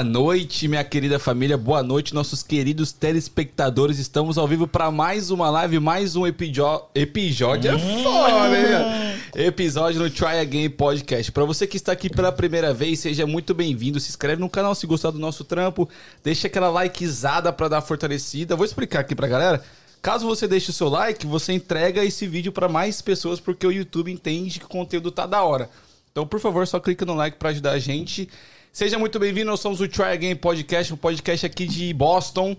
Boa noite, minha querida família. Boa noite, nossos queridos telespectadores. Estamos ao vivo para mais uma live, mais um episódio. Episódio é foda, hein? Episódio no Try Again Podcast. Para você que está aqui pela primeira vez, seja muito bem-vindo. Se inscreve no canal se gostar do nosso trampo. Deixa aquela likezada para dar fortalecida. Vou explicar aqui pra galera. Caso você deixe o seu like, você entrega esse vídeo para mais pessoas, porque o YouTube entende que o conteúdo tá da hora. Então, por favor, só clica no like para ajudar a gente. Seja muito bem-vindo, nós somos o Try Again Podcast, um podcast aqui de Boston.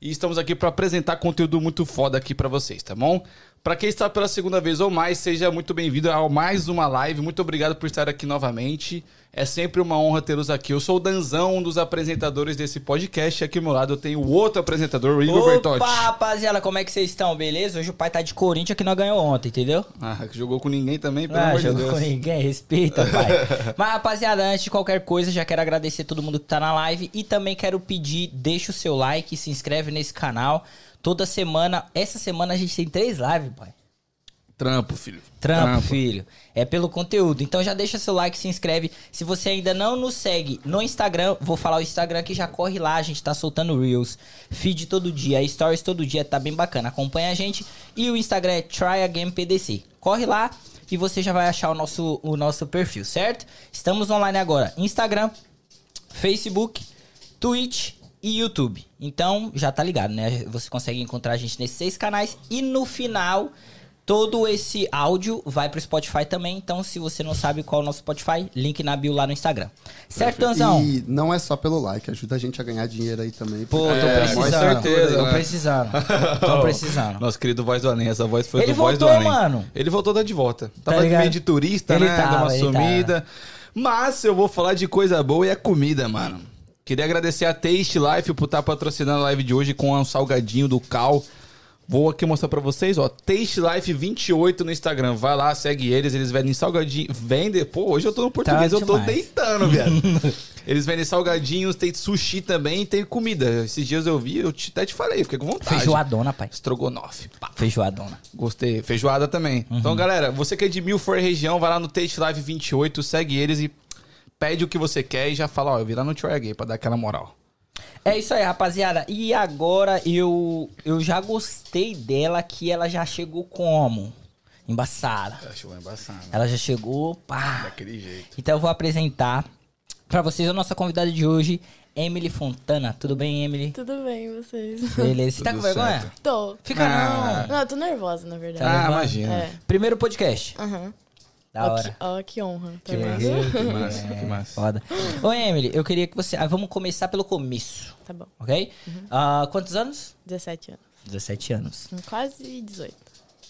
E estamos aqui para apresentar conteúdo muito foda aqui para vocês, tá bom? Para quem está pela segunda vez ou mais, seja muito bem-vindo a mais uma live. Muito obrigado por estar aqui novamente. É sempre uma honra tê-los aqui. Eu sou o Danzão, um dos apresentadores desse podcast. Aqui ao meu lado eu tenho o outro apresentador, o Igor Bertotti. Opa, rapaziada, como é que vocês estão? Beleza? Hoje o pai tá de Corinthians que nós ganhou ontem, entendeu? Ah, que jogou com ninguém também, pelo Ah, amor de jogou Deus. com ninguém, respeita, pai. Mas, rapaziada, antes de qualquer coisa, já quero agradecer todo mundo que tá na live e também quero pedir, deixa o seu like, se inscreve nesse canal. Toda semana, essa semana a gente tem três lives, pai. Trampo, filho. Trampo, filho. É pelo conteúdo. Então já deixa seu like, se inscreve. Se você ainda não nos segue no Instagram, vou falar o Instagram que já corre lá. A gente tá soltando Reels, feed todo dia, stories todo dia, tá bem bacana. Acompanha a gente. E o Instagram é TryAgainPDC. Corre lá e você já vai achar o nosso, o nosso perfil, certo? Estamos online agora. Instagram, Facebook, Twitch e YouTube. Então, já tá ligado, né? Você consegue encontrar a gente nesses seis canais. E no final, todo esse áudio vai pro Spotify também. Então, se você não sabe qual é o nosso Spotify, link na bio lá no Instagram. Certo, Danzão? E não é só pelo like, ajuda a gente a ganhar dinheiro aí também. Pô, tô É, com precisando. certeza, tô né? precisando. Tô precisando. Nosso querido Voz do Além, essa voz foi Ele do Voz do voltou, Além. mano. Ele voltou tá de volta. Tá Tava ligado? meio de turista, Ele né? Tava, uma ele sumida. Mas eu vou falar de coisa boa e é comida, mano. Queria agradecer a Taste Life por estar patrocinando a live de hoje com um salgadinho do Cal. Vou aqui mostrar pra vocês, ó. Taste Life 28 no Instagram. Vai lá, segue eles. Eles vendem salgadinho. Vendem. Pô, hoje eu tô no português, eu tô Tá deitando, viado. Eles vendem salgadinhos, tem sushi também e tem comida. Esses dias eu vi, eu te- até te falei, fiquei com vontade. Feijoadona, pai. Estrogonofe. Pá. Feijoadona. Gostei. Feijoada também. Uhum. Então, galera, você que é de Milford região, vai lá no Taste Live 28, segue eles e pede o que você quer e já fala, ó, eu vi lá no Try Again pra dar aquela moral. É isso aí, rapaziada. E agora eu eu já gostei dela que ela já chegou como? Embaçada. Achou embaçado. Ela já chegou, pá. Daquele jeito. Então eu vou apresentar pra vocês a nossa convidada de hoje, Emily Fontana. Tudo bem, Emily? Tudo bem, vocês? Beleza. Você tá com Tudo vergonha? certo. Tô. Fica Ah. não. Não, eu tô nervosa, na verdade. Tá Ah, imagina. É. Primeiro podcast. Aham. Da Ó, hora. que, ó, que honra. Tá Que vendo? Que massa, que massa. foda. Ô, Emily, eu queria que você. Ah, vamos começar pelo começo, Tá bom. ok? Ah, quantos anos? 17 anos. 17 anos. Hum, Quase 18.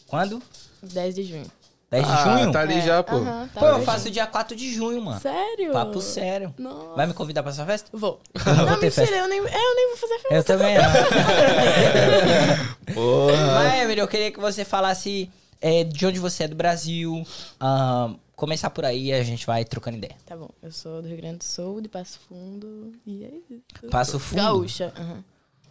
Quando? 10 de junho. 10 de Ah, junho? tá ali É, já, pô. aham, tá Pô, eu faço dia 4 de junho, mano. Sério? Papo sério. Nossa. Vai me convidar pra sua festa? Vou. vou Não, ter mentira, festa. eu nem, é, eu nem vou fazer festa. Eu também não. Porra. Mas, Emily, eu queria que você falasse é, de onde você é do Brasil. ahn, começar por aí, a gente vai trocando ideia. Tá bom. Eu sou do Rio Grande do Sul, de Passo Fundo. E é isso. Passo Fundo? Gaúcha. aham.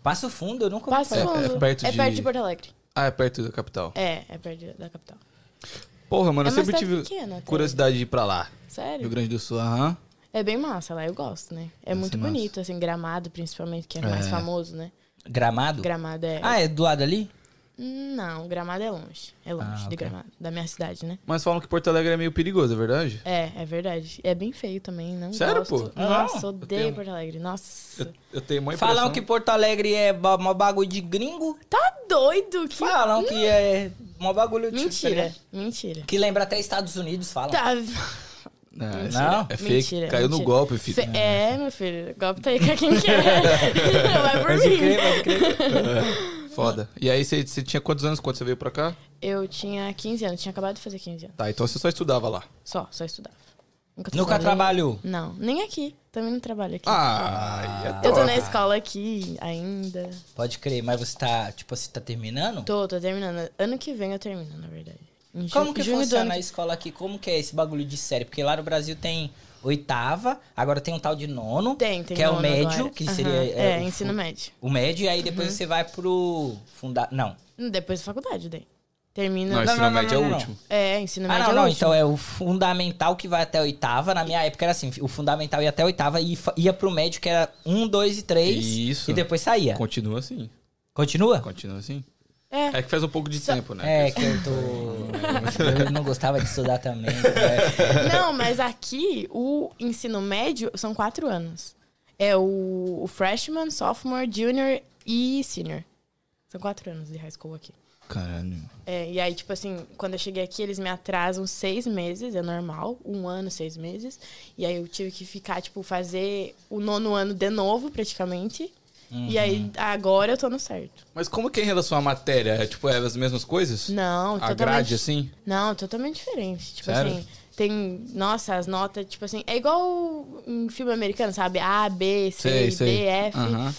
Passo Fundo, eu nunca Passo falar. É- é Fundo. perto de- perto de Porto Alegre. Ah, é perto da capital. É, é perto da capital. Porra, mano, É eu sempre tive pequena curiosidade de ir pra lá. Sério? Rio Grande do Sul, aham. É bem massa lá, eu gosto, né? É muito massa. bonito, assim, Gramado, principalmente, que é, mais É. famoso, né? Gramado? Gramado é. Ah, é do lado ali? Não, Gramado é longe. É longe Ah, de. Gramado, da minha cidade, né? Mas falam que Porto Alegre é meio perigoso, é verdade? É, é verdade. É bem feio também, não Sério, gosto. pô? Nossa, Não, odeio tenho- Porto Alegre. Nossa. Eu, eu tenho uma impressão... Falam que Porto Alegre é mó bagulho de gringo. Tá doido? Que... Falam que é mó bagulho de... Mentira, mentira. Que lembra até Estados Unidos, falam. Tá. Não, Não? É fake. Mentira, Caiu no mentira. golpe, filho. Fe- É, meu filho. Golpe tá aí com quem quer. Vai por Pode mim. crer, pode crer. Foda. E aí, você, você tinha quantos anos quando você veio pra cá? Eu tinha 15 anos, tinha acabado de fazer 15 anos. Tá, então você só estudava lá. Só, só estudava. Nunca, Nunca trabalhei. trabalhou? Não, nem aqui. Também não trabalho aqui. Ah, é eu tô na escola aqui ainda. Pode crer, mas você tá, tipo, você tá terminando? Tô, tô terminando. Ano que vem eu termino, na verdade. Em ju- Como que junho do funciona ano a que- escola aqui? Como que é esse bagulho de série? Porque lá no Brasil tem oitava, agora tem um tal de nono, Tem, tem que é o nono médio, agora. que seria... É, o ensino médio. O médio, e aí depois você vai pro funda... Não. Depois da faculdade, daí. Termina. Não, Não, ensino não, não, médio é não, o não. último. É, ensino Ah, médio não, é o não. último. Então é o fundamental que vai até a oitava. Na minha época era assim, o fundamental ia até a oitava e ia pro médio, que era um, dois e três. Isso. E depois saía. Continua assim. Continua? Continua assim. É. É que faz um pouco de tempo, né? É, que eu tô. eu não gostava de estudar também. né? Não, mas aqui o ensino médio são quatro anos. É o, o freshman, sophomore, junior e senior. São quatro anos de high school aqui. Caralho. É, e aí, tipo assim, quando eu cheguei aqui, eles me atrasam seis meses, é normal, um ano, seis meses. E aí eu tive que ficar, tipo, fazer o nono ano de novo, praticamente. E aí, agora eu tô no certo. Mas como que é em relação à matéria? É, tipo, é as mesmas coisas? Não, A totalmente... grade, assim? Não, totalmente diferente. Tipo Sério? assim, tem. Nossa, as notas, tipo assim, é igual em filme americano, sabe? A, B, C, Sei, D, sei. F. Aham.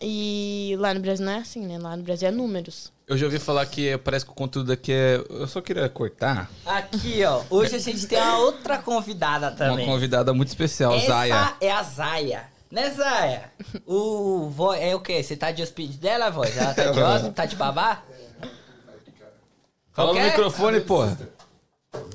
E lá no Brasil não é assim, né? Lá no Brasil é números. Eu já ouvi falar que parece que o conteúdo aqui é... Eu só queria cortar. Aqui, ó. Hoje a gente tem uma outra convidada também. Uma convidada muito especial, Essa Zaya. é a Zaya. Né, Zaya? O vo... É o quê? Você tá de hospício dela, voz? Ela tá de hóspede? Tá de babá? Fala no Qualquer- microfone, porra.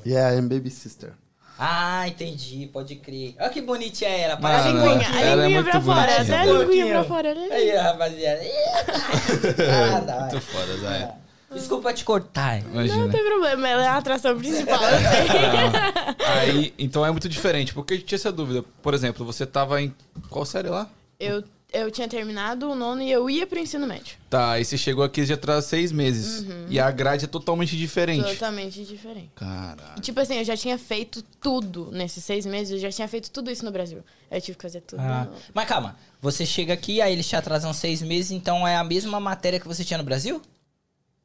Yeah, I'm baby sister. Ah, entendi. Pode crer. Olha que bonitinha ela. Mano, Parece a um ela- linguinha, a ela é linguinha muito pra fora, bonitinha. até a linguinha pra fora. né? Aí, rapaziada. Ah, tá. Muito foda, Zaya. Desculpa te cortar. Não Imagina. tem problema, ela é a atração principal, eu sei. Aí, então é muito diferente, porque gente tinha essa dúvida. Por exemplo, você tava em qual série lá? eu, eu tinha terminado o nono e eu ia pro ensino médio. Tá, aí você chegou aqui já traz seis meses. E a grade é totalmente diferente. Totalmente diferente. Caralho. E, tipo assim, eu já tinha feito tudo nesses seis meses, eu já tinha feito tudo isso no Brasil. Eu tive que fazer tudo. Ah, no- Mas calma, você chega aqui, aí eles te atrasam seis meses, então é a mesma matéria que você tinha no Brasil?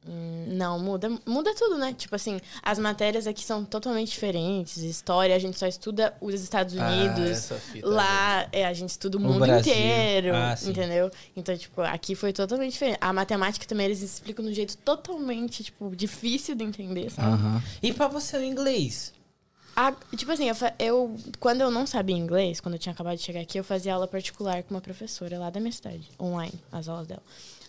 Hum, Não, muda, muda tudo, né? Tipo assim, as matérias aqui são totalmente diferentes. História, a gente só estuda os Estados Ah, Unidos. fita Lá, é, a gente estuda o, O mundo Brasil. inteiro, Ah, sim. entendeu? Então, tipo, aqui foi totalmente diferente. A matemática também eles explicam de um jeito totalmente, tipo, difícil de entender, sabe? E pra você o inglês? A- tipo assim, eu, eu- quando eu não sabia inglês, quando eu tinha acabado de chegar aqui, eu fazia aula particular com uma professora lá da minha cidade, online, as aulas dela.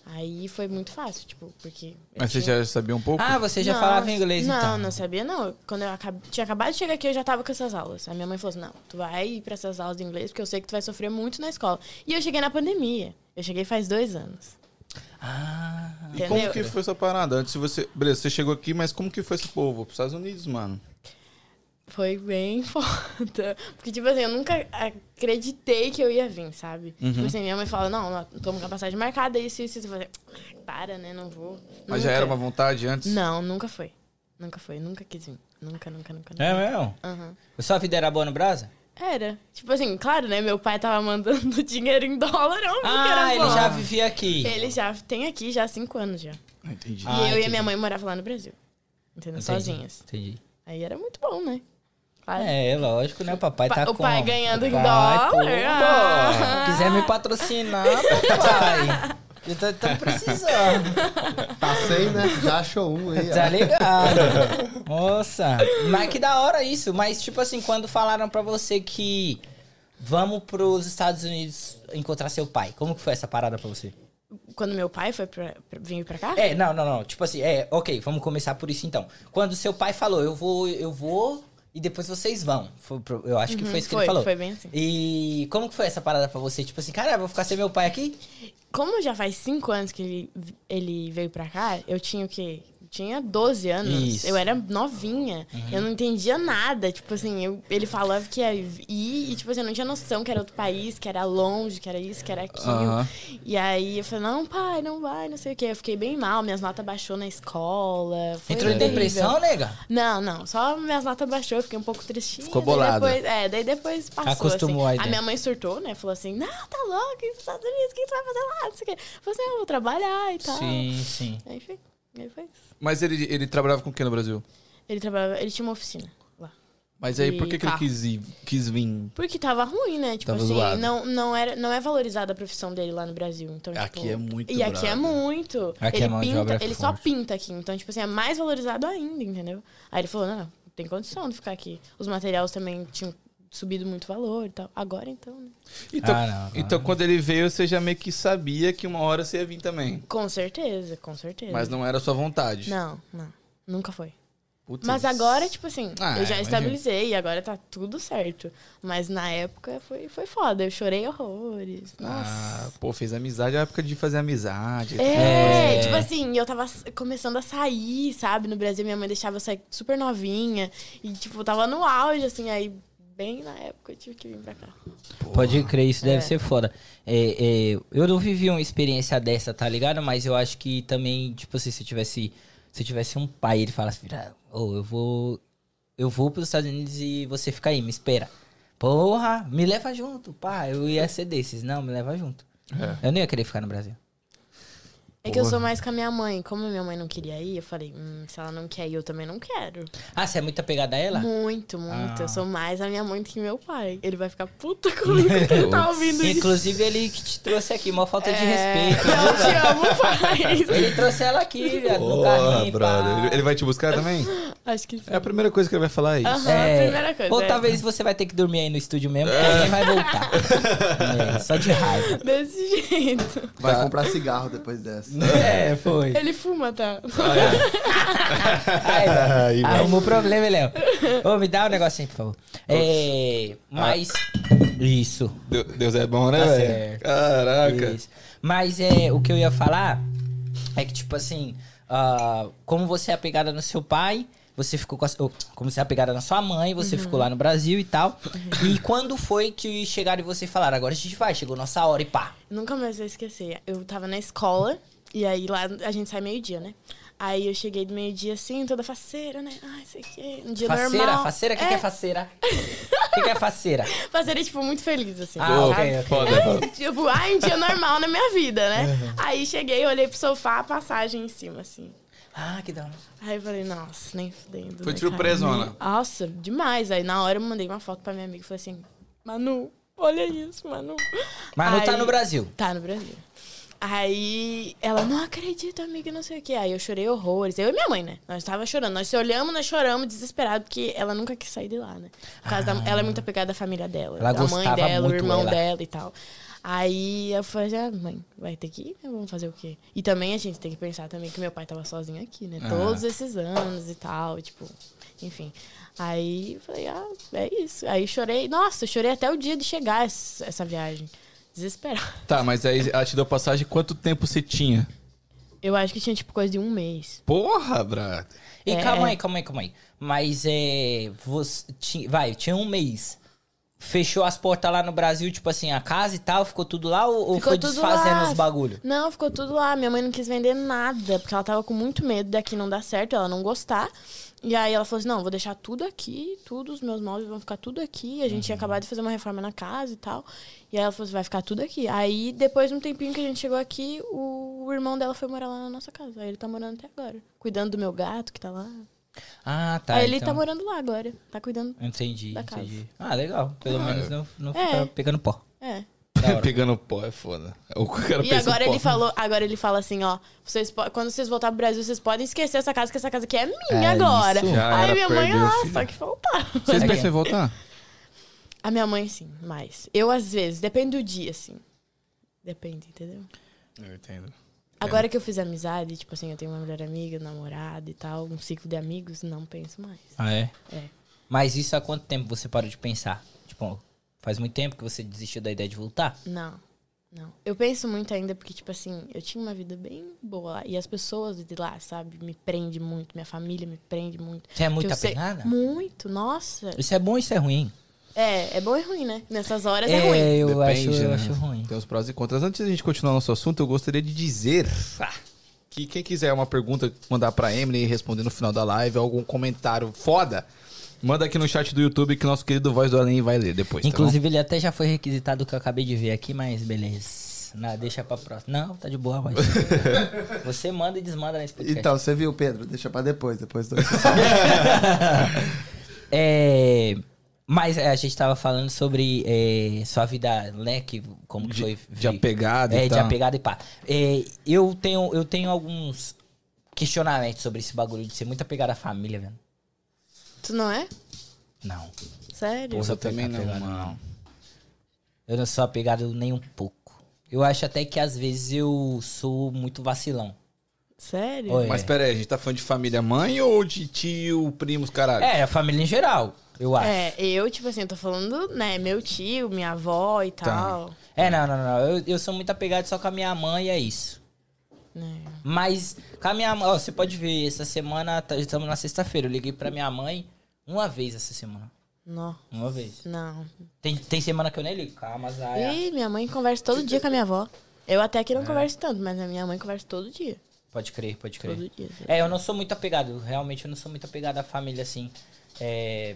Aí foi muito fácil, tipo, porque. Mas você tinha- já sabia um pouco? Ah, você já Não, falava inglês, não, então? Não, sabia não. Quando eu acab- tinha acabado de chegar aqui, eu já tava com essas aulas. A minha mãe falou assim, não, tu vai ir pra essas aulas de inglês, porque eu sei que tu vai sofrer muito na escola. E eu cheguei na pandemia. Eu cheguei faz dois anos. Ah, E entendeu? como que foi essa parada? Antes de você. Beleza, você chegou aqui, mas como que foi esse povo? Pros Estados Unidos, mano. Foi bem foda. Porque, tipo assim, eu nunca acreditei que eu ia vir, sabe? Uhum. Tipo assim, minha mãe fala, não, não, tô com a passagem marcada, isso, isso, isso. Eu falei, "Ah, para, né, não vou. Mas já Nunca. era uma vontade antes? Não, nunca foi. Nunca foi, nunca quis vir. Nunca, nunca, nunca. nunca. é mesmo? Aham. Sua vida era boa no Brasa? Era. Tipo assim, claro, né? Meu pai tava mandando dinheiro em dólar, era Ah, ele bom. já vivia aqui. Ele já tem aqui já há cinco anos já. Ah, Entendi. Ah, e eu e entendi. a minha mãe morava lá no Brasil. Entendeu? Entendi, Sozinhas. Entendi. Aí era muito bom, né? É, lógico, né? O papai tá Pa- o com... pai ganhando em dólar, pô, ah. Quiser me patrocinar, papai. Eu tô, tô precisando. Tá sem, né? Já achou um aí, Tá ó. ligado? Nossa. Mas que da hora isso. Mas, tipo assim, quando falaram pra você que vamos pros Estados Unidos encontrar seu pai, como que foi essa parada pra você? Quando meu pai foi pra, pra, vir pra cá? É, não, não, não. Tipo assim, é, ok, vamos começar por isso então. Quando seu pai falou, eu vou, eu vou e depois vocês vão. Foi eu acho que foi isso que foi, ele falou. foi bem assim. E como que foi essa parada pra você? Tipo assim, cara, vou ficar sem meu pai aqui? Como já faz cinco anos que ele, ele veio pra cá, eu tinha o quê? Tinha 12 anos. Isso. Uhum. Eu era novinha. Eu não entendia nada. Tipo assim, eu- ele falava que ia ir e, tipo assim, eu não tinha noção que era outro país, que era longe, que era isso, que era aquilo. Aham. E aí eu falei, não, pai, não vai, não sei o quê. Eu fiquei bem mal, minhas notas baixou na escola. Entrou em depressão, nega? Não, não. Só minhas notas baixou, eu fiquei um pouco tristinha. Ficou daí bolada. Depois, é, daí depois passou, Acostumou assim. aí, A minha mãe surtou, né? Falou assim, não, tá louco, pros Estados Unidos, o que você vai fazer lá? Não sei o quê. Eu falei assim, eu vou trabalhar e tal. Sim, sim. Aí foi, aí foi isso. Mas ele, ele trabalhava com o que no Brasil? Ele trabalhava, ele tinha uma oficina lá. Mas aí, por que, que ele carro. quis, ir, quis vir? Porque tava ruim, né? Tipo Tava assim, zoado. não, não, era, não é valorizada a profissão dele lá no Brasil. Então, Aqui tipo, é muito E aqui é muito. Aqui ele a mão de pinta, obra é ele só forte. pinta aqui. Então, tipo assim, é mais valorizado ainda, entendeu? Aí ele falou, não, não tem condição de ficar aqui. Os materiais também tinham subido muito valor e tal. Agora então, né? Então, Ah, não, agora- então quando ele veio, você já meio que sabia que uma hora você ia vir também. Com certeza, com certeza. Mas não era sua vontade. Não, não. Nunca foi. Putz. Mas agora, tipo assim, Ah, eu já estabilizei e agora tá tudo certo. Mas na época foi, foi foda. Eu chorei horrores. Nossa. Ah, pô, fez amizade, é a época de fazer amizade. É, É. tipo assim, eu tava começando a sair, sabe? No Brasil, minha mãe deixava eu sair super novinha. E, tipo, tava no auge, assim, aí, bem na época, eu tive que vir pra cá. Pode crer, isso deve É. ser foda. É, é, eu não vivi uma experiência dessa, tá ligado? Mas eu acho que também, tipo assim, se eu tivesse, se eu tivesse um pai, ele falasse, "Vira, ô, eu vou. Eu vou pros Estados Unidos e você fica aí, me espera. Porra, me leva junto, pá. Eu ia ser desses. Não, me leva junto. É. Eu não ia querer ficar no Brasil. É que eu sou mais com a minha mãe. Como a minha mãe não queria ir, eu falei, hum, se ela não quer ir, eu também não quero. Ah, você é muito apegada a ela? Muito, muito. Ah. Eu sou mais a minha mãe do que meu pai. Ele vai ficar puta comigo que ele tá ouvindo isso. Inclusive, ele que te trouxe aqui, uma falta de É, respeito. Eu te velho? amo, pai. Ele trouxe ela aqui, viado, no carrinho. brother. Ele, ele vai te buscar também? Acho que sim. É a primeira coisa que ele vai falar é isso. Aham, É, a primeira coisa. Ou é. talvez você vai ter que dormir aí no estúdio mesmo, porque ninguém vai voltar. É, só de raiva. Desse jeito. Vai Tá. comprar cigarro depois dessa. É, foi. Ele fuma, tá? Aí, arrumou problema, Léo. Ô, me dá um negocinho, por favor. É, mas... Isso. Deu- Deus é bom, né, Tá velho? Caraca. Isso. Mas é, o que eu ia falar é que, tipo assim, ah, como você é apegada no seu pai, você ficou com a, como você é apegada na sua mãe, você Uhum. ficou lá no Brasil e tal. E quando foi que chegaram e você falaram, agora a gente vai, chegou nossa hora e pá. Nunca mais vou esquecer. Eu tava na escola, e aí lá a gente sai meio-dia, né? Aí eu cheguei do meio-dia assim, toda faceira, né? Ai, sei o quê. Um dia Faceira, normal. faceira, o que, que é faceira? O que, que é faceira? Faceira, tipo, muito feliz, assim. Ah, ok. Foda. Tipo, ai, um dia normal na minha vida, né? Aí cheguei, olhei pro sofá, a passagem em cima, assim. Ah, que da hora. Aí eu falei, nossa, nem fudendo. Foi né, surpresona. cara? Nossa, demais. Aí na hora eu mandei uma foto pra minha amiga e falei assim, Manu, olha isso, Manu. Mas não tá Aí- no Brasil. Tá no Brasil. Aí ela, não acredito, amiga, não sei o quê. Aí eu chorei horrores. Eu e minha mãe, né? Nós tava chorando. Nós se olhamos, nós choramos, desesperado, porque ela nunca quis sair de lá, né? Por causa da, ela é muito apegada à família dela. Ela da mãe dela, o irmão dela. dela e tal. Aí eu falei, ah, mãe, vai ter que ir, né? Vamos fazer o quê? E também a gente tem que pensar também que meu pai tava sozinho aqui, né? Ah. Todos esses anos e tal, tipo, enfim. Aí eu falei, ah, é isso. Aí chorei, nossa, eu chorei até o dia de chegar essa, essa viagem. Desesperado. Tá, mas aí ela te deu passagem, quanto tempo você tinha? Eu acho que tinha, tipo, coisa de um mês. Porra, brother. E É. calma aí, calma aí, calma aí. Mas é. Você, ti- vai, tinha um mês. Fechou as portas lá no Brasil, tipo assim, a casa e tal, ficou tudo lá ou, ou Ficou foi desfazendo lá. os bagulho? Não, ficou tudo lá. Minha mãe não quis vender nada, porque ela tava com muito medo daqui não dar certo, ela não gostar. E aí ela falou assim: não, vou deixar tudo aqui, tudo, os meus móveis vão ficar tudo aqui. A gente tinha acabado de fazer uma reforma na casa e tal. E aí ela falou assim: vai ficar tudo aqui. Aí, depois de um tempinho que a gente chegou aqui, o, irmão dela foi morar lá na nossa casa. Aí ele tá morando até agora. Cuidando do meu gato que tá lá. Ah, tá. aí ele então. tá morando lá agora. Tá cuidando. Entendi, da casa. entendi. Ah, legal. Pelo menos não, não É. fica pegando pó. É. Pegando pó é foda. O cara E agora pó. ele falou, agora ele fala assim, ó, vocês quando vocês voltar pro Brasil, vocês podem esquecer essa casa, que essa casa aqui é minha É agora. isso. Já Aí minha mãe, ah, só que faltava. Vocês É. pensam em voltar? A minha mãe, sim, mais. Eu, às vezes, depende do dia, assim. Depende, entendeu? Eu entendo. Agora que eu fiz amizade, tipo assim, eu tenho uma melhor amiga, namorada e tal, um ciclo de amigos, não penso mais. Ah, é? É. Mas isso há quanto tempo você parou de pensar? Tipo, faz muito tempo que você desistiu da ideia de voltar? Não. Não. Eu penso muito ainda porque, tipo assim, eu tinha uma vida bem boa lá. E as pessoas de lá, sabe, me prende muito. Minha família me prende muito. Você é muito Que eu sei-? Muito, nossa. Isso é bom ou isso é ruim? É, é bom e ruim, né? Nessas horas é, ruim. eu, acho, Depende, eu né? acho ruim. Tem os prós e contras. Antes da gente continuar nosso assunto, eu gostaria de dizer que quem quiser uma pergunta, mandar pra Emily e responder no final da live, algum comentário foda, manda aqui no chat do YouTube que nosso querido Voz do Além vai ler depois. tá bom? Inclusive, ele até já foi requisitado que eu acabei de ver aqui, mas beleza. Não, deixa pra próxima. Não, tá de boa, voz. Você manda e desmanda nesse podcast. Então, você viu, Pedro? Deixa pra depois, depois do... É, mas é, a gente tava falando sobre é, sua vida, né? Que, como que De- foi. de apegada e É, de tal. apegada e pá. É, eu, tenho, eu tenho alguns questionamentos sobre esse bagulho de ser muito apegado à família, velho. Tu não é? Não. Sério? Porra, eu também não, apegado, mano. Eu não sou apegado nem um pouco. Eu acho até que às vezes eu sou muito vacilão. Sério? Oi. Mas pera aí, a gente tá falando de família mãe ou de tio, primos, caralho? É, a família em geral, eu acho. É, eu, tipo assim, eu tô falando, né, meu tio, minha avó e Tá. tal. É, não, não, não. Eu, eu sou muito apegado só com a minha mãe e é isso. Né? Mas com a minha mãe, ó, você pode ver, essa semana, tá- estamos na sexta-feira, eu liguei pra minha mãe uma vez essa semana. Não, Uma vez. não. Tem, tem semana que eu nem ligo, calma, Zaya. Ih, minha mãe conversa todo dia com a minha avó. Eu até que não converso tanto, mas a minha mãe conversa todo dia. Pode crer, pode crer. Todo dia. É, eu não sou muito apegado, realmente eu não sou muito apegado à família, assim. É...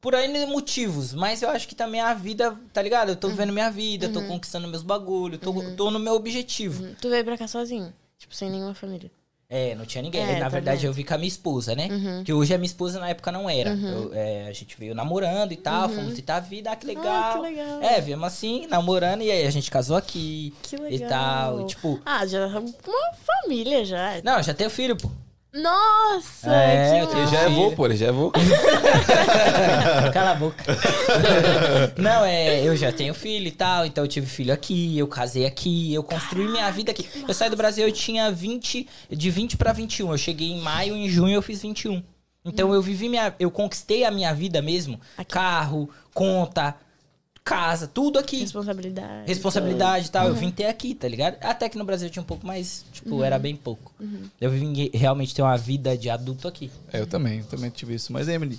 Por aí motivos, mas eu acho que também a vida, tá ligado? Eu tô Uhum. vivendo minha vida, tô conquistando meus bagulho, tô, tô no meu objetivo. Tu veio pra cá sozinho, tipo, sem nenhuma família. É, não tinha ninguém. É, Na tá verdade, vendo? eu vi com a minha esposa, né? Que hoje a minha esposa na época não era. Eu, é, a gente veio namorando e tal, fomos tentar a vida, ah, que legal. que legal. É, viemos assim, namorando, e aí a gente casou aqui Que e legal. tal. E, tipo, Ah, já somos uma família já. não, já tenho filho, pô. Nossa, É, que Ele já é vô, pô, ele já é vô. Cala a boca. Não, é, eu já tenho filho e tal, então eu tive filho aqui, eu casei aqui, eu construí minha vida aqui. Eu saí do Brasil, eu tinha 20, de 20 pra 21. Eu cheguei em maio, em junho eu fiz 21. Então eu vivi minha, eu conquistei a minha vida mesmo, Aqui. carro, conta, casa, tudo aqui. Responsabilidade. Responsabilidade e tal, eu vim ter aqui, tá ligado? Até que no Brasil tinha um pouco mais, tipo, era bem pouco. Eu vim realmente ter uma vida de adulto aqui. É, eu também, eu também tive isso. Mas, Emily,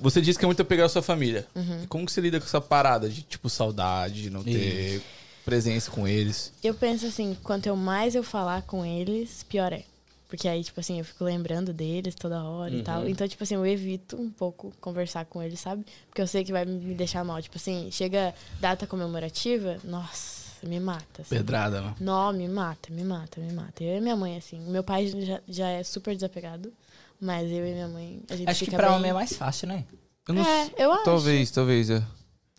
você disse que é muito apegado à sua família. Uhum. E Como que você lida com essa parada de, tipo, saudade, de não ter presença com eles? Eu penso assim, quanto eu mais eu falar com eles, pior é. Porque aí, tipo assim, eu fico lembrando deles toda hora e tal. Então, tipo assim, eu evito um pouco conversar com eles, sabe? Porque eu sei que vai me deixar mal. Tipo assim, chega data comemorativa, nossa, me mata. assim. Pedrada, mano. Não, me mata, me mata, me mata. Eu e minha mãe, assim. Meu pai já, já é super desapegado. Mas eu e minha mãe, a gente Acho que pra bem... homem é mais fácil, né? Eu não É, eu acho. Talvez, talvez. é.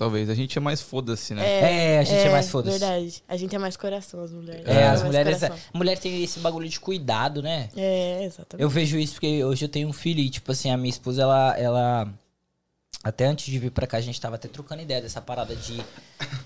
Talvez. A gente é mais foda-se, né? É, a gente é mais foda-se. Verdade. A gente é mais coração, as mulheres. É, as mais mulheres. coração. Mulher tem esse bagulho de cuidado, né? É, exatamente. Eu vejo isso porque hoje eu tenho um filho e, tipo assim, a minha esposa, ela. ela até antes de vir pra cá, a gente tava até trocando ideia dessa parada de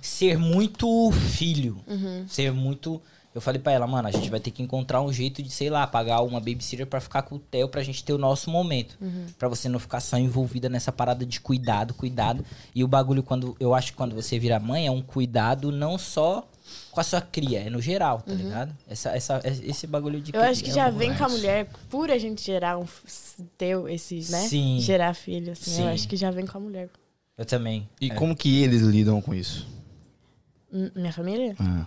ser muito filho. Uhum. Ser muito. Eu falei pra ela, mano, a gente vai ter que encontrar um jeito de, sei lá, pagar uma babysitter pra ficar com o Theo pra gente ter o nosso momento. Uhum. Pra você não ficar só envolvida nessa parada de cuidado, cuidado. E o bagulho, quando. Eu acho que quando você vira mãe, é um cuidado não só com a sua cria, é no geral, tá ligado? Essa, essa, esse bagulho de Uhum. Eu acho que é já um vem com a mulher, por a gente gerar um. ter esse, né? Sim. Gerar filho, assim. Sim. Eu acho que já vem com a mulher. Eu também. E É. como que eles lidam com isso? M- Minha família? Ah.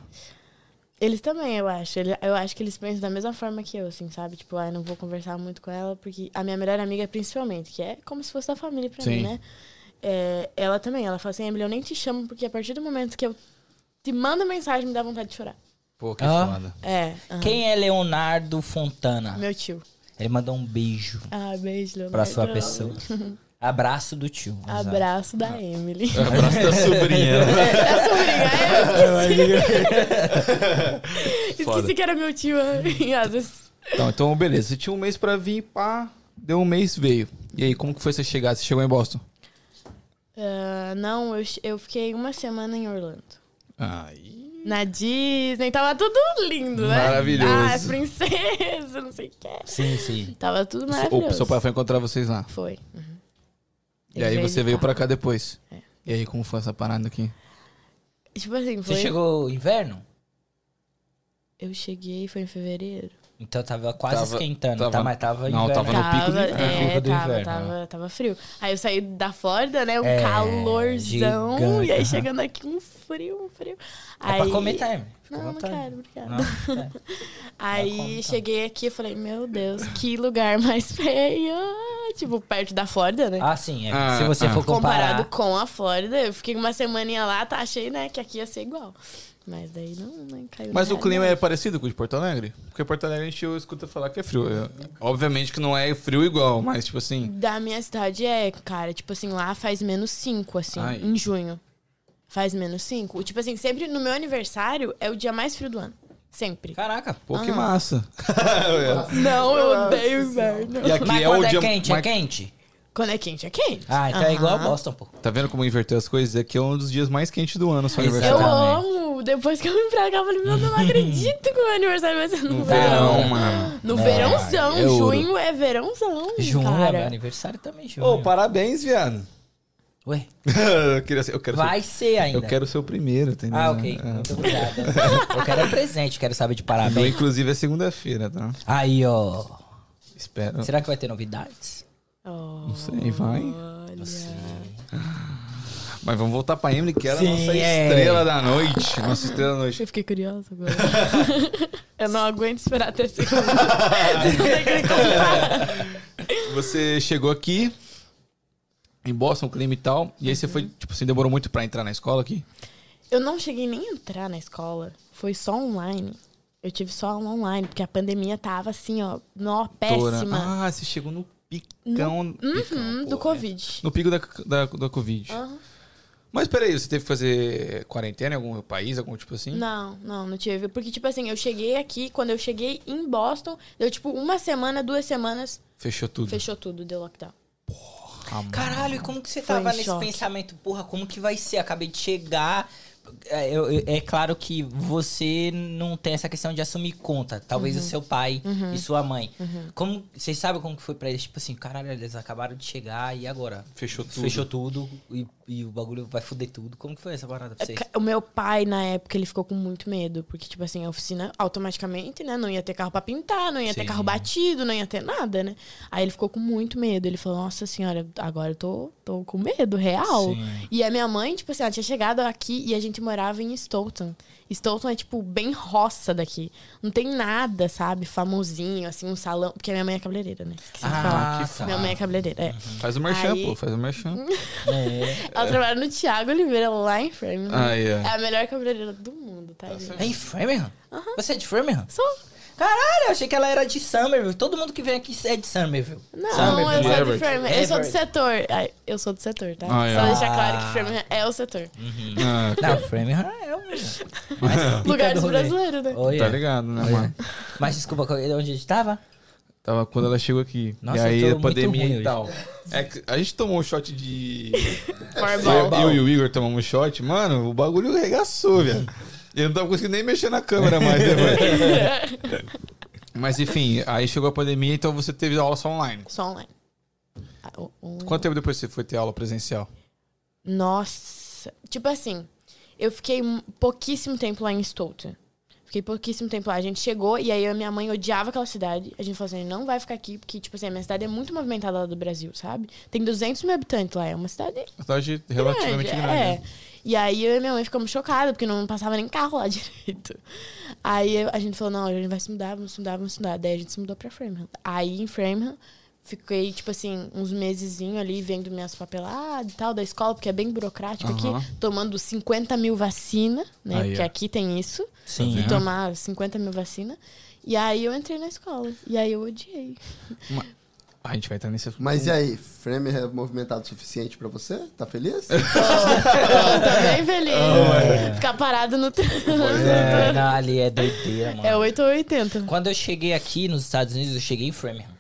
Eles também, eu acho. Ele- Eu acho que eles pensam da mesma forma que eu, assim, sabe? Tipo, ah, eu não vou conversar muito com ela, porque a minha melhor amiga, principalmente, que é como se fosse da família pra Sim. mim, né? É, ela também, ela fala assim, Emily, eu nem te chamo, porque a partir do momento que eu te mando mensagem, me dá vontade de chorar. Pô, que Ah. foda. É. Quem é Leonardo Fontana? Meu tio. Ele mandou um beijo Ah, beijo, Leonardo. pra sua pessoa. Abraço do tio. exato. Abraço da Emily. Abraço da sobrinha. É sobrinha, eu esqueci. Foda. esqueci que era meu tio. Às vezes. Então, então, beleza. Você tinha um mês pra vir, pá. Deu um mês, veio. E aí, como que foi você chegar? Você chegou em Boston? Ah, não, eu, eu fiquei uma semana em Orlando. Aí. Na Disney, tava tudo lindo, né? Maravilhoso. Ah, as princesas, não sei o que. Sim, sim. Tava tudo O maravilhoso. seu pai foi encontrar vocês lá. Foi. uhum. E aí você veio pra cá depois. É. E aí, como foi essa parada aqui? Tipo assim, foi. Você chegou inverno? Eu cheguei, foi em fevereiro. Então tava quase Tava- esquentando, tava- tá? Mas tava não, inverno. tava no pico do é, Pico do tava, inverno, tava, tava frio. Aí eu saí da Flórida, né? Um É, calorzão. gigante, e aí chegando aqui, um frio, um frio. É aí... pra comer time. Não, não quero, obrigada. Não, é. Aí então. cheguei aqui e falei, meu Deus, que lugar mais feio. Tipo, perto da Flórida, né? Ah, sim. é. Ah, Se você ah. for comparar... Comparado com a Flórida, eu fiquei uma semaninha lá, tá, achei, né, que aqui ia ser igual. Mas daí não, não caiu Mas o clima é parecido com o de Porto Alegre? Porque Porto Alegre a gente escuta falar que é frio. É, obviamente que não é frio igual, mas tipo assim. Da minha cidade é, cara, tipo assim, lá faz menos 5, assim, Ai. em junho. Faz menos 5. Tipo assim, sempre no meu aniversário é o dia mais frio do ano. Sempre. Caraca. Pô, que Ah. massa. Não, eu odeio inverno. e aqui Mas é quando o é dia. quente, mais- é quente? Quando é quente, é quente. Ah, então é igual a. Boston, pô. Tá vendo como inverteu as coisas? Aqui é um dos dias mais quentes do ano, seu Exato. Eu aniversário. Depois que eu vim pra cá, eu falei, meu, eu não acredito que o meu aniversário vai ser no, No verão. verão, mano. No É, verãozão. é junho é verãozão. Junho, é cara. meu aniversário também, junho. Ô, parabéns, viado. Ué, eu, queria ser, eu quero vai ser, ser ainda. eu quero ser o primeiro, entendeu? Ah, ok. É. Muito obrigado. Eu quero é presente, quero saber de parabéns. inclusive, é segunda-feira, tá? Aí, ó. Espero. Será que vai ter novidades? Oh, Não sei, vai. olha. Mas vamos voltar pra Emily, que era a nossa é. estrela da noite. Nossa estrela da noite. Eu fiquei curiosa agora. eu não aguento esperar até segunda. Você chegou aqui em Boston, clima e tal, e aí você foi, tipo assim, demorou muito pra entrar na escola aqui? eu não cheguei nem a entrar na escola. Foi só online. Eu tive só aula online, porque a pandemia tava assim, ó, nó, péssima. Ah, você chegou no picão, picão, Uhum, pô, do é. Covid. No pico da, da, da Covid. Aham. Mas peraí, você teve que fazer quarentena em algum país, algum tipo assim? Não, não, não tive. Porque, tipo assim, eu cheguei aqui, quando eu cheguei em Boston, deu tipo uma semana, duas semanas, Fechou tudo. fechou tudo, deu lockdown. Mano. Caralho, e como que você Foi tava nesse choque. pensamento? Porra, como que vai ser? Acabei de chegar. É, é claro que você não tem essa questão de assumir conta. Talvez Uhum. o seu pai e sua mãe. Como Vocês sabem como que foi pra eles? Tipo assim, caralho, eles acabaram de chegar e agora? Fechou tudo. Fechou tudo e, e o bagulho vai foder tudo. Como que foi essa parada pra vocês? O meu pai, na época, ele ficou com muito medo. Porque, tipo assim, a oficina, automaticamente, né? Não ia ter carro pra pintar, não ia ter Sim. carro batido, não ia ter nada, né? Aí ele ficou com muito medo. Ele falou, nossa senhora, agora eu tô, tô com medo, real. Sim. E a minha mãe, tipo assim, ela tinha chegado aqui e a gente morava em Stoughton. Stoughton é, tipo, bem roça daqui. Não tem nada, sabe? Famosinho, assim, um salão. Porque a minha mãe é cabeleireira, né? Esqueci de falar. Ah, tá. Minha mãe é cabeleireira, é. Faz o merchan, Aí- pô, faz o merchan. É. Ela trabalha no Thiago Oliveira, lá em Framingham. Ah, é. É a melhor cabeleireira do mundo, tá, gente? É em Framingham? Você é de Framingham? Sou. Caralho, eu achei que ela era de Somerville. Todo mundo que vem aqui é de Somerville. Não, Somerville. eu sou Everett. de Framingham. Eu sou do setor. Ai, eu sou do setor, tá? Ah, é. Só deixar claro Ah. que Framingham é o setor. Ah, Não, Framingham é o Lugar do dos brasileiros, né? Olha. Tá ligado, né, Olha. mano? Mas desculpa, onde a gente tava? Tava quando ela chegou aqui. Nossa, e aí a pandemia e tal. É que a gente tomou um shot de. Eu, eu e o Igor tomamos um shot, mano, o bagulho regaçou, velho. Eu não tava conseguindo nem mexer na câmera mais, né, mano? Mas enfim, aí chegou a pandemia, então você teve aula só online. Só online. Ah, um- Quanto tempo depois você foi ter aula presencial? Nossa. Tipo assim, eu fiquei pouquíssimo tempo lá em Stoughton. Fiquei pouquíssimo tempo lá. A gente chegou e aí eu e minha mãe odiava aquela cidade. A gente falou assim, não vai ficar aqui, porque, tipo assim, a minha cidade é muito movimentada lá do Brasil, sabe? Tem 200 mil habitantes lá. É uma cidade Uma cidade relativamente grande. é. né? E aí eu e minha mãe ficamos chocadas, porque não passava nem carro lá direito. Aí a gente falou, não, a gente vai se mudar, vamos se mudar, vamos se mudar. Daí a gente se mudou pra Framingham. Aí em Framingham, fiquei, tipo assim, uns mesezinhos ali vendo minhas papeladas e tal da escola, porque é bem burocrático Aham. aqui, tomando 50 mil vacina, né? Aí, porque ó. aqui tem isso, Sim. de tomar 50 mil vacina. E aí eu entrei na escola. E aí eu odiei. A gente vai estar nesse Mas e aí, frame é movimentado o suficiente pra você? Tá feliz? Eu tô bem feliz. Ficar parado no trânsito. É, não, ali é doideira, mano. É 8 ou 80. Quando eu cheguei aqui nos Estados Unidos, eu cheguei em Framingham.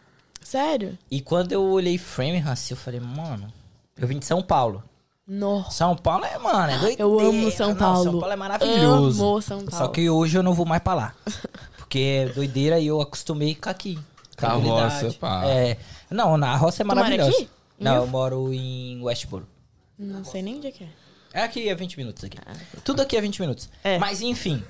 Sério? E quando eu olhei Framingham, assim, eu falei, mano, eu vim de São Paulo. Nossa. São Paulo é, mano, é doideira. Eu amo São Não, Paulo. São Paulo é maravilhoso. Amo São Paulo. Só que hoje eu não vou mais pra lá. Porque é doideira e eu acostumei com aqui. Com a roça, pá. É. Não, na roça é maravilhosa. aqui? Não, eu moro em Westboro. Não sei nem onde é que é. É aqui é 20 minutos aqui. Tudo aqui é 20 minutos. É. Mas enfim.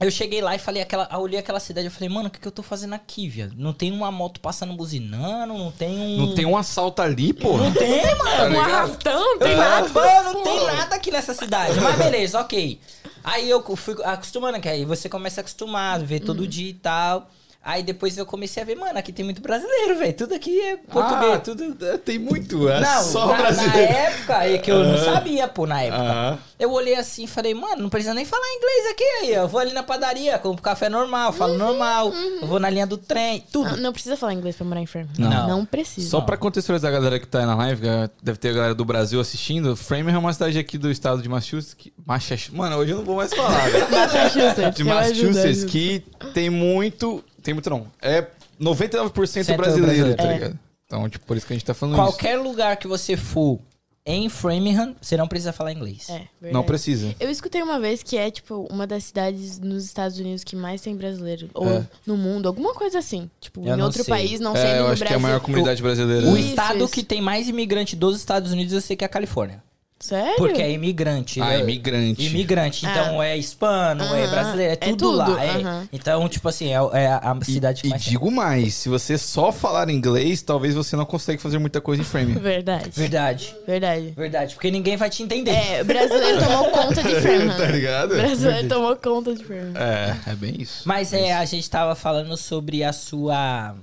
Eu cheguei lá e falei aquela, olhei aquela cidade, eu falei, mano, o que, que eu tô fazendo aqui, viado? Não tem uma moto passando buzinando, não tem um. Não tem um assalto ali, pô. Não tem, mano. Tá Um ligado? arrastão, Tem tem nada, mano, não tem nada aqui nessa cidade. Mas beleza, ok. Aí eu fui acostumando, que aí você começa a acostumar, ver Uhum. todo dia e tal. Aí depois eu comecei a ver, mano, aqui tem muito brasileiro, velho. Tudo aqui é português, Ah, tudo. é, Tem muito, é Não, só na, na brasileiro. época, é que eu não sabia, pô, na época. Aham. Eu olhei assim e falei, mano, não precisa nem falar inglês aqui aí. Eu vou ali na padaria, compro café normal, falo normal. Eu vou na linha do trem, tudo. Não, não precisa falar inglês pra morar em Framingham. Não. Não precisa. Só pra contextualizar a galera que tá aí na live, deve ter a galera do Brasil assistindo, Framingham é uma cidade aqui do estado de Massachusetts. Que... Massachusetts. Mano, hoje eu não vou mais falar, velho. Massachusetts. De Massachusetts, que tem muito. Tem muito não. É 99% Certo, brasileiro, brasileiro. tá É. ligado? Então, tipo, por isso que a gente tá falando isso. Qualquer lugar que você for em Framingham, você não precisa falar inglês. É, verdade. Não precisa. Eu escutei uma vez que é, tipo, uma das cidades nos Estados Unidos que mais tem brasileiro. Ou É. no mundo, alguma coisa assim. Tipo, Eu em outro sei. país, não é, eu no acho Brasil. que é a maior comunidade brasileira. O Isso, estado isso. que tem mais imigrante dos Estados Unidos eu sei que é a Califórnia. Sério? Porque é imigrante. Ah, né? imigrante. Imigrante. Então é hispano, é Aham. brasileiro, é É tudo, tudo, lá. é. Então, tipo assim, é, é a a E, cidade que e mais tem. digo mais, se você só falar inglês, talvez você não consiga fazer muita coisa em Framingham. Verdade. Verdade. Verdade. Verdade. Porque ninguém vai te entender. É, o brasileiro tomou conta de Framingham. tá ligado? O brasileiro tomou conta de Framingham. É, é bem isso. Mas é, a gente tava falando sobre a sua.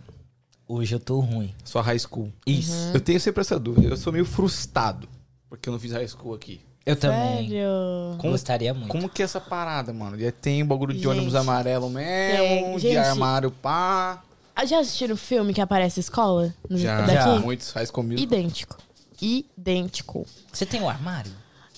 Hoje eu tô ruim. Só high school. Isso. Uhum. Eu tenho sempre essa dúvida. Eu sou meio frustrado. Porque eu não fiz high school aqui. Eu também. Sério? Como- Gostaria muito. Como que é essa parada, mano? Tem um bagulho de Gente. ônibus amarelo mesmo, Tem. de Gente. armário pá. Ah, Já assistiram o filme que aparece escola? No- Já, Daqui? Já. muitos school musical. Idêntico. Idêntico. Você tem um armário?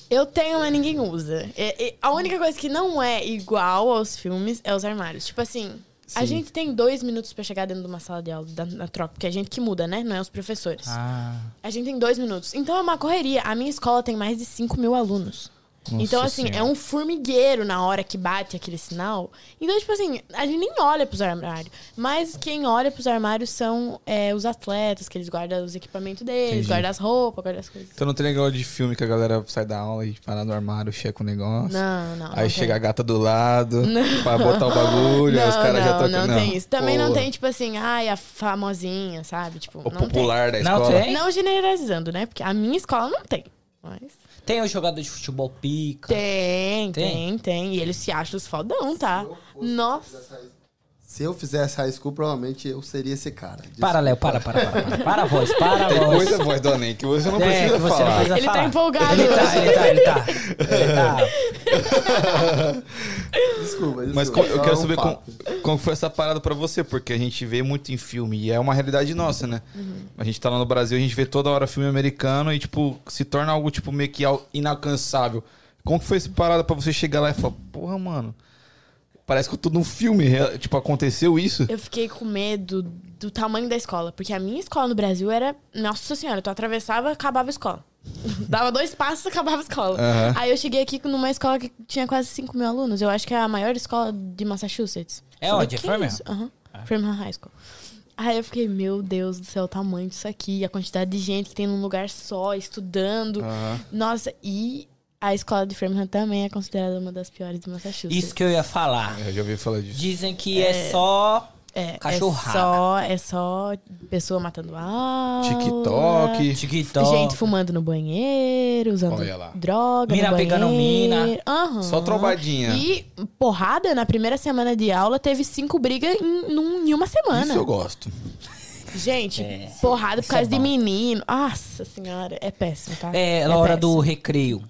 Eu tenho, mas ninguém usa. É- é- a única coisa que não é igual aos filmes é os armários. Tipo assim, a Sim. gente tem dois minutos pra chegar dentro de uma sala de aula da, na troca, porque é a gente que muda, né? Não é os professores. Ah. A gente tem dois minutos. Então é uma correria. A minha escola tem mais de 5 mil alunos. Nossa então, assim, Senhora. é um formigueiro na hora que bate aquele sinal. Então, tipo assim, a gente nem olha pros armários. Mas quem olha pros armários são é, os atletas, que eles guardam os equipamentos deles, Entendi. guardam as roupas, guardam as coisas. Então não tem negócio de filme que a galera sai da aula e vai lá no armário, checa o negócio. Não, não. Aí não chega a tem. gata do lado pra botar o bagulho, aí os Não, caras já não, tocam. não tem isso. Também não tem, tipo assim, ai, a famosinha, sabe? Tipo, O não popular da Não escola. tem? Não generalizando, né? Porque a minha escola não tem. Mas Tem o jogador de futebol pica. tem, Tem? tem, tem. E eles se acham os fodão, tá? Nossa. Se eu fizesse high school, provavelmente eu seria esse cara. Para, Léo, para, para, para, para. Para a voz, para a Tem voz. coisa, voz do Anem, que você não É, precisa que você falar. não precisa Ele tá empolgado Ele tá, ele tá, ele tá. Ele tá. Desculpa, desculpa. Mas eu quero um saber como, como foi essa parada pra você, porque a gente vê muito em filme e é uma realidade nossa, né? Uhum. A gente tá lá no Brasil, a gente vê toda hora filme americano e, tipo, se torna algo, tipo, meio que al- inalcançável. Como que foi essa parada pra você chegar lá e falar, porra, mano, parece que eu tô num filme, real- tipo, aconteceu isso? Eu fiquei com medo do tamanho da escola. Porque a minha escola no Brasil era. Nossa senhora, tu atravessava, acabava a escola. Dava dois passos, acabava a escola. Aham. Aí eu cheguei aqui numa escola que tinha quase 5 mil alunos. Eu acho que é a maior escola de Massachusetts. É Falei, onde? É "Que Framingham? isso?" Aham. Framingham High School. Aí eu fiquei, meu Deus do céu, o tamanho disso aqui, a quantidade de gente que tem num lugar só, estudando. Aham. Nossa, e a escola de Framingham também é considerada uma das piores de Massachusetts. Isso que eu ia falar. Eu já ouvi falar disso. Dizem que é, só É, Cachorrada. É só, é só pessoa matando aula. TikTok. TikTok. Gente fumando no banheiro, usando Olha lá. droga Mina no pegando mina. Aham. Só trombadinha. E porrada, na primeira semana de aula, teve cinco brigas em, num- em uma semana. Isso eu gosto. Gente, É, porrada por isso é causa de bom. menino. Nossa senhora, é péssimo, tá? É, na hora do péssimo. recreio.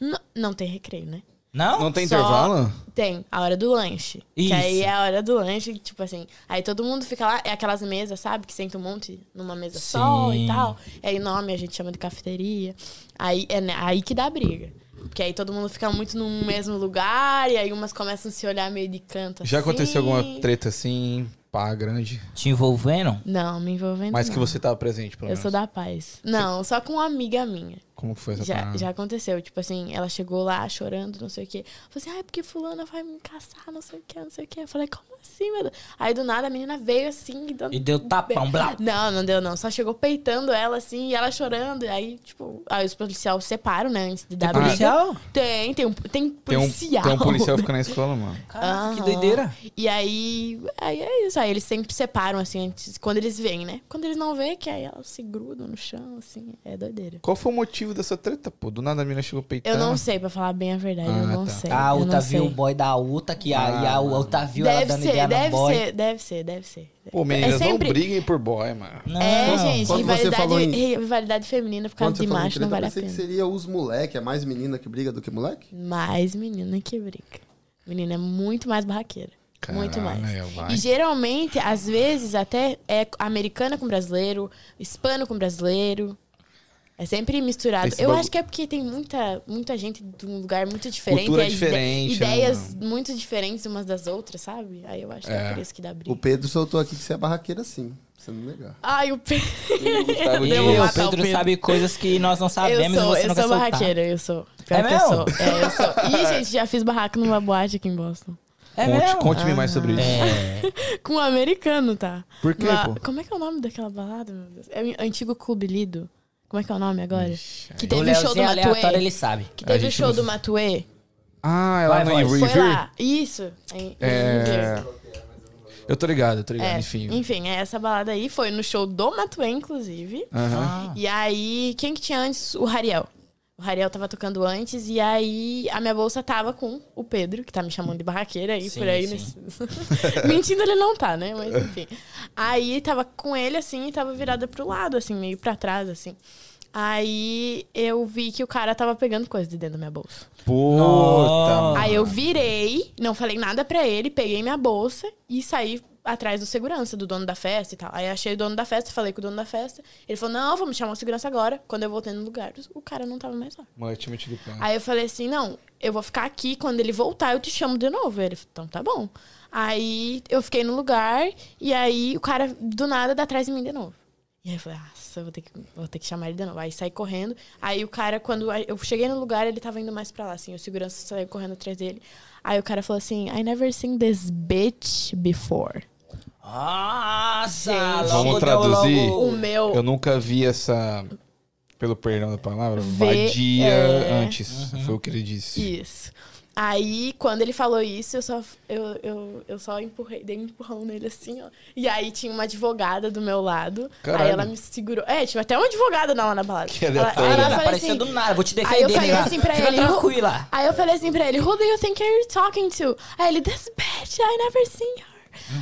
Não, não tem recreio, né? Não? Não tem Só- intervalo? Tem, a hora do lanche. Isso. Que aí é a hora do lanche, tipo assim. Aí todo mundo fica lá, é aquelas mesas, sabe? Que senta um monte numa mesa só Sim. e tal. Aí nome a gente chama de cafeteria. Aí é né, aí que dá briga. Porque aí todo mundo fica muito no mesmo lugar, e aí umas começam a se olhar meio de canto Já assim. aconteceu alguma treta assim, pá, grande? Te envolvendo? Não, me envolvendo. Mas que não. você tava presente, pelo Eu menos. sou da paz. Não, só com uma amiga minha. Como que foi essa Já, parada? já aconteceu, tipo assim, ela chegou lá chorando, não sei o quê. Falei assim, ai, porque fulana vai me caçar, não sei o quê, não sei o quê. Eu falei, como assim, meu Deus? Aí do nada a menina veio assim, dando... E deu tapão, blá. Não, não deu não. Só chegou peitando ela assim, e ela chorando. E aí, tipo, aí os policiais separam, né, antes de dar Tem briga. policial? Tem, tem um, tem Tem um, policial. tem um policial ficando na escola, mano. Caraca, que Aham. doideira. E aí, aí é isso. Aí eles sempre separam, assim, antes, quando eles veem, né? Quando eles não veem, que aí elas se grudam no chão, assim, é doideira. Qual foi o motivo dessa treta, pô? Do nada a mina chegou peitando. Eu não sei, pra falar bem a verdade, eu Ah, não tá. sei. A eu Uta não viu o boy da Uta, que a, e a Ah. Uta viu ela Deve dando ser, ideia deve boy. ser, deve ser, deve ser. Pô, meninas, É sempre- não briguem por boy, mano. Não. É, gente, Quando você rivalidade, falou em- rivalidade feminina por causa de macho não treta, vale eu a pensei pena. que seria os moleque, é mais menina que briga do que moleque? Mais menina que briga. Menina é muito mais barraqueira. muito mais. Caralho, vai. E geralmente, às vezes, até é americana com brasileiro, hispano com brasileiro. É sempre misturado. Esse Eu acho que é porque tem muita, muita gente de um lugar muito diferente. Cultura diferente, né, Ideias muito diferentes umas das outras, sabe? Aí eu acho que é, É. por isso que dá O briga. Pedro soltou aqui que você é barraqueira sim. Você não negar. Ai, o Pedro. Eu vou o o Pedro sabe coisas que nós não Eu sabemos sou, e você eu não sou quer soltar. barraqueira, eu sou. Pior É que eu sou. É, eu sou. Ih, gente, já fiz barraco numa boate aqui em Boston. É Conte- mesmo? Conte-me mais sobre isso. É. Com um americano, tá? Por quê, Lá- pô? Como é que é o nome daquela balada, meu Deus? É o antigo Clube Lido. Como é que é o nome agora? que O teve o show do aleatório, Matuê. ele sabe. Que teve o show não- do Matuê. Ah, é lá Vai, no. Foi lá. Isso. Em, É... Eu tô ligado, eu tô ligado, É, enfim. Enfim, é essa balada aí foi no show do Matuê, inclusive. Aham. E aí, quem que tinha antes? O Rariel. O Rariel tava tocando antes, e aí a minha bolsa tava com o Pedro, que tá me chamando de barraqueira aí Sim, por aí. nesse- Mentindo ele não tá, né? Mas enfim. Aí tava com ele assim e tava virada pro lado, assim, meio pra trás, assim. Aí eu vi que o cara tava pegando coisa de dentro da minha bolsa. Puta. Aí eu virei, não falei nada pra ele, peguei minha bolsa e saí atrás do segurança, do dono da festa e tal. Aí achei o dono da festa, falei com o dono da festa. Ele falou: Não, vamos chamar o segurança agora. Quando eu voltei no lugar, o cara não tava mais lá. Mano, eu tinha metido o pé. Aí eu falei assim: Não, eu vou ficar aqui. Quando ele voltar, eu te chamo de novo. Ele falou: Então tá bom. Aí eu fiquei no lugar e aí o cara do nada dá atrás de mim de novo. E aí eu falei, nossa, vou ter, que, vou ter que chamar ele de novo. Aí saí correndo. Aí o cara, quando eu cheguei no lugar, ele tava indo mais pra lá, assim. O segurança saiu correndo atrás dele. Aí o cara falou assim, I never seen this bitch before. Nossa, Gente. Vamos traduzir? logo- O meu... Eu nunca vi essa, pelo perdão da palavra, Vê, vadia é. antes. Foi o que ele disse. Isso. Aí, quando ele falou isso, eu só, eu, eu, eu só empurrei, dei um empurrão nele assim, ó. E aí tinha uma advogada do meu lado. Caralho. Aí ela me segurou. É, tinha até uma advogada lá na balada. Que ela, ela falou apareceu assim, do nada, vou te defender. Aí eu falei assim pra Fica ele, tranquila. Aí eu falei assim pra ele, who do you think you're talking to? Aí ele, this bitch, I never seen her.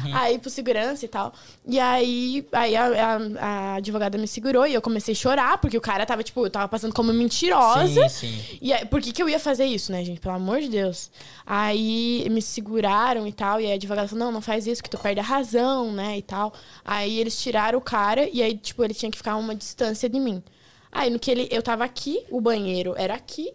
Uhum. Aí pro segurança e tal. E aí, aí a, a- a advogada me segurou e eu comecei a chorar, porque o cara tava, tipo, eu tava passando como mentirosa. Sim, sim. E aí, por que, que eu ia fazer isso, né, gente? Pelo amor de Deus. Aí me seguraram e tal. E a advogada falou: não, não faz isso, que tu perde a razão, né? E tal. Aí eles tiraram o cara e aí, tipo, ele tinha que ficar a uma distância de mim. Aí no que ele. Eu tava aqui, o banheiro era aqui.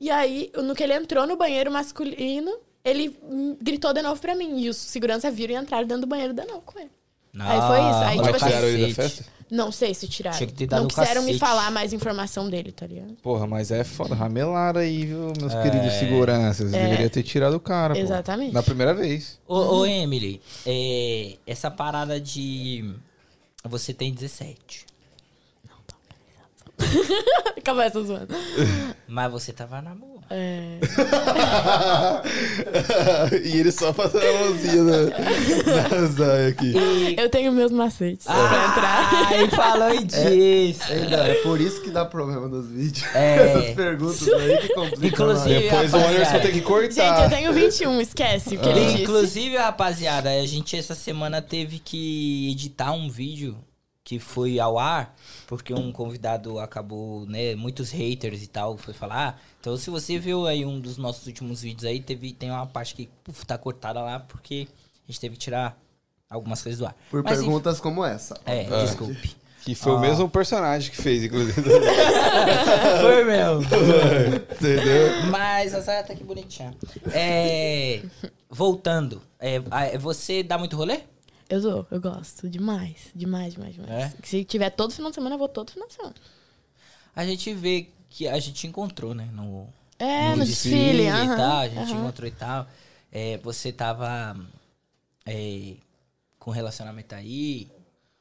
E aí, no que ele entrou no banheiro masculino, ele hum, gritou de novo pra mim. E os segurança viram e entraram dentro do banheiro de novo com ele. Aí foi isso. Aí, Ah, tipo Mas assim, tiraram ele da festa? Não sei se tiraram. Tinha que ter dado não quiseram me cacete. falar mais informação dele, tá ligado? Porra, mas é foda. Ramelaram aí, viu, meus queridos seguranças. É. Deveria ter tirado o cara, pô. Exatamente. Na primeira vez. Ô, ô Emily, é, essa parada de. Você tem 17. Acabou essa zoando. Mas você tava na boa. É. e ele só passando a mãozinha na, na aqui. Eu tenho meus macetes Ah, pra entrar. Ai, falou disso. Ainda, é por isso que dá problema nos vídeos. É. Essas perguntas aí que complicam. Inclusive. Depois o. Anderson vai ter que cortar. Gente, eu tenho 21, esquece o que ele disse. Inclusive, rapaziada, a gente essa semana teve que editar um vídeo que foi ao ar, porque um convidado acabou, né, muitos haters e tal, foi falar. Então, se você viu aí um dos nossos últimos vídeos aí, teve, tem uma parte que puf, tá cortada lá, porque a gente teve que tirar algumas coisas do ar. Por Mas, perguntas como essa. É, Ah. desculpe. Que foi o Ah. mesmo personagem que fez, inclusive. Foi mesmo. Entendeu? Mas a Zaya tá aqui bonitinha. É, voltando, é, você dá muito rolê? Eu dou, eu gosto demais, demais, demais, demais. É? Se tiver todo final de semana, eu vou todo final de semana. A gente vê que a gente encontrou, né? No, É, no, desfile desfile. e tal, a gente encontrou e tal. É, você tava é, com relacionamento aí.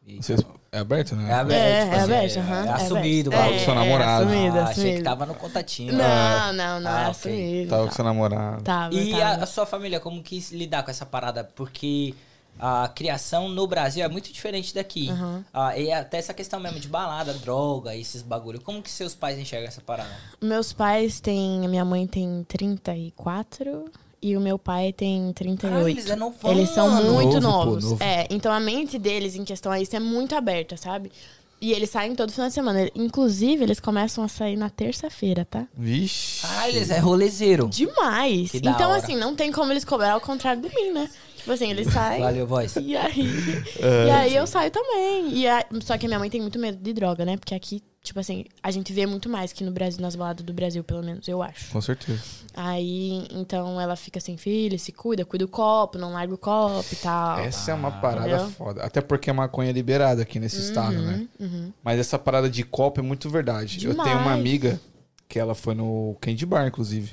e Vocês- É aberto, né? É aberto, É, tipo é assim, aberto, aham, é é assumido, bagulho. com seu namorado. É, assumido, Ah, achei que assumido. tava no contatinho. Não, não, não, Ah, é assumido. Tava com tá. seu namorado. Tava, E a, tava. a sua família, como quis lidar com essa parada? Porque a criação no Brasil é muito diferente daqui. Uhum. Ah, e até essa questão mesmo de balada, droga, esses bagulho. Como que seus pais enxergam essa parada? Meus pais têm. a Minha mãe tem 34 e o meu pai tem 38. Caralho, eles é novão, Eles são mano. muito Novo, pô, novos. novo. É, então a mente deles em questão a isso é muito aberta, sabe? E eles saem todo final de semana. Inclusive, eles começam a sair na terça-feira, tá? Vixe. Ah, eles é rolezeiro. Demais! Que da então, hora. assim, não tem como eles cobrar ao contrário de mim, né? Tipo assim, eles saem. Valeu, voz. E aí, e aí eu saio também. E a- só que a minha mãe tem muito medo de droga, né? Porque aqui, tipo assim, a gente vê muito mais que no Brasil, nas baladas do Brasil, pelo menos, eu acho. Com certeza. Aí, então ela fica assim, filho, se cuida, cuida do copo, não larga o copo e tal. Essa é uma parada Entendeu? foda. Até porque a maconha é liberada aqui nesse estado, né? Uhum. Mas essa parada de copo é muito verdade. Eu tenho uma Demais. amiga que ela foi no Candy Bar, inclusive.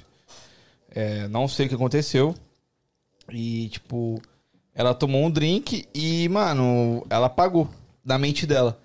É, não sei o que aconteceu. E, tipo, ela tomou um drink e, mano, ela apagou da mente dela.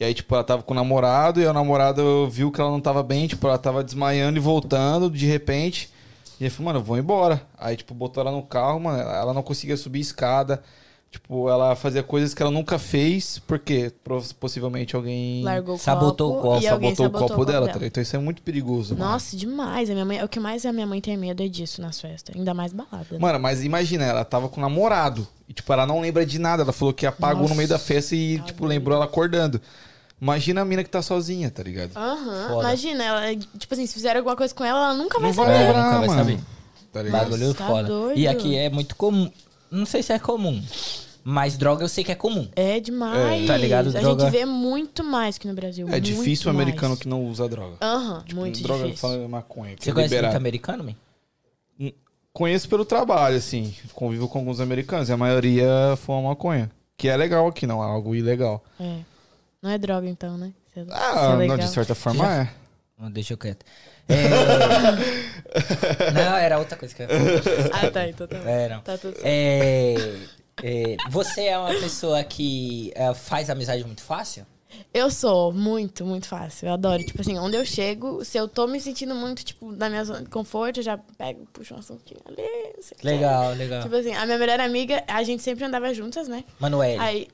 E aí, tipo, ela tava com o namorado e o namorado viu que ela não tava bem, tipo, ela tava desmaiando e voltando de repente. E ele falou, mano, eu vou embora. Aí, tipo, botou ela no carro, mano, ela não conseguia subir escada. Tipo, ela fazia coisas que ela nunca fez, porque possivelmente alguém Largou o Sabotou copo, o copo, e alguém sabotou, o copo dela, tá ligado? Então isso é muito perigoso. mano. Nossa, demais. A minha mãe, o que mais a minha mãe tem medo é disso nas festas. Ainda mais balada. né? Mano, mas imagina, ela tava com o namorado. E, tipo, ela não lembra de nada. Ela falou que apagou no Nossa, meio da festa e, tipo, lembrou ela acordando. Imagina a mina que tá sozinha, tá ligado? Aham. Foda. Imagina, ela, tipo assim, se fizeram alguma coisa com ela, ela nunca vai Não vai saber. lembrar, nunca vai mano. saber. Tá ligado? Bagulho tá doido. E aqui é muito comum. Não sei se é comum. Mas droga eu sei que é comum. É demais. É. Tá ligado? A Droga- gente vê muito mais que no Brasil. É difícil o mais. americano que não usa droga. Aham, muito droga difícil. fala maconha. Que Você é conhece liberado. muito americano, man? Conheço pelo trabalho, assim. Convivo com alguns americanos. E a maioria fuma maconha. Que é legal aqui, não é algo ilegal. É. Não é droga, então, né? Se é- se é Ah, não, de certa forma Já- é. Não, deixa eu quieto. É... não, era outra coisa que eu ia falar. Ah, tá, então tá. É, não. Tá tudo certo. É, é, você é uma pessoa que é, faz amizade muito fácil? Eu sou muito, muito fácil. Eu adoro. Tipo assim, onde eu chego, se eu tô me sentindo muito, tipo, na minha zona de conforto, eu já pego, puxo um assuntinho ali. Legal, legal. Tipo assim, a minha melhor amiga, a gente sempre andava juntas, né? Manuel. Aí.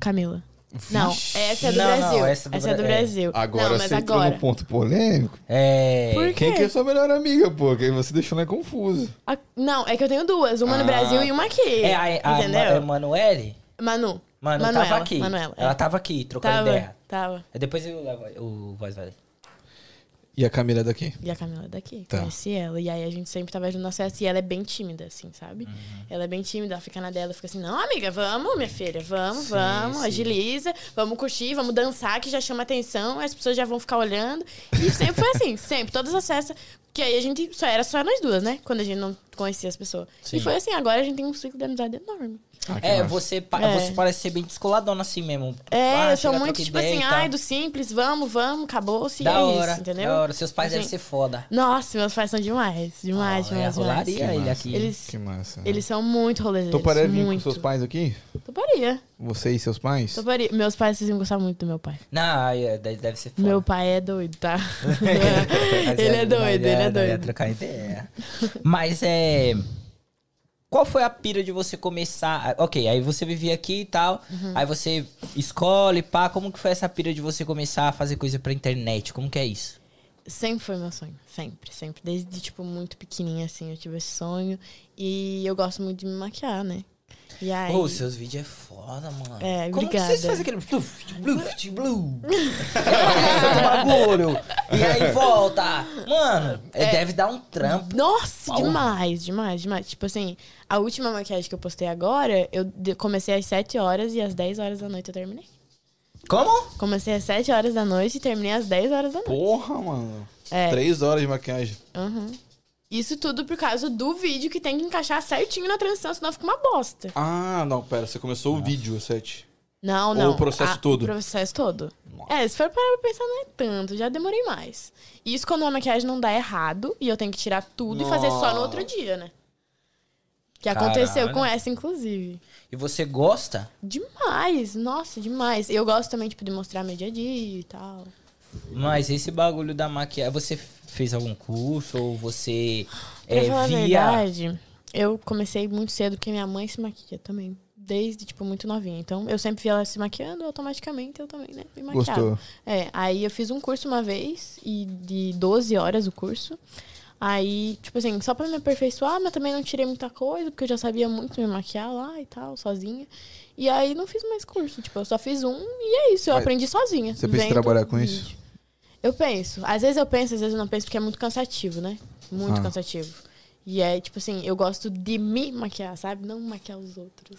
Camila. Não, essa é do Não, não, Brasil. essa essa, é do é Bra- é. Brasil. Agora não, mas você entrou agora. no ponto polêmico. É. Por quê? Quem que é sua melhor amiga, pô? Que aí você deixou ela confuso. A- Não, é que eu tenho duas. Uma Ah. no Brasil e uma aqui. É a, a, entendeu? a Manuele? Manu. Mano, Manuela, tava aqui. Manuela, é. Ela tava aqui, trocando Tava, ideia. tava. Depois eu levo o voz vai. E a Camila daqui? E a Camila é daqui. Tá. Conheci ela. E aí a gente sempre tava junto na festa. E ela é bem tímida, assim, sabe? Uhum. Ela é bem tímida, ela fica na dela, fica assim, não, amiga, vamos, minha filha, vamos, Sim, vamos, sim. agiliza, vamos curtir, vamos dançar, que já chama atenção, as pessoas já vão ficar olhando. E sempre foi assim, sempre, todas as festas. Que aí a gente só era só nós duas, né? Quando a gente não conhecia as pessoas. Sim. E foi assim, agora a gente tem um ciclo de amizade enorme. Ah, É, você, pa- É. você parece ser bem descoladona assim mesmo. É, Ah, eu sou muito, tipo assim, ai, do simples, vamos, vamos, acabou-se, Da é hora, isso, entendeu? da hora. Seus pais Assim, devem ser foda. Nossa, meus pais são demais, demais, Ah, demais, é, rolaria ele aqui. Eles, Que massa. eles são muito rolezeiros, Toparia vir com seus pais aqui? Toparia, Você e seus pais? toparia. Meus pais, vocês iam gostar muito do meu pai. Não, é, deve ser foda. Meu pai é doido, tá? Ele é doido, ele é ia doido. trocar ideia. Mas é. Qual foi a pira de você começar? Ok, aí você vivia aqui e tal. Uhum. Aí você escolhe, pá. Como que foi essa pira de você começar a fazer coisa pra internet? Como que é isso? Sempre foi meu sonho, sempre, sempre. Desde, tipo, muito pequenininha, assim, eu tive esse sonho. E eu gosto muito de me maquiar, né? E aí... Pô, seus vídeos é foda, mano. É, Como obrigada. que vocês fazem aquele bluff, bluff, blue? É do bagulho. E aí volta. Mano, é, deve dar um trampo. Nossa, Pau. demais, demais, demais. Tipo assim, a última maquiagem que eu postei agora, eu comecei às 7 horas e às 10 horas da noite eu terminei. Como? Comecei às 7 horas da noite e terminei às 10 horas da noite. Porra, mano. É. Três horas de maquiagem. Uhum. Isso tudo por causa do vídeo que tem que encaixar certinho na transição, senão fica uma bosta. Ah, não, pera. Você começou o vídeo, o set. Não, Ou não. o processo Ah, todo? O processo todo. Nossa. É, se for parar pra pensar, não é tanto. Já demorei mais. Isso quando a maquiagem não dá errado e eu tenho que tirar tudo e fazer só no outro dia, né? Que aconteceu Caralho. com essa, inclusive. E você gosta? Demais, nossa, demais. Eu gosto também, tipo, de mostrar meu dia a dia e tal. Mas esse bagulho da maquiagem, você fez algum curso ou você Pra é, falar a via... verdade, eu comecei muito cedo porque minha mãe se maquia também. Desde, tipo, muito novinha. Então, eu sempre via ela se maquiando, automaticamente eu também, né? Me maquiava. Gostou? É, aí eu fiz um curso uma vez, e de 12 horas o curso. Aí, tipo assim, só pra me aperfeiçoar, mas também não tirei muita coisa, porque eu já sabia muito me maquiar lá e tal, sozinha. E aí não fiz mais curso, tipo, eu só fiz um e é isso, eu Mas aprendi sozinha. você vendo trabalhar com vídeo. isso? Eu penso. Às vezes eu penso, às vezes eu não penso, porque é muito cansativo, né? Muito Ah. cansativo. E é, tipo assim, eu gosto de me maquiar, sabe? Não maquiar os outros.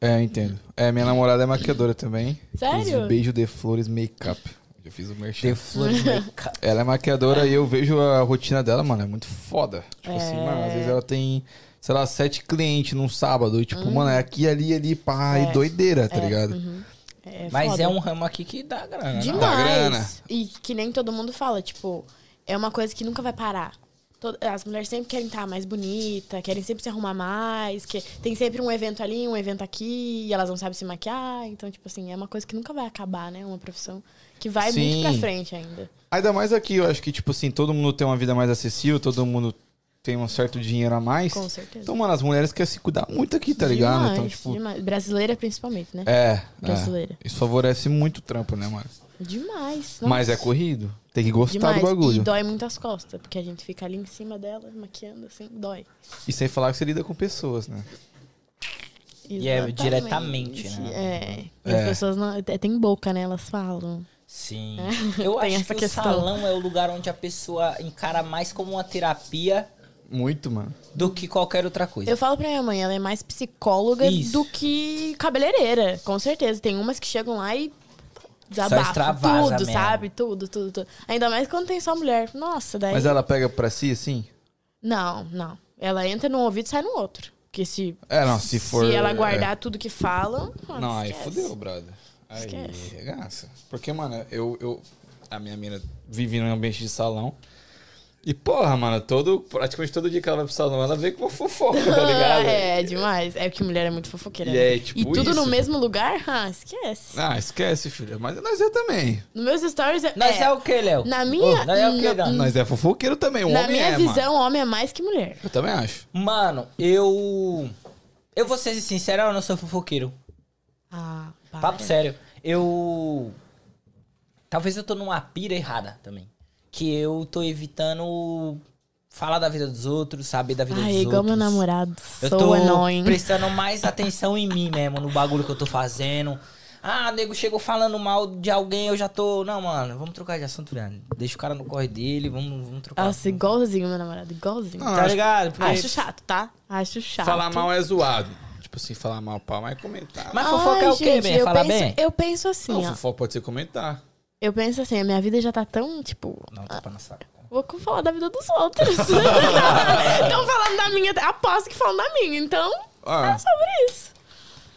É, entendo. É, minha namorada é maquiadora também. Sério? Beijo de Flores Makeup. Eu fiz o merchan. The Flores Makeup. Ela é maquiadora e eu vejo a rotina dela, mano, é muito foda. Tipo assim, É. mano, às vezes ela tem, sei lá, sete clientes num sábado. E, tipo, mano, é aqui, ali, ali, pá, É. e doideira, tá ligado? É Mas foda. é um ramo aqui que dá grana. não? Demais. Dá grana. E que nem todo mundo fala, tipo, é uma coisa que nunca vai parar. As mulheres sempre querem estar mais bonita, querem sempre se arrumar mais, que tem sempre um evento ali, um evento aqui, e elas não sabem se maquiar. Então, tipo assim, é uma coisa que nunca vai acabar, né? Uma profissão que vai Sim. muito pra frente ainda. Ainda mais aqui, eu acho que, tipo assim, todo mundo tem uma vida mais acessível, todo mundo tem um certo dinheiro a mais. Com certeza. Então, mano, as mulheres querem se cuidar muito aqui, tá ligado? Demais, Então, tipo, demais. Brasileira principalmente, né? é, Brasileira. é. Isso favorece muito o trampo, né, mano? Demais. Mas é nossa. corrido. Tem que gostar Demais. do bagulho. E dói muito as costas, porque a gente fica ali em cima dela, maquiando assim, dói. E sem falar que você lida com pessoas, né? E é Exatamente. diretamente, né? É. E É. as pessoas não. é, Tem boca, né? Elas falam. Sim. É. Eu Tem acho essa que questão. o salão é o lugar onde a pessoa encara mais como uma terapia Muito, mano. do que qualquer outra coisa. Eu falo pra minha mãe, ela é mais psicóloga Isso. do que cabeleireira, com certeza. Tem umas que chegam lá e desabafam tudo, mesmo. sabe? Tudo, tudo, tudo. Ainda mais quando tem só mulher. Nossa, daí. Mas ela pega pra si, assim? Não, não. Ela entra num ouvido e sai no outro. Porque se, É, não, se for... se ela é. guardar tudo que falam. ah, Não, aí fudeu, brother. Aí Esquece. regaça. Porque, mano, eu, eu. A minha mina vive num ambiente de salão. E, porra, mano, todo, praticamente todo dia que ela vai pro salão, ela vem com uma fofoca, tá ligado? é, demais. É que mulher é muito fofoqueira. E né? é, tipo e tudo isso. no mesmo lugar? Ah, esquece. Ah, esquece, filha. Mas nós é também. Nos meus stories é. Nós é, é, o que, Léo? Na minha- Ô, nós é o que, na- Léo? Nós é fofoqueiro também. Um na homem minha é, visão, mano. homem é mais que mulher. Eu também acho. Mano, eu. Eu vou ser sincero, eu não sou fofoqueiro. Ah, para. Papo sério. Eu. Talvez eu tô numa pira errada também. Que eu tô evitando falar da vida dos outros, saber da vida Ai, dos igual outros. meu namorado. Eu Sou tô annoying. prestando mais atenção em mim mesmo, no bagulho que eu tô fazendo. Ah, nego chegou falando mal de alguém, eu já tô. Não, mano, vamos trocar de assunto, velho. Deixa o cara no corre dele, vamos, vamos trocar. Nossa, igualzinho meu namorado, igualzinho. Não, Tá acho- ligado? Porque- Acho chato, tá? Acho chato. Falar mal é zoado. Tipo assim, falar mal pau, mas comentar. Mas fofoca é o quê, bem? Falar penso, bem? Eu penso assim, Não, ó. fofoca pode ser comentar. Eu penso assim, a minha vida já tá tão, tipo... Não, tá pra nossa. Vou falar da vida dos outros. Estão falando da minha, aposto que falam da minha, então Ah, é sobre isso.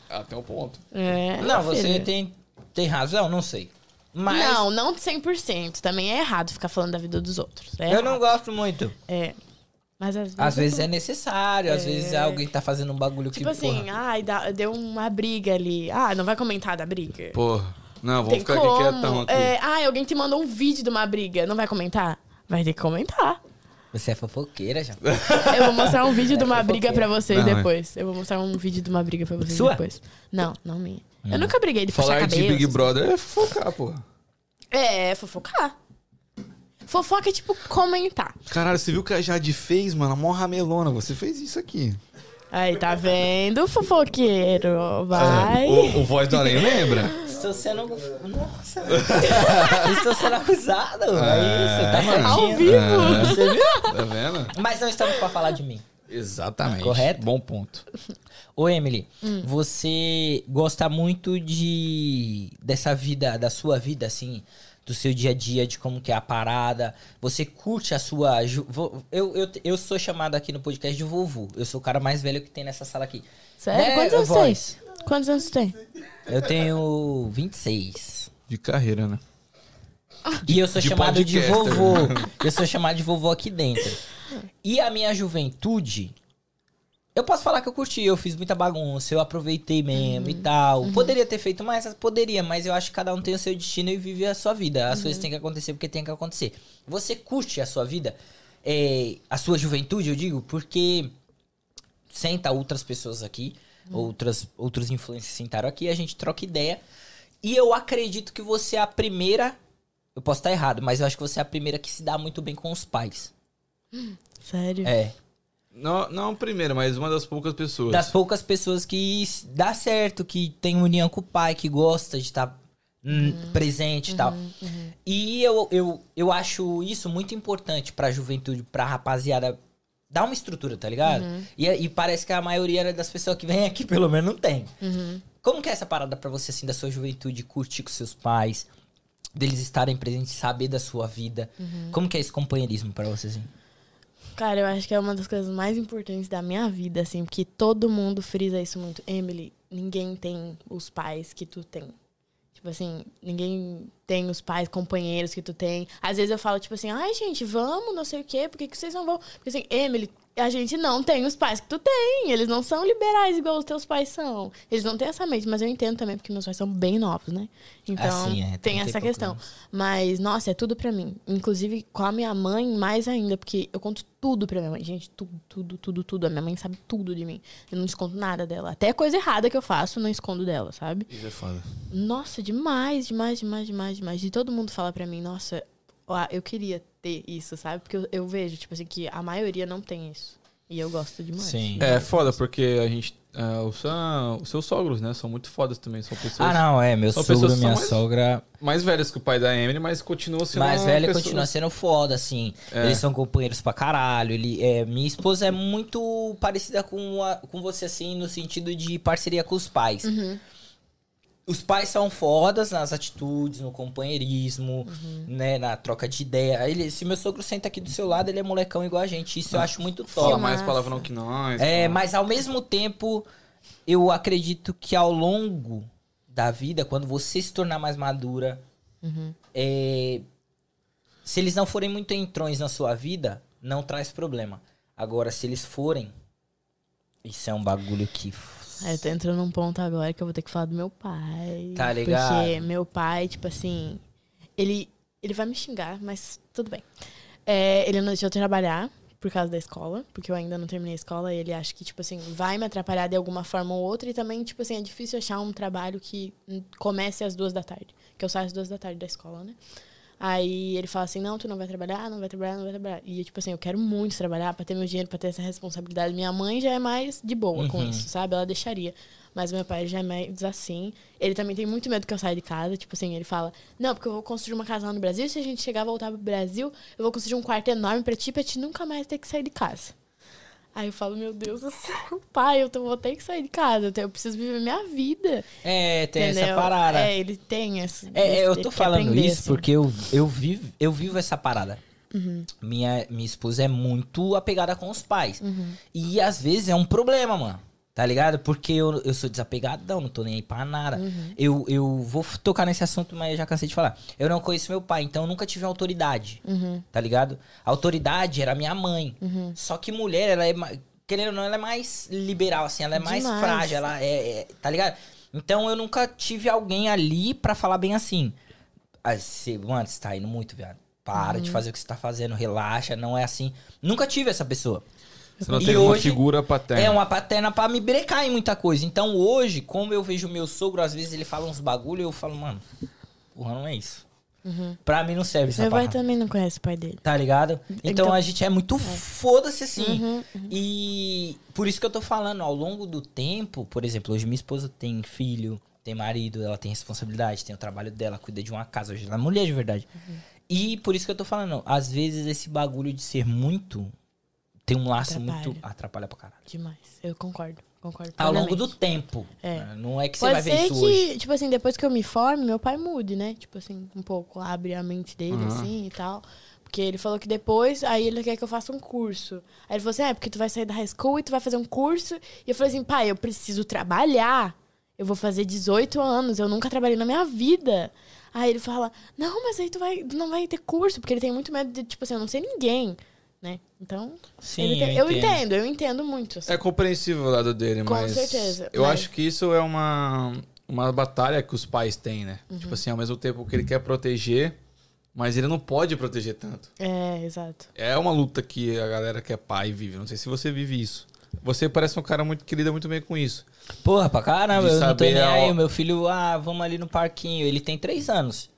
até o ponto. É, Não, você filha. tem, tem razão, não sei. Mas Não, não 100%. Também é errado ficar falando da vida dos outros. É eu não errado. gosto muito. É. Mas às vezes... Às vezes tô- é necessário, às vezes alguém tá fazendo um bagulho Tipo que. assim, porra, ai, dá- deu uma briga ali. Ah, não vai comentar da briga? Porra. Não, vamos ficar como. aqui quietão aqui. É, ah, alguém te mandou um vídeo de uma briga. Não vai comentar? Vai ter que comentar. Você é fofoqueira, já. Eu vou mostrar um vídeo de uma briga pra vocês Não, é. depois. Eu vou mostrar um vídeo de uma briga pra vocês Sua? depois. Não, não minha. Eu nunca briguei de Falar de. Big Brother é fofocar, porra. É, fofocar. Fofoca é tipo comentar. Caralho, você viu o que a Jade fez, mano? A mó ramelona. Você fez isso aqui. Aí, tá vendo, fofoqueiro? Vai. É, O, o Voz do Além lembra? Estou sendo. Nossa! Estou sendo acusado. É isso, tá mano. Ao vivo. Você viu? Tá vendo? Mas não estamos pra falar de mim. Exatamente. Correto? Bom ponto. Ô, Emily, Hum. você gosta muito de. dessa vida, da sua vida, assim, do seu dia a dia, de como que é a parada. Você curte a sua. ju- vo- Eu, eu, eu sou chamado aqui no podcast de vovô. Eu sou o cara mais velho que tem nessa sala aqui. Sério? Né, Quantos anos voz? tem? Quantos anos tem? Eu tenho 26. De carreira, né? E eu sou de chamado de vovô. Eu sou chamado de vovô aqui dentro. E a minha juventude, eu posso falar que eu curti, eu fiz muita bagunça, eu aproveitei mesmo e tal. Poderia ter feito mais, poderia, mas eu acho que cada um tem o seu destino e vive a sua vida. As coisas têm que acontecer porque tem que acontecer. Você curte a sua vida, é, a sua juventude, eu digo, porque senta outras pessoas aqui, outras, outros influencers sentaram aqui, a gente troca ideia. E eu acredito que você é a primeira. Eu posso estar errado, mas eu acho que você é a primeira que se dá muito bem com os pais. Sério? É. Não, não a primeira, mas uma das poucas pessoas. Das poucas pessoas que dá certo, que tem união com o pai, que gosta de estar hum, presente e tal. E eu, eu, eu acho isso muito importante pra juventude, pra rapaziada dar uma estrutura, tá ligado? E, e parece que a maioria das pessoas que vem aqui, pelo menos, não tem. Como que é essa parada pra você, assim, da sua juventude, curtir com seus pais, deles estarem presentes, saber da sua vida? Como que é esse companheirismo pra você, assim? Cara, eu acho que é uma das coisas mais importantes da minha vida, assim, porque todo mundo frisa isso muito. Emily, ninguém tem os pais que tu tem. Tipo assim, ninguém tem os pais, companheiros que tu tem. Às vezes eu falo, tipo assim, ai, gente, vamos, não sei o quê, por que, que vocês não vão? Porque assim, Emily, a gente não tem os pais que tu tem. Eles não são liberais igual os teus pais são. Eles não têm essa mente, mas eu entendo também, porque meus pais são bem novos, né? Então, Assim, é, 30 tem e essa pouco questão. anos. Mas, nossa, é tudo pra mim. Inclusive, com a minha mãe, mais ainda, porque eu conto tudo pra minha mãe. Gente, tudo, tudo, tudo, tudo. A minha mãe sabe tudo de mim. Eu não escondo nada dela. Até coisa errada que eu faço, não escondo dela, sabe? Isso é foda. Nossa, demais, demais, demais, demais, demais. E todo mundo fala pra mim, nossa, eu queria ter isso, sabe? Porque eu, eu vejo, tipo assim, que a maioria não tem isso. E eu gosto demais. Sim. É foda, porque a gente. ah, os, os seus sogros, né? São muito fodas também. São pessoas Ah, não, é. Meu sogro, minha mais- sogra. mais velhas que o pai da Emily, mas continuam sendo. mais velha pessoas- continua sendo foda, assim. É. Eles são companheiros pra caralho. Ele, é, minha esposa é muito parecida com, a- com você, assim, no sentido de parceria com os pais. Os pais são fodas nas atitudes, no companheirismo, né, na troca de ideia. Ele, se meu sogro senta aqui do seu lado, ele é molecão igual a gente. Isso eu acho muito Fala top. mais massa. palavrão que nós. É, fala- mas ao mesmo tempo, eu acredito que ao longo da vida, quando você se tornar mais madura, é, se eles não forem muito entrões na sua vida, não traz problema. Agora, se eles forem, isso é um bagulho que. Eu tô entrando num ponto agora que eu vou ter que falar do meu pai. Tá ligado? Porque meu pai, tipo assim, ele, ele vai me xingar, mas tudo bem. É, ele não deixou eu trabalhar por causa da escola, porque eu ainda não terminei a escola, e ele acha que, tipo assim, vai me atrapalhar de alguma forma ou outra, e também, tipo assim, é difícil achar um trabalho que hum, comece às duas da tarde. Que eu saio às duas da tarde da escola, né? Aí ele fala assim, não, tu não vai trabalhar, não vai trabalhar, não vai trabalhar. E, tipo assim, eu quero muito trabalhar pra ter meu dinheiro, pra ter essa responsabilidade. Minha mãe já é mais de boa com Uhum. isso, sabe? Ela deixaria. Mas meu pai já é mais assim. Ele também tem muito medo que eu saia de casa. Tipo assim, ele fala, não, porque eu vou construir uma casa lá no Brasil. Se a gente chegar a voltar pro Brasil, eu vou construir um quarto enorme pra ti, pra ti nunca mais ter que sair de casa. Aí eu falo, meu Deus do céu, pai, eu tô- vou ter que sair de casa. Eu, tenho- eu preciso viver minha vida. É, tem essa entendeu? parada. É, ele tem essa. É, é, eu tô falando aprender, isso assim. porque eu, eu, vivo, eu vivo essa parada. Uhum. Minha, minha esposa é muito apegada com os pais. Uhum. E às vezes é um problema, mano. Tá ligado? Porque eu, eu sou desapegadão, não tô nem aí pra nada. Uhum. Eu, eu vou tocar nesse assunto, mas eu já cansei de falar. Eu não conheço meu pai, então eu nunca tive autoridade. Uhum. Tá ligado? A autoridade era minha mãe. Só que mulher, ela é. Querendo ou não, ela é mais liberal, assim, ela é mais Demais. frágil, ela é, é- Tá ligado? Então eu nunca tive alguém ali pra falar bem assim. Ah, você, mano, você tá indo muito, viado. Para Uhum. de fazer o que você tá fazendo, relaxa, não é assim. Nunca tive essa pessoa. Você não E tem uma hoje figura paterna. É uma paterna pra me brecar em muita coisa. Então hoje, como eu vejo meu sogro, às vezes ele fala uns bagulho, eu falo, mano, porra, não é isso. Pra mim não serve essa Meu pai também não conhece o pai dele. Tá ligado? Então, Então- a gente é muito foda-se assim. Uhum, E por isso que eu tô falando, ao longo do tempo, por exemplo, hoje minha esposa tem filho, tem marido, ela tem responsabilidade, tem o trabalho dela, cuida de uma casa, hoje ela é mulher de verdade. Uhum. E por isso que eu tô falando, às vezes esse bagulho de ser muito tem um laço Atrapalha. muito atrapalha pra caralho. Demais. Eu concordo. Concordo. Ao longo do tempo. É. né? Não é que você Pode vai ver ser isso que, hoje. tipo assim, depois que eu me forme, meu pai mude, né? Tipo assim, um pouco, abre a mente dele, Aham. assim, e tal. Porque ele falou que depois, aí ele quer que eu faça um curso. Aí ele falou assim, é, porque tu vai sair da high school e tu vai fazer um curso. E eu falei assim, pai, eu preciso trabalhar. Eu vou fazer 18 anos, eu nunca trabalhei na minha vida. Aí ele fala, não, mas aí tu vai, tu não vai ter curso, porque ele tem muito medo de, tipo assim, eu não sei ninguém, né? Então, Sim, ele tem- eu eu, entendo. entendo. eu entendo muito. assim. É compreensível o lado dele, Com mas. certeza, Eu mas- acho que isso é uma, uma batalha que os pais têm, né? Uhum. Tipo assim, ao mesmo tempo que ele quer proteger, mas ele não pode proteger tanto. É, exato. É uma luta que a galera que é pai vive. Não sei se você vive isso. Você parece um cara muito que lida muito bem com isso. Porra, pra caramba, De eu não tô nem a- aí. O meu filho, ah, vamos ali no parquinho. Ele tem três anos.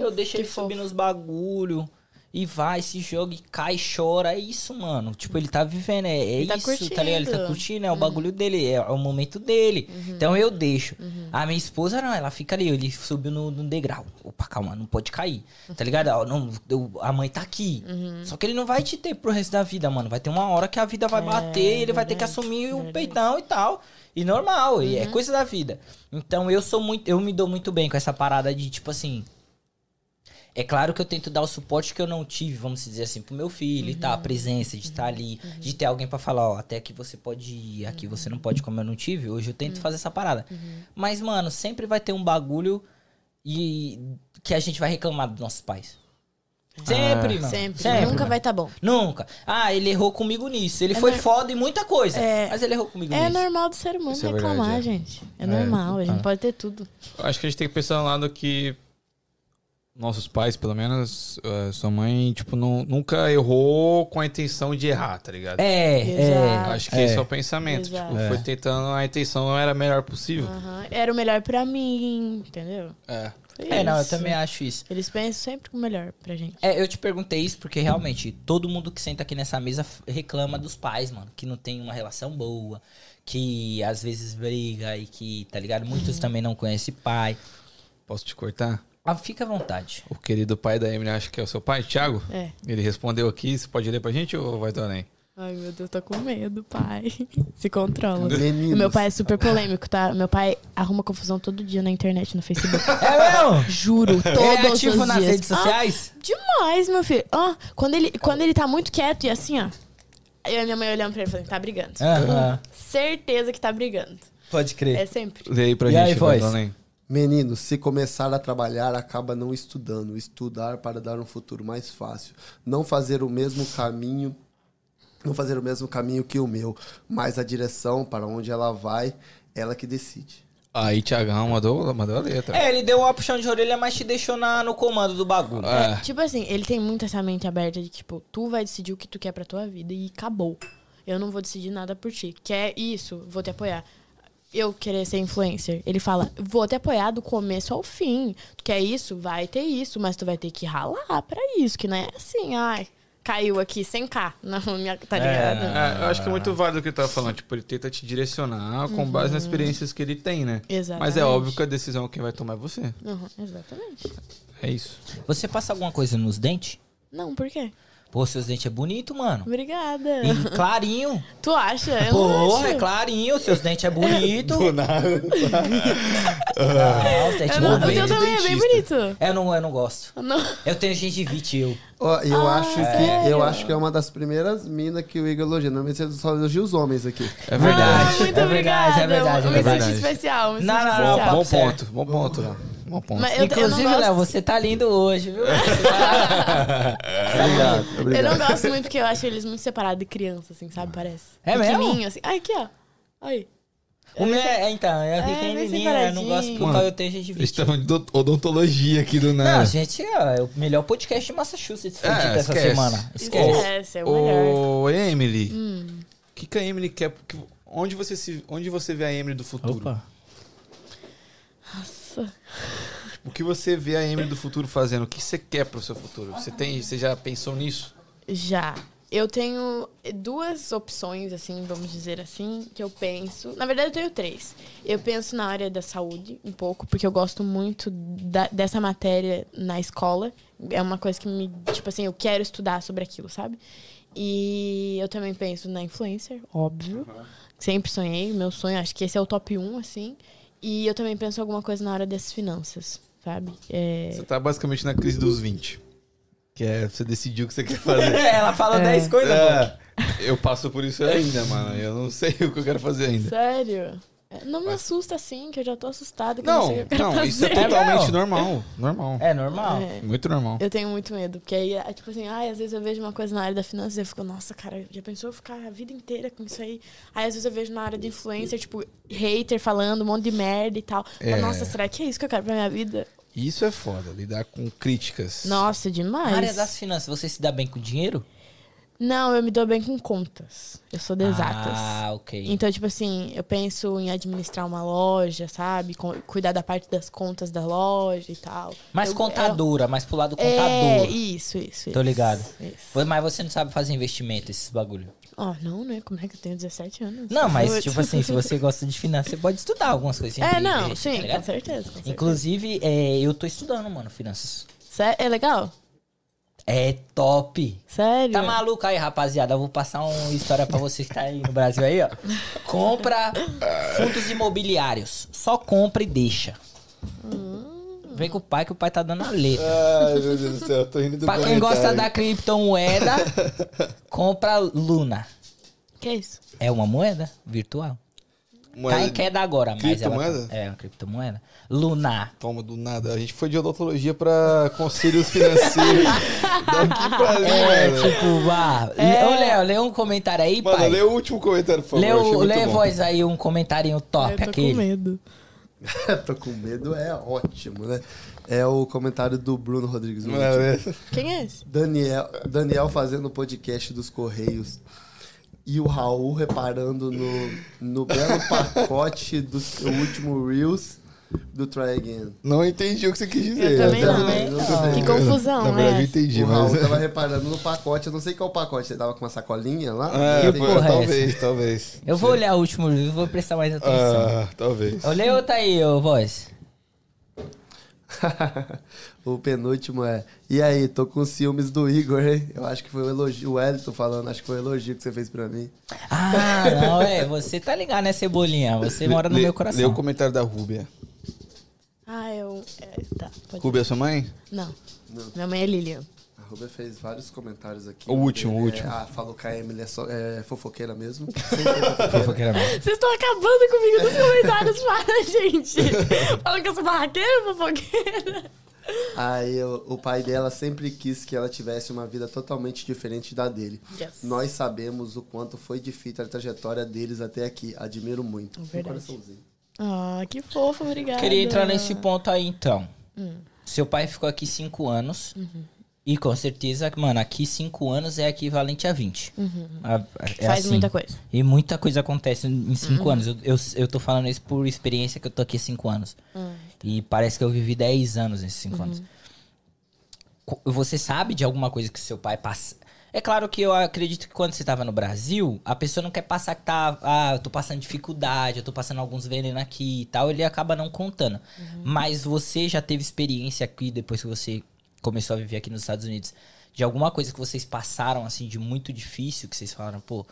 eu deixo ele fofo. subir nos bagulho. E vai, se joga, e cai, chora. É isso, mano. Tipo, ele tá vivendo. É, é tá isso, tá ligado? Ele tá curtindo. curtindo, é o bagulho dele, é, o momento dele. Então eu deixo. A minha esposa, não, ela fica ali. Ele subiu no, no degrau. Opa, calma, não pode cair. Tá ligado? Não, eu- a mãe tá aqui. Só que ele não vai te ter pro resto da vida, mano. Vai ter uma hora que a vida vai bater e ele vai ter que assumir o peitão e tal. E normal, e é coisa da vida. Então eu sou muito. Eu me dou muito bem com essa parada de, tipo assim. É claro que eu tento dar o suporte que eu não tive, vamos dizer assim, pro meu filho e tal, a presença de estar ali, de ter alguém pra falar, ó, até aqui você pode ir, aqui você não pode, como eu não tive. Hoje eu tento fazer essa parada. Mas, mano, sempre vai ter um bagulho e que a gente vai reclamar dos nossos pais. Sempre, mano. Sempre. Sempre, Nunca mano. vai tá bom. Nunca. Ah, ele errou comigo nisso. Ele É foi nor- foda em muita coisa. É- mas ele errou comigo É nisso. normal do ser humano Isso é reclamar, verdade, é. gente. É, normal, a gente pode ter tudo. Eu acho que a gente tem que pensar no lado que nossos pais, pelo menos, eh, sua mãe, tipo, não, nunca errou com a intenção de errar, tá ligado? É, é. Exato. Acho que É. esse é o pensamento. Exato. Tipo, foi tentando, a intenção não era a melhor possível. Aham. Era o melhor pra mim, entendeu? É. Foi É, não, eu também acho isso. Eles pensam sempre o melhor pra gente. É, eu te perguntei isso porque realmente todo mundo que senta aqui nessa mesa reclama dos pais, mano, que não tem uma relação boa, que às vezes briga e que, tá ligado? Muitos também não conhecem pai. Posso te cortar? Ah, fica à vontade. O querido pai da Emily, acho que é o seu pai, Thiago? É. Ele respondeu aqui, você pode ler pra gente ou vai estar nem? Ai, meu Deus, tô com medo, pai. Se controla. Meninos. Meu pai é super polêmico, tá? Meu pai arruma confusão todo dia na internet, no Facebook. É mesmo? Juro, todos Ele é ativo os nas dias. redes sociais? Ah, demais, meu filho. Ah, quando, ele, quando ele tá muito quieto e assim, ó. Eu e minha mãe olhando pra ele falando, tá brigando. Aham. Certeza que tá brigando. Pode crer. É sempre. Lê aí pra E gente, aí, voz? Valdonem. Menino, se começar a trabalhar, acaba não estudando. Estudar para dar um futuro mais fácil. Não fazer o mesmo caminho, não fazer o mesmo caminho que o meu, mas a direção para onde ela vai, ela que decide. Aí, Thiagão mandou, mandou a letra. É, ele deu uma puxão de orelha, mas te deixou na, no comando do bagulho. É. Tipo assim, ele tem muito essa mente aberta de tipo, tu vai decidir o que tu quer pra tua vida e acabou. Eu não vou decidir nada por ti. Quer isso? Vou te apoiar. Eu querer ser influencer. Ele fala, vou te apoiar do começo ao fim. Tu quer isso? Vai ter isso, mas tu vai ter que ralar pra isso, que não é assim, ai, caiu aqui 100k na minha, tá ligado? É, eu acho que é muito válido o que ele tava falando. Tipo, ele tenta te direcionar com base nas experiências que ele tem, né? Mas é Exatamente. óbvio que a decisão quem vai tomar é você. Uhum, exatamente. É isso. Você passa alguma coisa nos dentes? Não, por quê? Pô, seus dentes é bonito, mano. Obrigada. E clarinho. Tu acha? Eu não Porra, acho. é clarinho, seus dentes é bonito. nada. Não, os dentes Eu não, o teu também é bem bonito. Eu não, eu não gosto. Não. Eu tenho gengivite, eu. Ó, eu, Ah, acho que, eu acho que é uma das primeiras minas que o Igor elogia. Normalmente ele só elogia os homens aqui. É verdade. Ah, muito é verdade, é obrigada. verdade, é Eu me verdade. senti especial. Me Não, não, não, Bom, especial. bom ponto, bom ponto. Bom ponto. Mas eu, eu Inclusive, não gosto, Léo, você tá lindo hoje, viu? Tá- Obrigado, eu obrigado. não gosto muito porque eu acho eles muito separados de criança, assim, sabe? Parece. É mesmo? Assim. Ai, aqui, ó. Aí. O meu é, então, eu É, pequenininho, bem eu não gosto Mano, eu tenho Eles gengivite. estavam de do- odontologia aqui do Não, nada. gente, é o melhor podcast de Massachusetts É, dito essa esquece. semana. Esquece. Esquece, é o melhor. Ô, Emily, o Hum. que, que a Emily quer? que- Onde você, se, onde você vê a Emily do futuro? Opa. Nossa. O que você vê a Emily do futuro fazendo? O que você quer pro seu futuro? Você, tem, você já pensou nisso? Já. Eu tenho duas opções, assim, vamos dizer assim, que eu penso. Na verdade, eu tenho três. Eu penso na área da saúde, um pouco, porque eu gosto muito da- dessa matéria na escola. É uma coisa que me. Tipo assim, eu quero estudar sobre aquilo, sabe? E eu também penso na influencer, óbvio. Sempre sonhei, meu sonho, acho que esse é o top 1, assim. E eu também penso alguma coisa na área das finanças, sabe? É, Você tá basicamente na crise dos 20. Que é você decidiu o que você quer fazer. Ela falou É. 10 coisas, pô. É, eu passo por isso ainda, mano. Eu não sei o que eu quero fazer ainda. Sério? Não me assusta assim, que eu já tô assustada. que eu Não, sei o que eu quero não, isso é totalmente É, normal. Normal. É normal. É. Muito normal. Eu tenho muito medo, porque aí, é, tipo assim, ai, às vezes eu vejo uma coisa na área da finança e eu fico, nossa, cara, já pensou eu ficar a vida inteira com isso aí? Aí às vezes eu vejo na área de influencer, tipo, hater falando um monte de merda e tal. É. falo, Nossa, será que é isso que eu quero pra minha vida? Isso é foda, lidar com críticas. Nossa, demais. Na área das finanças, você se dá bem com dinheiro? Não, eu me dou bem com contas. Eu sou de exatas. Ah, ok. Então, tipo assim, eu penso em administrar uma loja, sabe? Cuidar da parte das contas da loja e tal. Mais Eu- contadora, mais pro lado É, contador. isso, isso, Tô ligado. Isso. Mas você não sabe fazer investimento, esses bagulho. Ó, não, né? Como é que eu tenho 17 anos? Não, mas tipo assim, se você gosta de finanças, você pode estudar algumas coisinhas. É, não, investir, sim, tá com certeza. com certeza. Inclusive, é, eu tô estudando, mano, finanças. É legal? É top. Sério? Tá maluco aí, rapaziada? Eu vou passar uma história pra você que tá aí no Brasil aí, ó. Compra fundos imobiliários. Só compra e deixa. Vem com o pai que o pai tá dando a letra. Ai, meu Deus do céu, eu tô rindo do Pra quem gosta da criptomoeda, compra Luna. Que é isso? É uma moeda virtual. Moeda Tá em queda agora, mas ela... Criptomoeda? É, uma criptomoeda. Lunar. Toma do nada. A gente foi de odontologia pra conselhos financeiros. Daqui pra ali, É, mano. tipo, vá. É. Ô, Léo, lê um comentário aí, Mano, pai. lê o último comentário, por favor. Lê, o, lê voz aí, um comentarinho top, eu tô aquele. com medo. Tô com medo, é ótimo, né? É o comentário do Bruno Rodrigues. é? Quem é esse? Daniel, Daniel fazendo o podcast dos Correios. E o Raul reparando no, no belo pacote do seu último Reels do Try Again. Não entendi o que você quis dizer. Eu também Eu não. também não. Que confusão, Na verdade, eu né? entendi, o Raul mas... tava reparando no pacote, eu não sei qual pacote, você tava com uma sacolinha lá? É, entendi. porra é talvez, talvez. Eu vou olhar o último vídeo, vou prestar mais atenção. Ah, talvez. Eu leio outra aí, ô voz. o penúltimo é. E aí, tô com ciúmes do Igor, hein? Eu acho que foi um elogio. O Wellington falando, acho que foi um elogio que você fez pra mim. Ah, não, é. Você tá ligado, né, Cebolinha? Você mora no Lê- meu coração. Lê o comentário da Rúbia. Ah, eu. É, tá, pode Rúbia é sua mãe? Não. Não. Minha mãe é Lilian. A Rubia fez vários comentários aqui. O último, o É, último. Ah, falou que a Emily é, só, é fofoqueira mesmo. Fofoqueira mesmo. Vocês estão acabando comigo nos comentários, para, gente. Fala que eu sou barraqueira, fofoqueira. Aí o, o pai dela sempre quis que ela tivesse uma vida totalmente diferente da dele. Yes. Nós sabemos o quanto foi difícil a trajetória deles até aqui. Admiro muito. Um Verdade. coraçãozinho. Ah, que fofo, obrigada. Queria entrar nesse ponto aí, então. Hum. Seu pai ficou aqui cinco anos. Uhum. E com certeza, mano, aqui cinco anos é equivalente a 20. A- é Uhum. Faz assim. muita coisa. Uhum. E muita coisa acontece em cinco anos. Eu, eu, eu tô falando isso por experiência que eu tô aqui há cinco anos. Hum. E parece que eu vivi 10 anos nesses cinco Uhum. anos. Co- Você sabe de alguma coisa que seu pai passa? É claro que eu acredito que quando você tava no Brasil, a pessoa não quer passar que tá. Ah, eu tô passando dificuldade, eu tô passando alguns venenos aqui e tal, ele acaba não contando. Mas você já teve experiência aqui, depois que você começou a viver aqui nos Estados Unidos, de alguma coisa que vocês passaram, assim, de muito difícil, que vocês falaram, pô,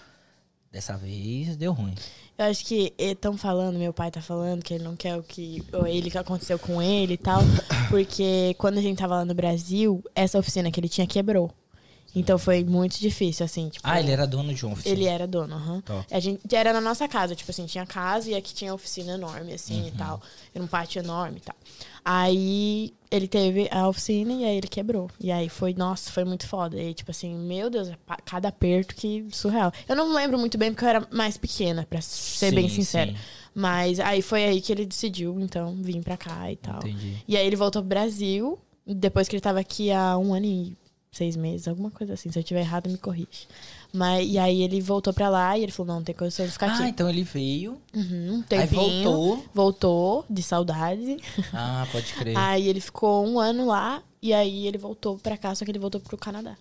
dessa vez deu ruim. Eu acho que estão falando, meu pai tá falando que ele não quer o que. Ou ele que aconteceu com ele e tal. Porque quando a gente tava lá no Brasil, essa oficina que ele tinha quebrou. Então foi muito difícil, assim, tipo. Ah, ele era dono de um oficina. Ele era dono, aham. Top. A gente era na nossa casa, tipo assim, tinha casa e aqui tinha oficina enorme, assim, e tal. Era um pátio enorme e tal. Aí ele teve a oficina e aí ele quebrou. E aí foi, nossa, foi muito foda. E tipo assim, meu Deus, pa- cada aperto que surreal. Eu não lembro muito bem porque eu era mais pequena, pra ser Sim, bem sincera. sim. Mas aí foi aí que ele decidiu, então, vir pra cá e tal. Entendi. E aí ele voltou pro Brasil, depois que ele tava aqui há um ano e seis meses, alguma coisa assim. Se eu tiver errado, me corrige. Mas, e aí ele voltou pra lá e ele falou, não, tem condição de ficar Ah, aqui. então ele veio. Uhum, um Aí tempinho. voltou. Voltou, de saudade. Ah, pode crer. Aí ele ficou um ano lá e aí ele voltou pra cá, só que ele voltou pro Canadá.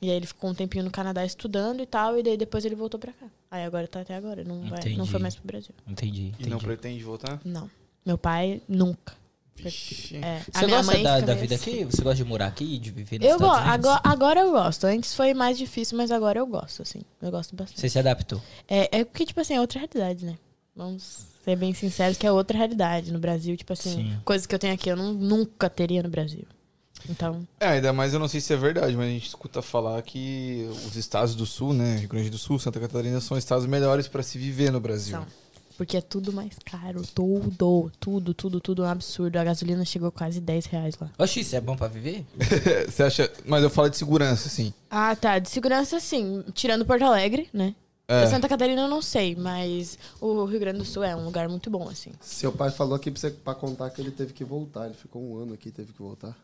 E aí ele ficou um tempinho no Canadá estudando e tal, e daí depois ele voltou pra cá. Aí agora tá até agora, não, vai, não foi mais pro Brasil. Entendi, E entendi. não pretende voltar? Não. Meu pai nunca. Vixe. É, Você gosta da, da vida assim. aqui? Você gosta de morar aqui, de viver nos Eu Estados gosto. Unidos? Agora, agora eu gosto. Antes foi mais difícil, mas agora eu gosto, assim. Eu gosto bastante. Você se adaptou. É, é porque, tipo assim, é outra realidade, né? Vamos ser bem sinceros que é outra realidade. No Brasil, tipo assim, Sim. coisas que eu tenho aqui eu não, nunca teria no Brasil. Então, É, ainda mais eu não sei se é verdade, mas a gente escuta falar que os estados do sul, né, Rio Grande do Sul, Santa Catarina, são estados melhores pra se viver no Brasil. São. Porque é tudo mais caro. Tudo, tudo, tudo, tudo é um absurdo. A gasolina chegou quase 10 reais lá. Oxi, isso é bom pra viver? Você acha. Mas eu falo de segurança, assim. Ah, tá. De segurança, sim. Tirando Porto Alegre, né? É. Santa Catarina eu não sei, mas o Rio Grande do Sul é um lugar muito bom, assim. Seu pai falou aqui pra, você, pra contar que ele teve que voltar. Ele ficou um ano aqui, teve que voltar.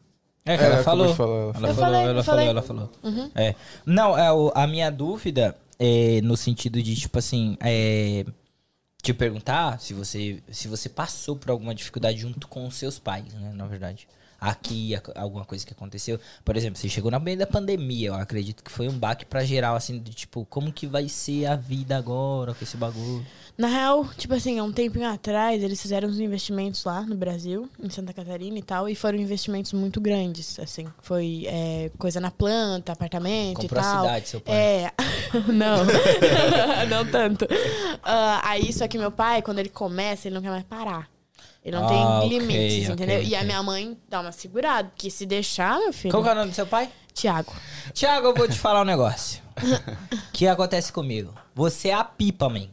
É, É, ela falou. ela falou. falei, ela falou, ela falou. É. Não, é, o- a minha dúvida é no sentido de, tipo assim, é, te perguntar se você, se você passou por alguma dificuldade junto com os seus pais, né, na verdade. Aqui, a- alguma coisa que aconteceu. Por exemplo, você chegou no meio da pandemia, eu acredito que foi um baque pra geral, assim, de tipo, como que vai ser a vida agora com esse bagulho? Na real, tipo assim, há um tempinho atrás, eles fizeram uns investimentos lá no Brasil, em Santa Catarina e tal, e foram investimentos muito grandes, assim. Foi é, coisa na planta, apartamento Comprou e a tal. cidade, seu pai. É, não, não tanto. Ah, aí, só que meu pai, quando ele começa, ele não quer mais parar. Ele não Ah, tem ok, limites, entendeu? E a minha mãe dá uma segurada, porque se deixar, meu filho... Qual que é o nome do seu pai? Tiago. Tiago, eu vou te falar um negócio. que acontece comigo? Você é a pipa, man.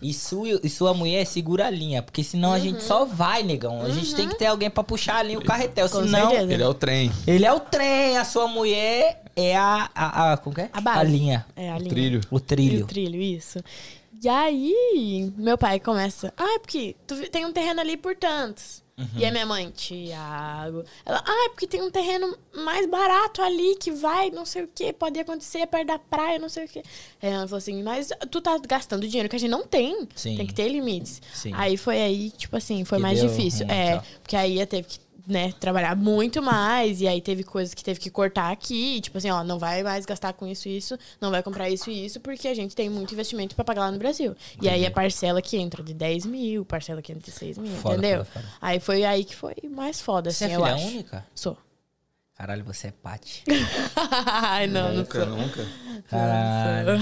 E sua, e sua mulher segura a linha, porque senão a gente só vai, negão. A gente tem que ter alguém pra puxar ali o carretel, Com senão... certeza. Ele é o trem. Ele é o trem, a sua mulher é a... a, a como que é? A base. linha. É, a linha. Trilho. O E trilho. o trilho, isso. E aí, meu pai começa. Ah, é porque tu tem um terreno ali por tantos. Uhum. E a minha mãe, Tiago. Ela, ah, é porque tem um terreno mais barato ali que vai, não sei o que, pode acontecer perto da praia, não sei o que. Ela falou assim, mas tu tá gastando dinheiro que a gente não tem. Sim. Tem que ter limites. Sim. Aí foi aí, tipo assim, foi Que mais difícil. ruim, é, tá. porque aí eu teve que né, trabalhar muito mais, e aí teve coisas que teve que cortar aqui, tipo assim, ó, não vai mais gastar com isso e isso, não vai comprar isso e isso, porque a gente tem muito investimento pra pagar lá no Brasil. E aí a parcela que entra de 10 mil, parcela que entra de 6 mil, Foda, entendeu? foda, foda. Aí foi aí que foi mais foda, Você assim, é eu filha acho. única? Sou. Caralho, você é Paty. Ai, não, não Nunca, sou. nunca. Caralho.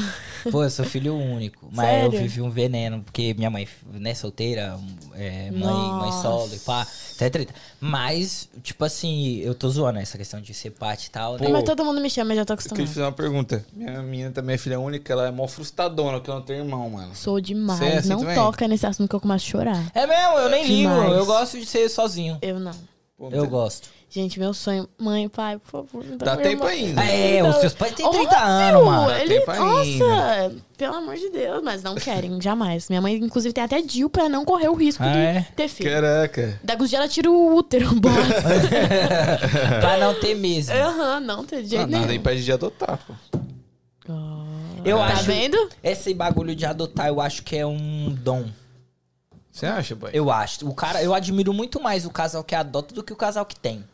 Pô, eu sou filho único. Mas eu Sério? vivi um veneno, porque minha mãe, né, solteira, é, mãe, mãe solo e pá, etc. treta. Mas, tipo assim, eu tô zoando essa questão de ser Paty e tal, né? Pô, Mas todo mundo me chama, eu já tô Eu queria te fazer uma pergunta. Minha menina também é filha única, ela é mó frustradona, porque ela não tem irmão, mano. Sou demais. É assim não também? toca nesse assunto que eu começo a chorar. É mesmo, eu nem ligo. Demais. Eu gosto de ser sozinho. Eu não. Pô, Eu gosto. Gente, meu sonho. Mãe, pai, por favor. me Dá meu tempo irmão. ainda. É, os seus pais têm 30 Óbvio, anos, mano. Ele, tempo ainda. nossa, pelo amor de Deus, mas não querem, jamais. Minha mãe, inclusive, tem até DIU pra não correr o risco Ah, de é? ter filho. Caraca. Da dia ela tira o útero, bota. pra não ter mesmo. Aham, não, tem jeito Ah, nada nenhum. impede de adotar, pô. Eu Tá acho. vendo? Esse bagulho de adotar, eu acho que é um dom. Você acha, pai? Eu acho. O cara, eu admiro muito mais o casal que adota do que o casal que tem.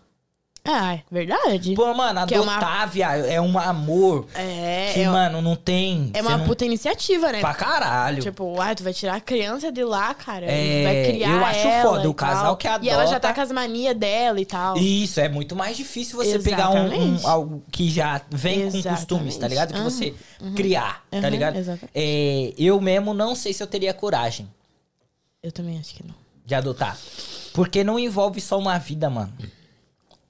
Ah, é verdade. Pô, mano, Que é uma- adotar, é um amor É, que, é, mano, não tem. é uma não... puta iniciativa, né? Pra caralho. Tipo, ah, tu vai tirar a criança de lá, cara. É, vai criar eu acho ela foda, e o casal tal. que E ela já adota- tá com as manias dela e tal. Isso, é muito mais difícil você pegar um, um- Exatamente. algo que já vem com Exatamente. costumes, tá ligado? Que Aham, você criar, tá ligado? exatamente. É, eu mesmo não sei se eu teria coragem Eu também acho que não. de adotar. Porque não envolve só uma vida, mano.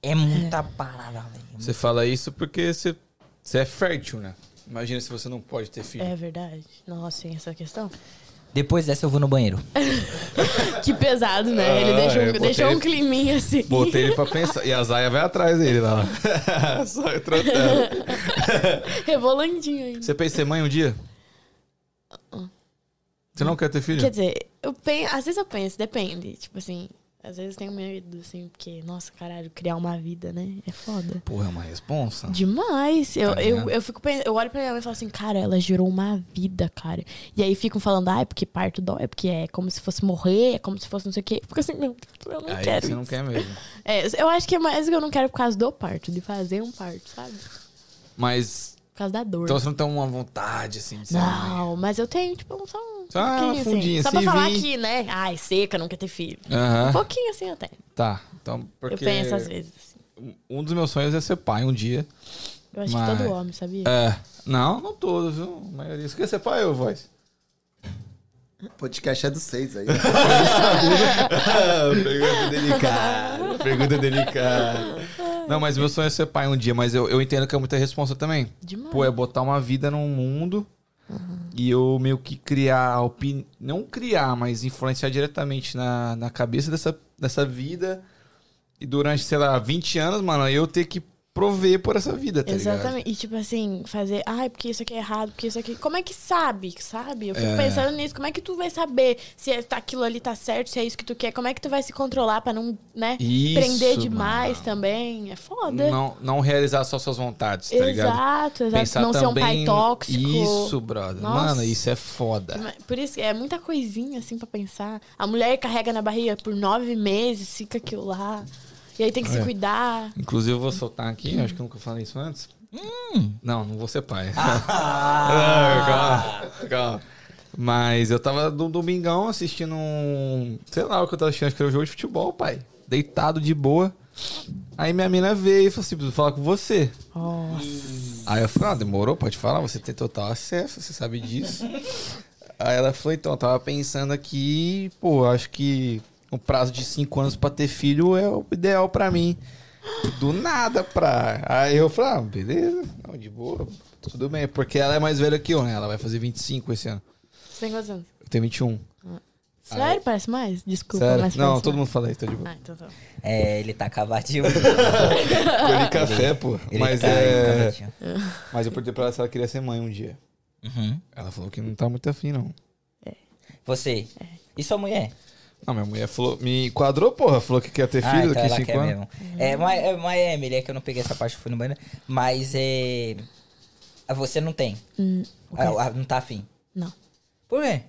É muita parada, velho. Você fala isso porque você, você é fértil, né? Imagina se você não pode ter filho. É verdade. Nossa, tem essa questão. Depois dessa eu vou no banheiro. Que pesado, né? Ele Ah, deixou, eu um- botei- deixou um climinha assim. Botei ele pra pensar. E a Zaya vai atrás dele lá. Só trotando. Revolandinho ainda. Você pensa em ser mãe um dia? Você não quer ter filho? Quer dizer, eu penso, às vezes eu penso, depende. Tipo assim, às vezes eu tenho medo, assim, porque, nossa, caralho, criar uma vida, né? É foda. Porra, é uma responsa. Demais. Eu, Tá eu, vendo? eu fico eu olho pra minha mãe e falo assim, cara, ela gerou uma vida, cara. E aí ficam falando, ah, é porque parto dói, é porque é como se fosse morrer, é como se fosse não sei o quê. Fico assim, meu, eu não Aí quero. você não isso. quer mesmo. É, eu acho que é mais que eu não quero por causa do parto, de fazer um parto, sabe? Por Mas. causa da dor. Então você não tem uma vontade, assim, de ser mãe. Não, mas eu tenho, tipo, só um Só pouquinho, fundinha, Só pra assim, falar vim. que, né? Ai, seca, não quer ter filho. Um pouquinho assim tenho. Tá. Então, porque. Eu penso às vezes. assim. Um dos meus sonhos é ser pai um dia. Eu acho Mas- que todo homem, sabia? É. Não, não todos, viu? A maioria. Você quer ser pai ou voz? O podcast é do seis aí. Pergunta delicada. Pergunta delicada. Não, mas meu sonho é ser pai um dia, mas eu, eu entendo que é muita responsa também. Demais. Pô, é botar uma vida num mundo E eu meio que criar a opinião. Não criar, mas influenciar diretamente na, na cabeça dessa, dessa vida. E durante, sei lá, 20 anos, mano, eu ter que prover por essa vida, tá ligado? Exatamente. E tipo assim, fazer, ai, porque isso aqui é errado, porque isso aqui. Como é que sabe, sabe? Eu fico É. pensando nisso, como é que tu vai saber se é- aquilo ali tá certo, se é isso que tu quer? Como é que tu vai se controlar pra não, né, Isso, prender demais mano. também? É foda. Não, não realizar só suas vontades, tá ligado? exato, exato. Pensar não ser um pai também- tóxico. Isso, brother. Nossa. Mano, isso é foda. Por isso, é muita coisinha assim pra pensar. A mulher carrega na barriga por nove meses, fica aquilo lá. E aí tem que se É. cuidar. Inclusive, eu vou soltar aqui, acho que eu nunca falei isso antes. Não, não vou ser pai. Ah, calma, calma. Mas eu tava no domingão assistindo um. Sei lá o que eu tava assistindo, acho que era um jogo de futebol, pai. Deitado de boa. Aí minha mina veio e falou assim: preciso falar com você. Aí eu falei, ah, demorou, pode falar, você tem total acesso, você sabe disso. Aí ela falou, então, eu tava pensando aqui, pô, acho que o prazo de cinco anos pra ter filho é o ideal pra mim. Do nada pra. Aí eu falei, ah, beleza, não, de boa, tudo bem, porque ela é mais velha que eu, né? Ela vai fazer 25 esse ano. Você tem quantos anos? Eu tenho 21. Sério? Parece mais? Desculpa, Sério? mas Não, todo mais. mundo fala isso, tá de boa. Ah, então tá. É, ele tá cavadinho. Colhi café, pô. Ele Mas tá é. Mas eu perguntei pra ela se ela queria ser mãe um dia. Uhum. Ela falou que não tá muito afim, não. Você. E sua mulher? Não, minha mulher falou, me enquadrou, porra, falou que quer ter Ah, filho então daqui ela 5 quer anos. mesmo. É, mas, é, mas é, Emily, é que eu não peguei essa parte, eu fui no banheiro. Mas é. ah, Você não tem. Hum? Ah, ah, não tá afim. Não. Por quê?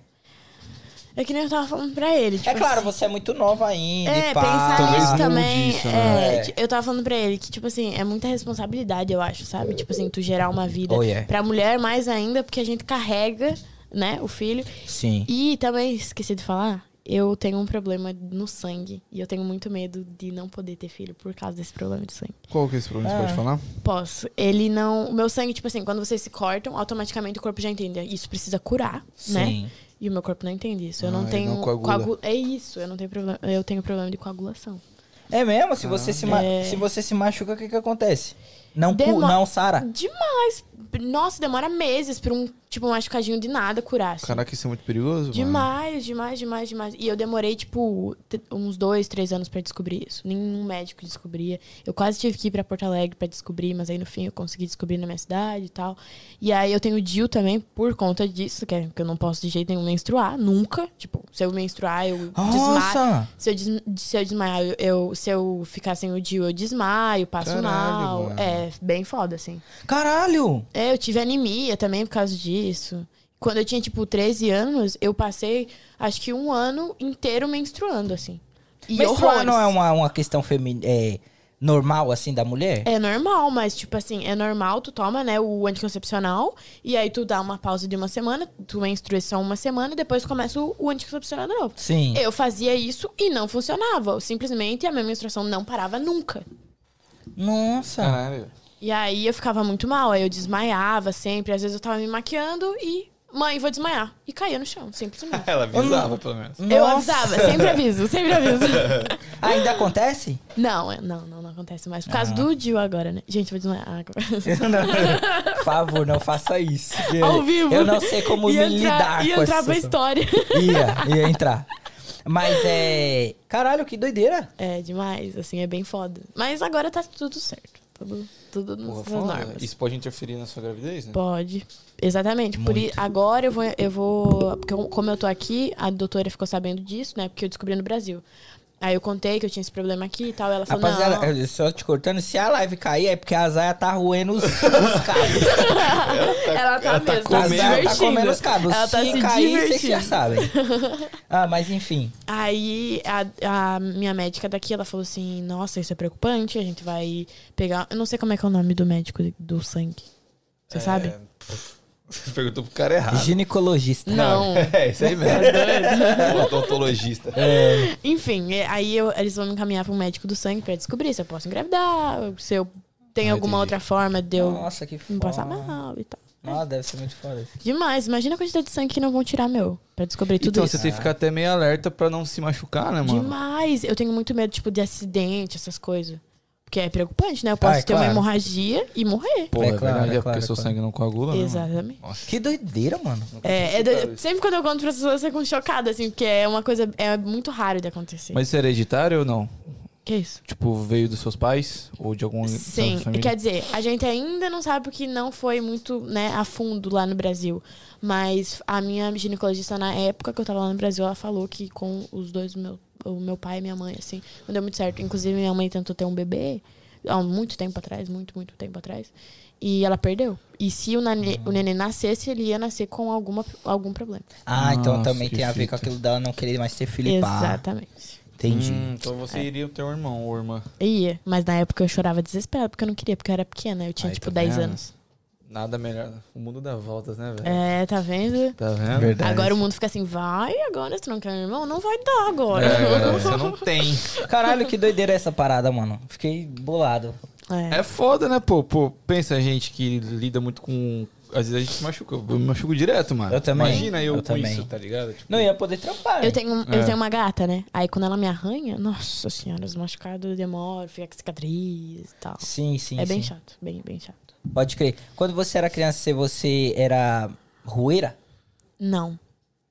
É que nem eu tava falando pra ele. Tipo é claro, assim, você é muito nova ainda. É, e pá. pensar Talvez nisso mude também. isso, é, né? t- Eu tava falando pra ele que, tipo assim, é muita responsabilidade, eu acho, sabe? Tipo assim, tu gerar uma vida Oh, yeah. pra mulher mais ainda, porque a gente carrega, né, o filho. Sim. E também, esqueci de falar, eu tenho um problema no sangue. E eu tenho muito medo de não poder ter filho por causa desse problema de sangue. Qual que é esse problema? Você Ah. pode falar? Posso. Ele não. O meu sangue, tipo assim, quando vocês se cortam, automaticamente o corpo já entende. Isso precisa curar, né? Sim. E o meu corpo não entende isso. Eu Ah, não ele tenho. não coagula. coagu- É isso, eu não tenho problema. Eu tenho problema de coagulação. É mesmo? Se você, se, ma- É. se você se machuca, o que que acontece? Não, Demo- não Sara? Demais. Nossa, demora meses pra um, tipo, um machucadinho de nada curar. assim. Caraca, isso é muito perigoso, mano. Demais, demais, demais, demais. E eu demorei, tipo, uns dois, três anos pra descobrir isso. Nenhum médico descobria. Eu quase tive que ir pra Porto Alegre pra descobrir, mas aí no fim eu consegui descobrir na minha cidade e tal. E aí eu tenho o DIL também por conta disso, que, é, que eu não posso de jeito nenhum menstruar, nunca. Tipo, se eu menstruar, eu desmaio. Se eu, des- se eu desmaiar, eu, eu- se eu ficar sem o DIL, eu desmaio, passo Caralho, mal. mano. É bem foda, assim. Caralho! É, eu tive anemia também por causa disso. Quando eu tinha, tipo, 13 anos, eu passei, acho que um ano inteiro menstruando, assim. E Menstruar horrores. não é uma, uma questão feminina. É, normal, assim, da mulher? É normal, mas, tipo assim, é normal, tu toma, né, o anticoncepcional, e aí tu dá uma pausa de uma semana, tu menstrua só uma semana, e depois começa o, o anticoncepcional de novo. Sim. Eu fazia isso e não funcionava. Simplesmente a minha menstruação não parava nunca. Nossa! Caralho. E aí eu ficava muito mal, aí eu desmaiava sempre. Às vezes eu tava me maquiando e, mãe, vou desmaiar. E caía no chão, simplesmente. Ela avisava, pelo menos. Eu Nossa. avisava, sempre aviso, sempre aviso. Ainda acontece? não, é- não, não, não acontece mais. Por Ah. causa do Dio agora, né? Gente, vou desmaiar agora. Por favor, não faça isso. Ao vivo. Eu não sei como ia me entrar, lidar ia com entrar pra história. Ia, ia entrar. Mas é. Caralho, que doideira. É demais, assim, é bem foda. Mas agora tá tudo certo. Tudo, tudo Porra, nas normas. Isso pode interferir na sua gravidez, né? Pode. Exatamente. Por i- agora eu vou, eu vou. Porque eu- como eu tô aqui, a doutora ficou sabendo disso, né? Porque eu descobri no Brasil. Aí eu contei que eu tinha esse problema aqui e tal. Ela falou, Rapaziada, não. só te cortando, se a live cair é porque a Zaya tá roendo os, os cabos. ela tá mesmo, tá, a se Zaya tá comendo os cabos. Ela tá se se cair, vocês divertindo. já sabem. Ah, mas enfim. Aí a, a minha médica daqui, ela falou assim, nossa, isso é preocupante, a gente vai pegar. Eu não sei como é que é o nome do médico do sangue. Você sabe? Você perguntou pro cara errado. Ginecologista. Não. É, isso aí mesmo. Odontologista. Enfim, é, aí eu- eles vão me encaminhar um médico do sangue pra descobrir se eu posso engravidar, se eu tenho Ah, alguma entendi. outra forma de eu Nossa, que não foda. passar mal e tal. Nossa, deve ser muito foda. Demais, imagina a quantidade de sangue que não vão tirar meu pra descobrir tudo Então isso. você tem que ficar até meio alerta pra não se machucar, né, mano? Demais. Eu tenho muito medo, tipo, de acidente, essas coisas. Porque é preocupante, né? Eu posso Ah, é ter uma claro. hemorragia e morrer. Pô, É é, claro, verdade, é é porque claro, seu é claro. sangue não coagula, né? Exatamente. Nossa. Que doideira, mano. É, é do- sempre quando eu conto pra pessoas, eu fico chocada, assim, porque é uma coisa. É muito raro de acontecer. Mas isso é hereditário ou não? Que isso? Tipo, veio dos seus pais? Ou de algum Sim, quer dizer, a gente ainda não sabe porque não foi muito, né, a fundo lá no Brasil. Mas a minha ginecologista, na época que eu tava lá no Brasil, ela falou que com os dois, meu, o meu pai e minha mãe, assim, não deu muito certo. Inclusive, minha mãe tentou ter um bebê há muito tempo atrás, muito, muito tempo atrás. E ela perdeu. E se o, nane, o neném nascesse, ele ia nascer com alguma, algum problema. Ah, então Nossa, também tem a ver com fita. aquilo dela não querer mais ter filho e pá. Exatamente. Entendi. Hum, então você É. iria ter um irmão ou irmã. Ia, mas na época eu chorava desesperado porque eu não queria, porque eu era pequena, eu tinha Aí, tipo tá 10 vendo? anos. Nada melhor. O mundo dá voltas, né, velho? É, tá vendo? Tá vendo? Verdade. Agora o mundo fica assim, vai agora, se tu não quer um irmão, não vai dar agora. É, você não tem. Caralho, que doideira é essa parada, mano. Fiquei bolado. É. É foda, né, pô? Pô, pensa a gente que lida muito com. Às vezes a gente se machuca. Eu me machuco direto, mano. Eu também, Imagina eu, eu com também. isso, tá ligado? Tipo, Não ia poder trampar. Eu tenho, É. eu tenho uma gata, né? Aí quando ela me arranha, nossa senhora, os machucados demoram, fica com cicatriz e tal. Sim, sim, é bem sim. chato, bem, bem chato. Pode crer. Quando você era criança, você era rueira? Não,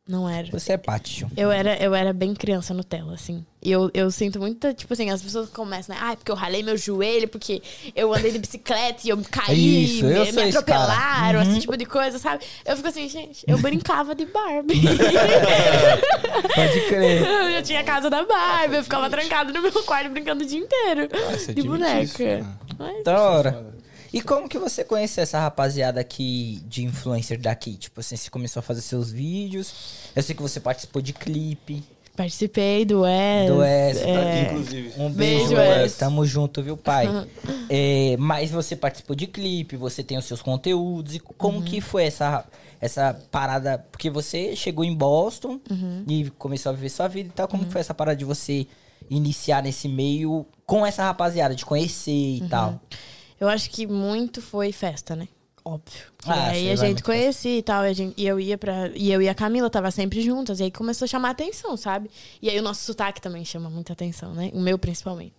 não era. Você é pátio. Eu era, eu era bem criança Nutella, assim. E eu, eu sinto muita, tipo assim, as pessoas começam, né? Ah, porque eu ralei meu joelho, porque eu andei de bicicleta e eu caí, Isso, eu me, me atropelaram, Uhum. esse tipo de coisa, sabe? Eu fico assim, gente, eu brincava de Barbie. Pode crer. eu tinha a casa da Barbie, eu ficava trancada no meu quarto brincando o dia inteiro. Você de admite boneca. isso? Mas- Da hora. E como que você conheceu essa rapaziada aqui de influencer daqui? Tipo assim, você começou a fazer seus vídeos. Eu sei que você participou de clipe. Participei do Wes. Do Wes, é, Tá inclusive. Um Beijo, Wes. Tamo junto, viu, pai? É, mas você participou de clipe, você tem os seus conteúdos. E como Uhum. que foi essa, essa parada? Porque você chegou em Boston Uhum. e começou a viver sua vida e tal. Como que foi essa parada de você iniciar nesse meio com essa rapaziada, de conhecer e Uhum. tal? Eu acho que muito foi festa, né? Óbvio. Que Ah, aí a gente conhecia e tal, e, gente- e eu ia pra. E eu e a Camila tava sempre juntas, e aí começou a chamar atenção, sabe? E aí o nosso sotaque também chama muita atenção, né? O meu principalmente.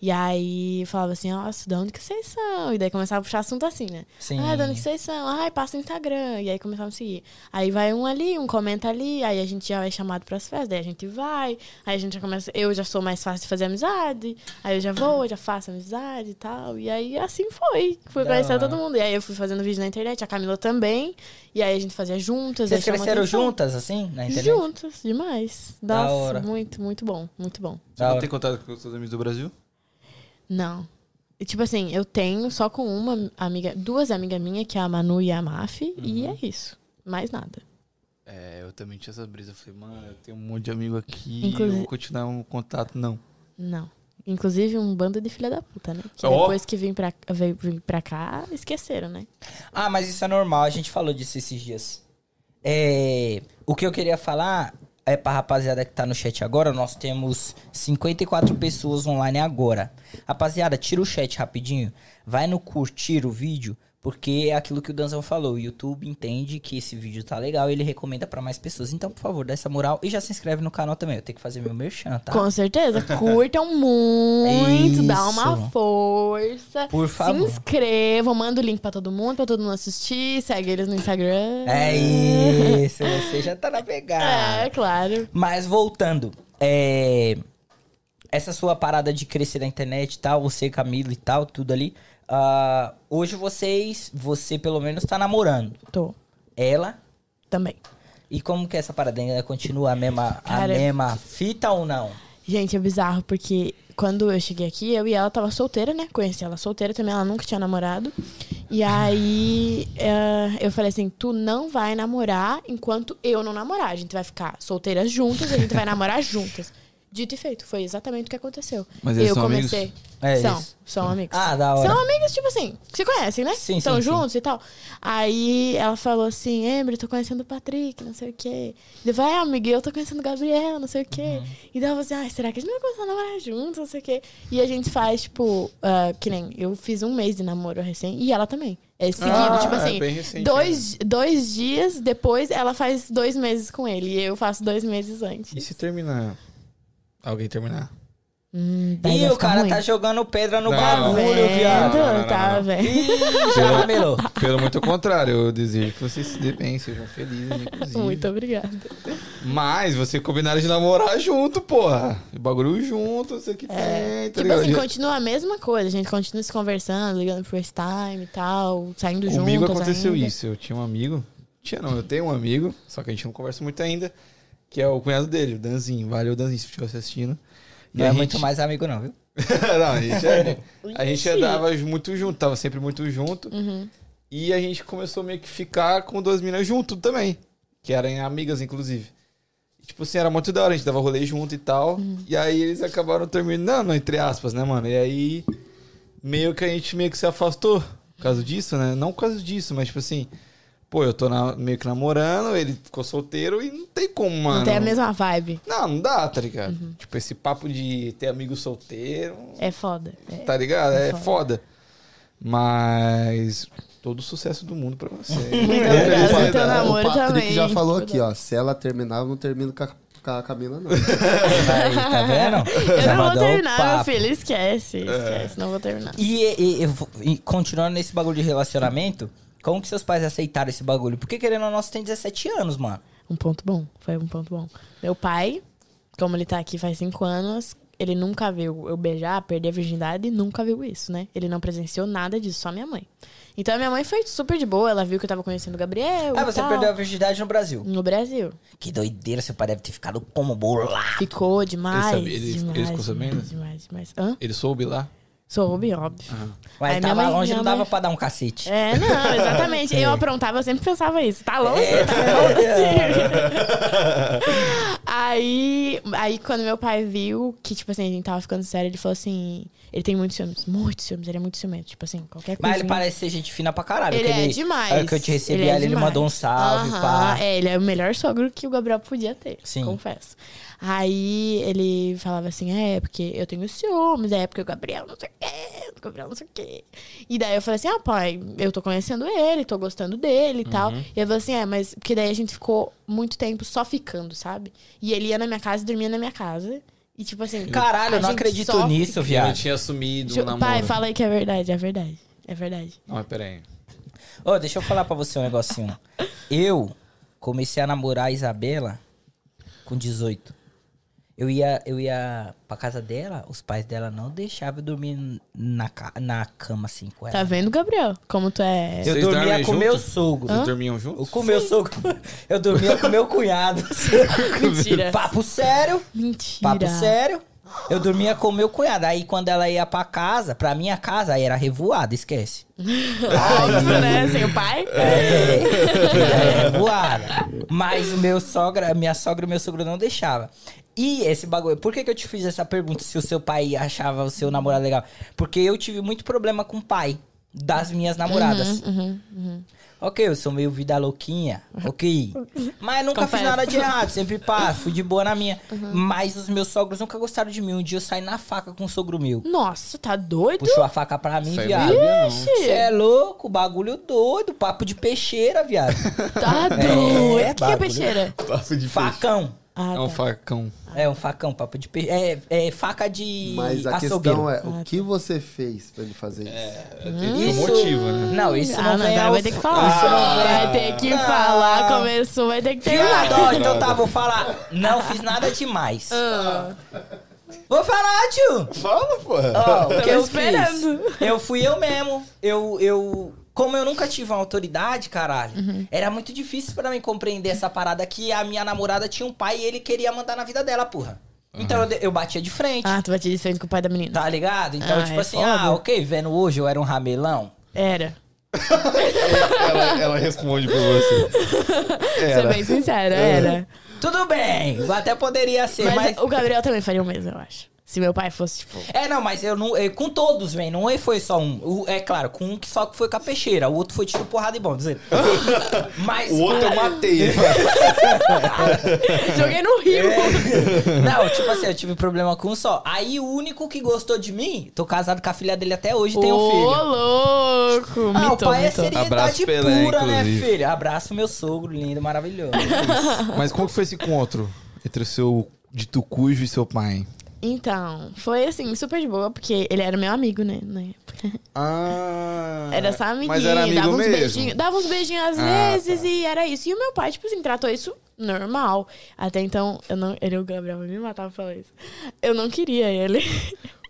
E aí falava assim, nossa, de onde que vocês são? E daí começava a puxar assunto assim, né? Sim. Ah, de onde que vocês são? Ai, passa o Instagram. E aí começava a seguir. Aí vai um ali, um comenta ali, aí a gente já é chamado pras festas, daí a gente vai, aí a gente já começa. Eu já sou mais fácil de fazer amizade, aí eu já vou, já faço amizade e tal. E aí assim foi. Fui conhecendo todo mundo. E aí eu fui fazendo vídeo na internet, a Camila também. E aí a gente fazia juntas. Vocês cresceram juntas, assim, na internet? Juntas, demais. Da Nossa, hora. muito, muito bom, muito bom. Você Da não tem contato com os seus amigos do Brasil? Não. E, tipo assim, eu tenho só com uma amiga, duas amigas minhas, que é a Manu e a Maf, e é isso. Mais nada. É, eu também tinha essa brisa. Eu falei, mano, eu tenho um monte de amigo aqui. Inclusive- Eu vou continuar um contato, não. Não. Inclusive um bando de filha da puta, né? Que Ó. depois que vim pra, veio, vim pra cá, esqueceram, né? Ah, mas isso é normal, a gente falou disso esses dias. É, o que eu queria falar é pra rapaziada que tá no chat agora, nós temos 54 pessoas online agora. Rapaziada, tira o chat rapidinho, vai no curtir o vídeo, porque é aquilo que o Danzão falou, o YouTube entende que esse vídeo tá legal e ele recomenda pra mais pessoas. Então, por favor, dá essa moral e já se inscreve no canal também, eu tenho que fazer meu merchan, tá? Com certeza. Curtam muito, dá uma Isso. força. Por favor. Se inscrevam, manda o link pra todo mundo, pra todo mundo assistir. Segue eles no Instagram. É isso, você já tá na pegada. É, claro. Mas voltando, é, essa sua parada de crescer na internet e tal, você, Camila e tal, tudo ali. Ah, hoje vocês, você pelo menos tá namorando. Tô. Ela. Também. E como que é essa parada ainda continua a mesma, a Cara, mesma fita ou não? Gente, é bizarro, porque quando eu cheguei aqui, eu e ela tava solteira, né? Conheci ela solteira também, ela nunca tinha namorado. E aí eh, eu falei assim: tu não vai namorar enquanto eu não namorar. A gente vai ficar solteiras juntas a gente vai namorar juntas. Dito e feito, foi exatamente o que aconteceu. Mas eles eu são comecei. É são, isso. são amigos. Ah, da hora. São amigos, tipo assim, que se conhecem, né? Sim, Estão sim, sim. juntos e tal. Aí ela falou assim, Embre, tô conhecendo o Patrick, não sei o quê. Ele vai, ah, amiga, eu tô conhecendo o Gabriel, não sei o quê. Uhum. E daí eu falei assim, ah, será que a gente vai começar a namorar juntos, não sei o quê. E a gente faz, tipo, ah, que nem, eu fiz um mês de namoro recém, e ela também. É seguido, Ah, tipo é assim, bem recente, dois, dois dias depois ela faz dois meses com ele, e eu faço dois meses antes. E se terminar? Alguém terminar? Hum, Ih, o cara ruim. tá jogando pedra no Não, bagulho, vendo? viado. Não, não, não, tá, velho. Ramelou. Pelo muito contrário, eu desejo que vocês se dê bem, sejam felizes, inclusive. Muito obrigada. Mas você combinaram de namorar junto, porra. O bagulho junto, você que tem, tá Tipo ligado? assim, continua a mesma coisa. A gente continua se conversando, ligando pro FaceTime e tal, saindo juntos. Comigo aconteceu ainda. isso. Eu tinha um amigo. Tinha não, eu tenho um amigo, só que a gente não conversa muito ainda. Que é o cunhado dele, o Danzinho. Valeu, Danzinho, se estiver assistindo. E Não é gente- muito mais amigo, não, viu? não, a gente, é- a gente andava muito junto, tava sempre muito junto. Uhum. E a gente começou meio que ficar com duas minas junto também. Que eram amigas, inclusive. E, tipo assim, era muito da hora, a gente dava rolê junto e tal. E aí eles acabaram terminando, entre aspas, né, mano? E aí meio que a gente meio que se afastou por causa disso, né? Não por causa disso, mas tipo assim, pô, eu tô na- meio que namorando, ele ficou solteiro e não tem como, mano. Não tem a mesma vibe. Não, não dá, tá ligado? Tipo, esse papo de ter amigo solteiro, É foda. É. tá ligado? É É foda. foda. Mas todo o sucesso do mundo pra você. Muito obrigada. Teu namoro o Patrick também. já falou aqui, ó. Se ela terminar, eu não termino com a, com a Camila, não. Aí, tá vendo? Eu Já não vou terminar, meu filho. Esquece. Esquece. Não vou terminar. E, e- e- e continuando nesse bagulho de relacionamento, como que seus pais aceitaram esse bagulho? Porque querendo ou não, você tem 17 anos, mano. Um ponto bom. Foi um ponto bom. Meu pai, como ele tá aqui faz cinco anos, ele nunca viu eu beijar, perder a virgindade, nunca viu isso, né? Ele não presenciou nada disso, só minha mãe. Então a minha mãe foi super de boa, ela viu que eu tava conhecendo o Gabriel. Ah, e você tal. perdeu a virgindade no Brasil. No Brasil. Que doideira, seu pai deve ter ficado como bolado. Ficou demais. Ele sabia- ele- ele demais, ficou sabendo? demais, demais, demais. Hã? Ele soube lá? Soube, óbvio. Mas Aí tava mãe- longe, não dava mãe- pra dar um cacete. É, não, exatamente. Eu aprontava, eu sempre pensava isso. Tá longe? É. Tá longe. aí, aí, quando meu pai viu que, tipo assim, a gente tava ficando sério, ele falou assim... Ele tem muitos ciúmes, muitos ciúmes. Ele é muito ciumento, tipo assim, qualquer coisa. Mas ele parece ser gente fina pra caralho. Ele que é demais. A hora que eu te recebi Ele é ele demais. mandou um salve, pá. É, ele é o melhor sogro que o Gabriel podia ter. Sim. Confesso. Aí ele falava assim: é, porque eu tenho ciúmes, é porque o Gabriel não sei o quê, o Gabriel não sei o quê. E daí eu falei assim: ah, pai, eu tô conhecendo ele, tô gostando dele e tal. Uhum. E ele falou assim: é, mas porque daí a gente ficou muito tempo só ficando, sabe? E ele ia na minha casa e dormia na minha casa. E tipo assim. Caralho, eu não acredito só nisso, fica- Eu viado. tinha assumido o namoro. Pai, fala aí que é verdade, é verdade. É verdade. Não, mas peraí. Ô, deixa eu falar pra você um negocinho. Eu comecei a namorar a Isabela com 18. Eu ia, eu ia pra casa dela, os pais dela não deixavam eu dormir na, ca- na cama assim com ela. Tá vendo, Gabriel? Como tu é. Eu Vocês dormia dormem com junto? meu sogro. Vocês dormiam juntos? Com meu sogro. Eu dormia com meu cunhado. Mentira. Papo sério. Mentira. Papo sério. Eu dormia com meu cunhado. Aí quando ela ia pra casa, pra minha casa, aí era revoada, esquece. Óbvio, né? Sem o pai? É, é revoada. Mas o meu sogra, minha sogra e meu sogro não deixava. E esse bagulho, por que, que eu te fiz essa pergunta se o seu pai achava o seu namorado legal? Porque eu tive muito problema com o pai das minhas namoradas. Uhum, Ok, eu sou meio vida louquinha, ok. Mas nunca fiz Confesso. nada de errado, sempre pá, fui de boa na minha. Uhum. Mas os meus sogros nunca gostaram de mim. Um dia eu saí na faca com o sogro meu. Nossa, tá doido? Puxou a faca pra mim, aí eu viado. Você é louco, bagulho doido, papo de peixeira, viado. Tá É, doido. O que, que é peixeira? Papo de Facão. Ah, É um tá. facão. É um facão, papo de peixe. É, é faca de Mas a açougueiro. questão é, Ah, o que você fez pra ele fazer isso? Tem um motivo, né? Não, isso Ah, não não, vem agora ao... vai ter que falar. Isso não vem... vai ter que Ah. falar. Começou, vai ter que terminar. Viado, ó, então tá, vou falar. Não fiz nada demais. Ah, Vou falar, tio. Fala, porra. Ó, o que Tô eu esperando. fiz? Eu fui eu mesmo. Eu, eu... Como eu nunca tive uma autoridade, caralho, Uhum. era muito difícil pra mim compreender essa parada que a minha namorada tinha um pai e ele queria mandar na vida dela, porra. Então eu, eu batia de frente. Ah, tu te de frente com o pai da menina. Tá ligado? Então, Ah, tipo é assim, foda. ah, ok, vendo hoje eu era um ramelão. Era. ela, ela responde pra você. Ser bem sincero, era. Tudo bem, até poderia ser, Mas, mas. o Gabriel também faria o mesmo, eu acho. Se meu pai fosse, tipo... É, não, mas eu não. eu- com todos, velho. Não foi só um. O- é claro, com um que só que foi com a peixeira. O outro foi tiro porrada e bom, dizer. mas. O outro eu matei. Joguei no rio. É. Não, tipo assim, eu tive problema com um só. Aí o único que gostou de mim, tô casado com a filha dele até hoje, tem um Ô, filho. louco. Ah, o Mitou, pai é mitou. seriedade Abraço, Pelé, pura, né, inclusive. filho? Abraço meu sogro, lindo, maravilhoso. Mas como que foi esse encontro entre o seu dito cujo e seu pai? Então, foi assim, super de boa, porque ele era meu amigo, né? na época. Ah. Era só amiguinho, Mas era amigo dava uns mesmo. beijinhos, dava uns beijinhos às Ah, vezes tá. e era isso. E o meu pai, tipo assim, tratou isso normal. Até então, eu não, ele, o Gabriel me matar pra falar isso. Eu não queria ele.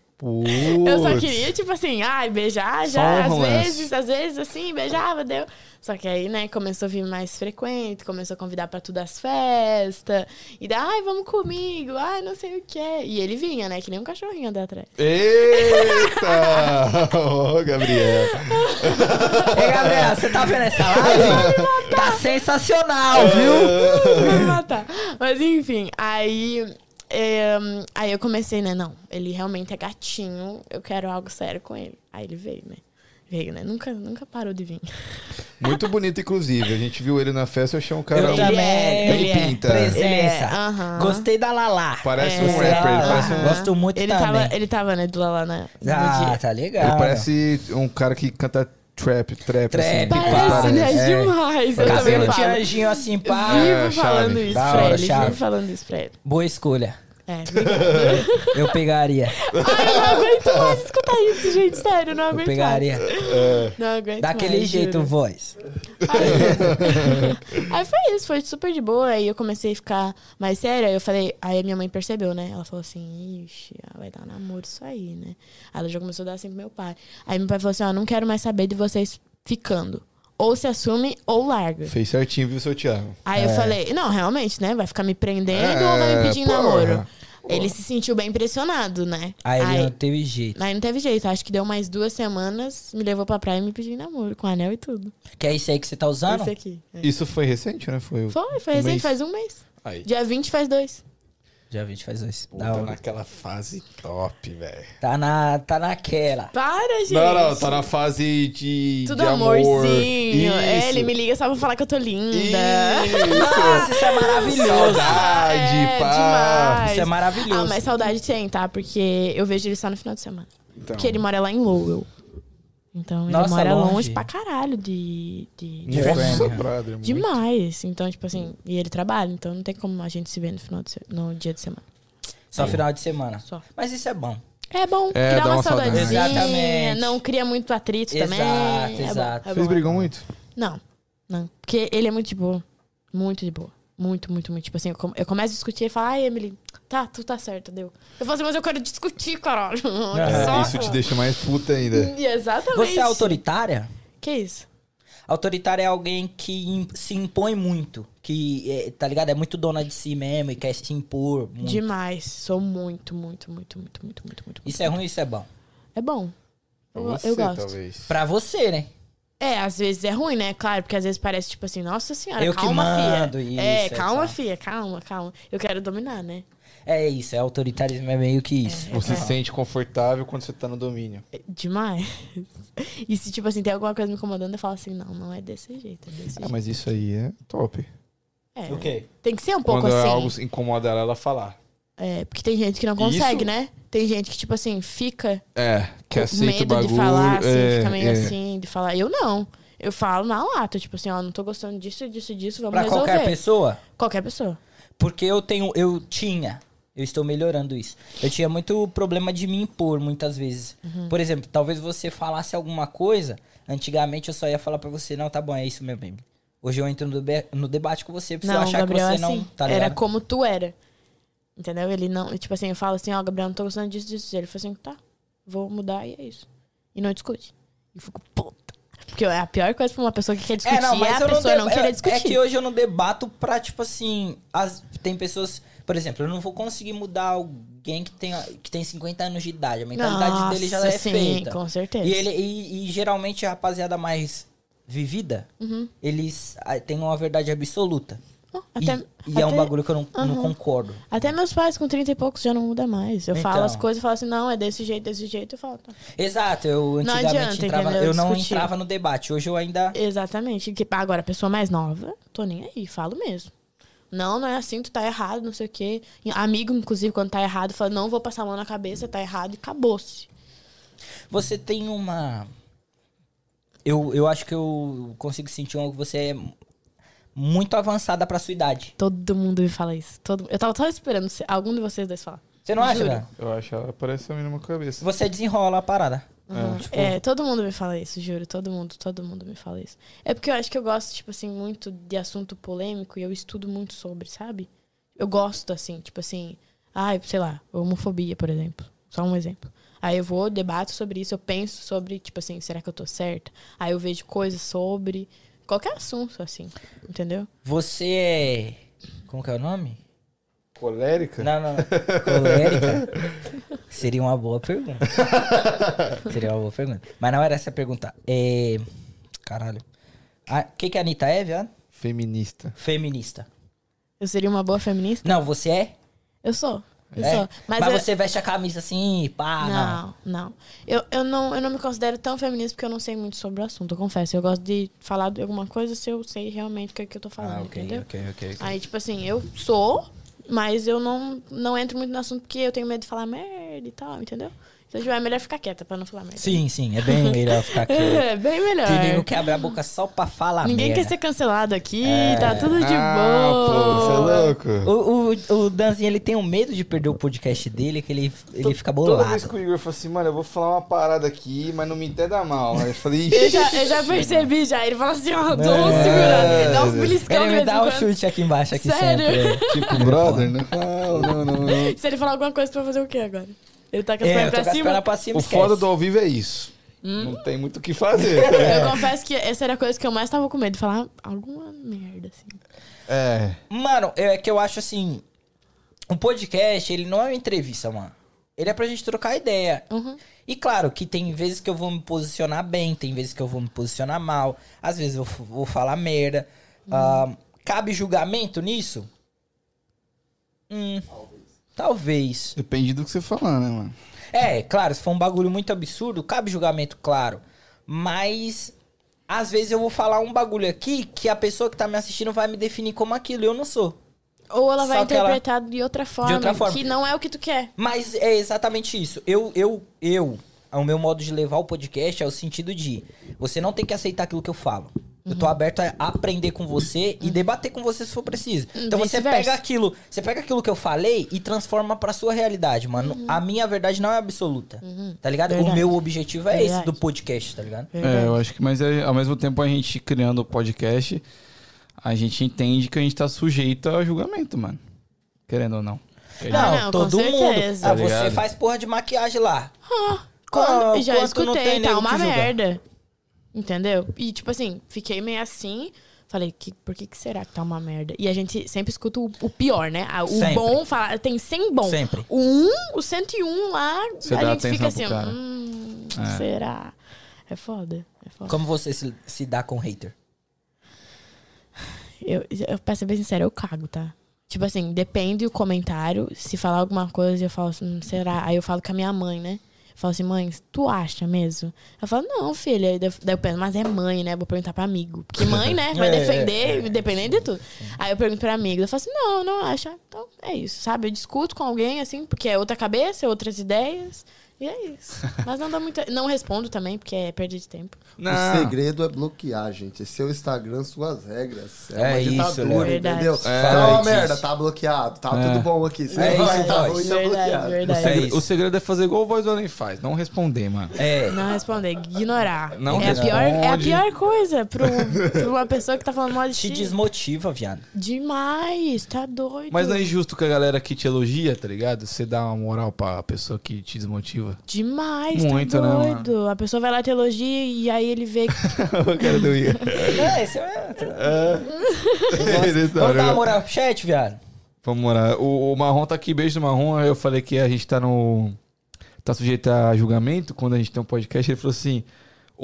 Eu só Putz. queria, tipo assim, ai, beijar já, um às vezes, às vezes, assim, beijava, deu. Só que aí, né, começou a vir mais frequente, começou a convidar pra tudo as festas. E daí, ai, vamos comigo, ai, não sei o que. E ele vinha, né, que nem um cachorrinho andar atrás. Eita! Ô, Gabriel. Ei, Gabriel, você tá vendo essa live? tá sensacional, viu? Vai matar. Mas enfim, aí. é, aí eu comecei, né? Não, ele realmente é gatinho, eu quero algo sério com ele. Aí ele veio, né? Veio, né? Nunca, nunca parou de vir. Muito bonito, inclusive. A gente viu ele na festa, eu achei um cara. Eu Ele também. é, ele é. pinta. Presença. Ele é, aham. Gostei da Lala. Parece É. um rapper, ele parece um. Gosto muito ele também. Tava, ele tava, né, do lá na, no Ah, dia. tá legal. Ele parece um cara que canta trap, trap, Trap, assim. Parece, né? É. Demais. Eu também Cabelo de falo. anjinho assim, pá. Vivo É, falando chave. isso Da pra hora, ele. chave. Vivo falando isso pra ele. Boa escolha. É. Eu pegaria. Ai, eu não aguento mais escutar isso, gente. Sério, eu não Eu aguento pegaria. mais. Não aguento Daquele mais, jeito, juro. voz. Aí foi isso, foi super de boa. Aí eu comecei a ficar mais séria. Aí eu falei, aí a minha mãe percebeu, né? Ela falou assim, ixi, vai dar namoro isso aí, né? Aí ela já começou a dar assim pro meu pai. Aí meu pai falou assim, ó, não quero mais saber de vocês ficando. Ou se assume ou larga. Fez certinho, viu, seu Thiago? Aí eu falei, não, realmente, né? Vai ficar me prendendo É, ou vai me pedir porra. namoro? Ele se sentiu bem pressionado, né? Aí ele não aí, teve jeito. aí não teve jeito. Acho que deu mais duas semanas, me levou pra praia e me pediu namoro, com anel e tudo. Que é isso aí que você tá usando? Esse aqui. é. Isso foi recente, né? Foi. Foi, foi um recente, mês. faz um mês. Aí. Dia 20 faz dois. Já vi, te faz dois. Pô, tá naquela fase top, velho. Tá, na, tá naquela. Para, gente. Não, não, tá na fase de. Tudo de amor. amorzinho. É, Isso. ele me liga só pra falar que eu tô linda. Nossa, isso é maravilhoso. Saudade, É, pá. demais. Isso é maravilhoso. Ah, mas saudade tem, tá? Porque eu vejo ele só no final de semana. Então, Porque ele mora lá em Lowell. Então ele Nossa, mora longe. longe. pra caralho de. de, de Nossa, brother. Demais. Então, tipo assim, e ele trabalha, então não tem como a gente se ver no, final de se- no dia de semana. Só final de semana. Só. Mas isso é bom. É bom, É, dá, dá uma, uma saudade. saudadezinha, Exatamente. não cria muito atrito também. Exato, É bom, exato. é Vocês bom. brigam muito? Não, não. Porque ele é muito de boa. Muito de boa. Muito, muito, muito. Tipo assim, eu, com- eu começo a discutir e falo, ai, Emily, tá, tu tá certo, deu. Eu falo assim, mas eu quero discutir, caralho. É. Isso te deixa mais puta ainda. Exatamente. Você é autoritária? Que isso? Autoritária é alguém que se impõe muito. Que, é, tá ligado? É muito dona de si mesmo e quer se impor. muito. Demais. Sou muito, muito, muito, muito, muito, muito, muito. Isso é ruim, isso é bom. É bom. Pra Eu, você, eu gosto. talvez. Pra você, né? É, às vezes é ruim, né? Claro, porque às vezes parece tipo assim, nossa senhora, Eu que calma, mando, fia. isso, é, é, calma, tá. fia, calma, calma. Eu quero dominar, né? É isso, é autoritarismo, é meio que isso. Você se sente confortável quando você tá no domínio. É Demais. E se, tipo assim, tem alguma coisa me incomodando, eu falo assim, não, não é desse jeito, é desse Ah, jeito. mas isso aí é top. É, O quê? Tem que ser um pouco Quando assim. algo incomoda ela, ela falar. É, porque tem gente que não Isso- consegue, né? Tem gente que, tipo assim, fica É, que com aceita medo o bagulho. de falar, assim, é, fica meio é. assim, de falar. Eu não. Eu falo na lata, tipo assim, ó, não tô gostando disso, disso, disso, vamos Pra resolver. qualquer pessoa? Qualquer pessoa. Porque eu tenho, eu tinha, eu estou melhorando isso. Eu tinha muito problema de me impor muitas vezes. Uhum. Por exemplo, talvez você falasse alguma coisa, antigamente eu só ia falar pra você, não, tá bom, é isso meu bem. Hoje eu entro no, no debate com você, pra Não, você achar que Gabriel você é assim. não, tá era como tu era. Entendeu? Ele não. Tipo assim, eu falo assim, ó, Gabriel, não tô gostando disso, disso. Ele falou assim, tá, vou mudar e é isso. E não discute. E fico, puta. Porque é a pior coisa pra uma pessoa que quer discutir é, a eu pessoa não, deba- querer é- discutir. É que hoje eu não debato pra, tipo assim, as, tem pessoas... Por exemplo, eu não vou conseguir mudar alguém que tem, que tem 50 anos de idade. A mentalidade dele já Nossa, é sim, feita. com certeza. E, ele, e, e geralmente a rapaziada mais vivida, Uhum. eles ah, têm uma verdade absoluta. Oh, E- até, e, é um até- bagulho que eu não, não concordo. Até meus pais com 30 e poucos já não muda mais. Eu falo Então. as coisas e falo assim, não, é desse jeito, desse jeito. Eu falo, tá. Exato, eu Não antigamente adianta, entrava, entendeu? eu não entrava no debate. Hoje eu ainda. Exatamente. Agora, a pessoa mais nova, tô nem aí, falo mesmo. Não, não é assim, tu tá errado, não sei o quê. Amigo, inclusive, quando tá errado, fala, não vou passar a mão na cabeça, tá errado e acabou-se. Você tem uma. Eu, eu acho que eu consigo sentir algo que você é muito avançada pra sua idade. Todo mundo me fala isso. Todo... Eu tava só esperando se- algum de vocês dois falar. Você não acha, Juro. velho? Eu acho ela parece a mesma cabeça. Você desenrola a parada. Uhum. tipo- É, todo mundo me fala isso, juro. Todo mundo, todo mundo me fala isso. É porque eu acho que eu gosto, tipo assim, muito de assunto polêmico e eu estudo muito sobre, sabe? Eu gosto, assim, tipo assim, ai, sei lá, homofobia, por exemplo. Só um exemplo. Aí eu vou, debato sobre isso, eu penso sobre, tipo assim, será que eu tô certa? Aí eu vejo coisas sobre qualquer assunto, assim, entendeu? Você é. Como que é o nome? Colérica? Não, não. Colérica? Seria uma boa pergunta. Seria uma boa pergunta. Mas não era essa a pergunta. É. Caralho. O que, que a Anitta é, viado? Feminista. Feminista. Eu seria uma boa feminista? Não, você é? Eu sou. É? sou. Mas, Mas, eu- você veste a camisa assim, pá, não. não, não. Eu, eu não. Eu não me considero tão feminista porque eu não sei muito sobre o assunto, eu confesso. Eu gosto de falar de alguma coisa se eu sei realmente o que, é que eu tô falando, Ah, ok, entendeu? ok, ok. ok. Aí, tipo assim, eu sou, mas eu não, não entro muito no assunto porque eu tenho medo de falar merda e tal, entendeu? Então, tipo, é melhor ficar quieta pra não falar merda. Sim, sim, é bem melhor ficar aqui. É, bem melhor. Tem nego que abre a boca só pra falar Ninguém merda. quer ser cancelado aqui, É. tá tudo de ah, pô, você é boa. louco. O, o, o Danzinho, ele tem um medo de perder o podcast dele, que ele, ele fica Toda vez bolado. que o Igor fala assim, mano, eu vou falar uma parada aqui, mas não me entenda mal. Aí eu falei, Eu ixi. já, eu já percebi já. Ele fala assim, ó, dá um É. segurado, dá uns beliscão Ele me dá um quando. chute aqui embaixo, aqui Sério? sempre. tipo brother, né? Não, não, não, não. Se ele falar alguma coisa, tu vai fazer o quê agora? Ele tá com as É, pernas pra cima? pra cima, O esquece. foda do ao vivo é isso. Não tem muito o que fazer. Eu confesso que essa era a coisa que eu mais tava com medo de falar alguma merda, assim. É. Mano, é que eu acho assim. Um podcast, ele não é uma entrevista, mano. Ele é pra gente trocar ideia. Uhum. E claro que tem vezes que eu vou me posicionar bem, tem vezes que eu vou me posicionar mal. Às vezes eu vou falar merda. Ah, cabe julgamento nisso? Hum, talvez. Depende do que você falar, né, mano? É, claro, se for um bagulho muito absurdo, cabe julgamento, claro. Mas às vezes eu vou falar um bagulho aqui que a pessoa que tá me assistindo vai me definir como aquilo e eu não sou. Ou ela vai Só que ela- interpretar de outra forma, outra forma. que não é o que tu quer. Mas é exatamente isso. Eu, eu, eu, o meu modo de levar o podcast é o sentido de você não tem que aceitar aquilo que eu falo. Eu Uhum. tô aberto a aprender com você e debater com você se for preciso. Então você pega aquilo, você pega aquilo que eu falei e transforma pra sua realidade, mano. A minha verdade não é absoluta. Tá ligado? O Uhum. Verdade. meu objetivo é esse Verdade. do podcast, tá ligado? É, eu acho que, mas é, ao mesmo tempo a gente criando o podcast, a gente entende que a gente tá sujeito a julgamento, mano. Querendo ou não. Ah, não, com todo mundo. certeza. Ah, Tá você ligado? faz porra de maquiagem lá. Quando, Ah, já quanto não escutei, tem tá nego uma que julga? merda. Entendeu? E, tipo assim, fiquei meio assim. Falei, que, por que, que será que tá uma merda? E a gente sempre escuta o, o pior, né? Ah, O Sempre. bom, fala, tem 100 bom. Sempre. O 1, o 101 lá, Você a gente fica assim, hum, É. será? É foda, é foda. Como você se, se dá com hater? Eu, eu, pra ser bem sincero, eu cago, tá? Tipo assim, depende do comentário. Se falar alguma coisa, eu falo assim, hum, será? Aí eu falo com a minha mãe, né? Eu falo assim, mãe, tu acha mesmo? Eu falo, não, filha. Daí eu penso, mas é mãe, né? Vou perguntar pra amigo. Porque mãe, né? Vai É, defender, dependendo de tudo. Aí eu pergunto pra amigo. Eu falo assim, não, não acha. Então é isso, sabe? Eu discuto com alguém, assim, porque é outra cabeça, outras ideias. E é isso. Mas não dá muita. Não respondo também, porque é perda de tempo. O segredo é bloquear, gente. Seu Instagram, suas regras. É, É uma isso, ditadura. Verdade. entendeu? É. tá uma Fala merda, tá bloqueado. Tá É. tudo bom aqui. Se É vai isso, tá voz. ruim, tá Verdade, bloqueado. O verdade. É segredo, o segredo é fazer igual o Voz do faz, não responder, mano. É. Não responder, ignorar. Não é, a pior, é a pior coisa pra uma pessoa que tá falando mal de Te ti. desmotiva, viado. Demais, tá doido. Mas não é injusto com a galera que te elogia, tá ligado? Você dá uma moral pra pessoa que te desmotiva. Demais, Muito, tá né, doido. a pessoa vai lá te elogia e aí ele vê que o cara do Igor. É, isso é. Tá, Vamos dar né? uma moral pro chat, viado? Vamos lá. O, o Marrom tá aqui, beijo do Marrom. Aí eu falei que a gente tá no. tá sujeito a julgamento quando a gente tem um podcast. Ele falou assim: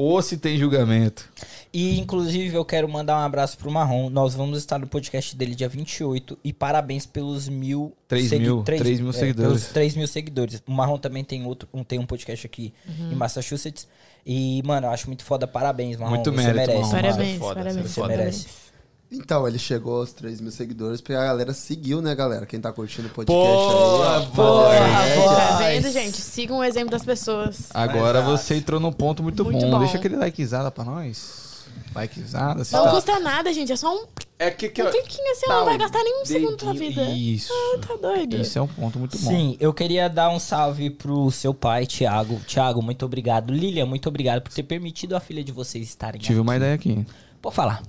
ou se tem julgamento. E, inclusive, eu quero mandar um abraço pro Marrom. Nós vamos estar no podcast dele dia 28. E parabéns pelos mil... Três segui- mil, três mil seguidores. Pelos 3 mil seguidores. O Marrom também tem outro, um, tem um podcast aqui Uhum. em Massachusetts. E, mano, eu acho muito foda. Parabéns, Marrom. Muito Você mérito, merece. Marrom. parabéns, é foda, parabéns, você Você parabéns. merece. Então, ele chegou aos 3 mil seguidores, porque a galera seguiu, né, galera? Quem tá curtindo o podcast Porra, aí. porra, É, porra. Tá vendo, gente? Sigam o exemplo das pessoas. Agora Exato. você entrou num ponto muito, Muito bom. bom. Deixa aquele likezada pra nós. Likezada. Não tá- custa nada, gente. É só um É que, que Um tiquinho assim, não vai gastar nenhum segundo da sua vida. Isso. Ah, tá doido. Isso é um ponto muito bom. Sim, eu queria dar um salve pro seu pai, Thiago. Thiago, muito obrigado. Lilian, muito obrigado por ter permitido a filha de vocês estarem Tive uma ideia aqui. Pode falar.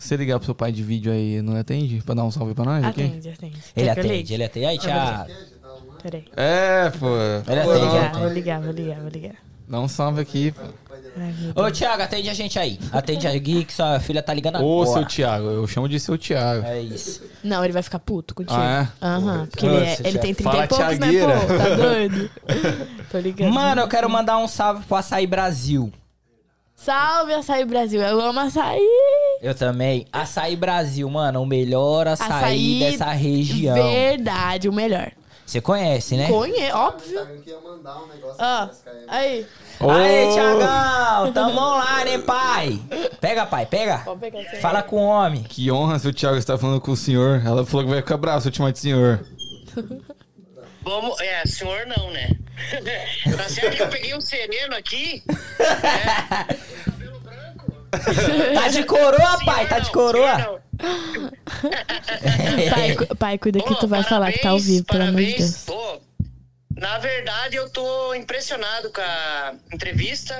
Você ligar pro seu pai de vídeo aí, não atende? Pra dar um salve pra nós aqui? Atende, atende. Ele atende, ele atende. Aí, Thiago. Peraí. É, pô. Ele Pô, atende. Vou é. ligar, vou ligar, vou ligar, vou ligar. Dá um salve aqui. pô. Ô, Thiago, atende a gente aí. Atende a Gui, que sua filha tá ligando Ô, agora. seu Thiago. Eu chamo de seu Thiago. É isso. Não, ele vai ficar puto contigo. Ah, Aham, porque Nossa, ele, é- ele tem 30 Fala, e poucos, né, Thiagueira. pô? Tá doido? Tô ligando. Mano, eu quero mandar um salve pro Açaí Brasil. Salve, Açaí Brasil. Eu amo açaí. Eu também. Açaí Brasil, mano, o melhor açaí, Açaí dessa região. Verdade, o melhor. Você conhece, né? Conhe, óbvio. Um negócio Ó, pra SKM. aí. Aê, Thiagão! Tamo online, hein, pai? Pega, pai, pega. Aí. Fala com o homem. Que honra, seu Thiago, estar falando com o senhor. Ela falou que vai ficar brava se eu te chamar de senhor. Vamos, é, senhor não, né? tá certo que eu peguei um sereno aqui. Tá de coroa, pai, tá de coroa. Pai, cu- pai, cuida que tu vai Pô, falar que tá ao vivo, pelo amor de parabéns. Deus. Pô, na verdade, eu tô impressionado com a entrevista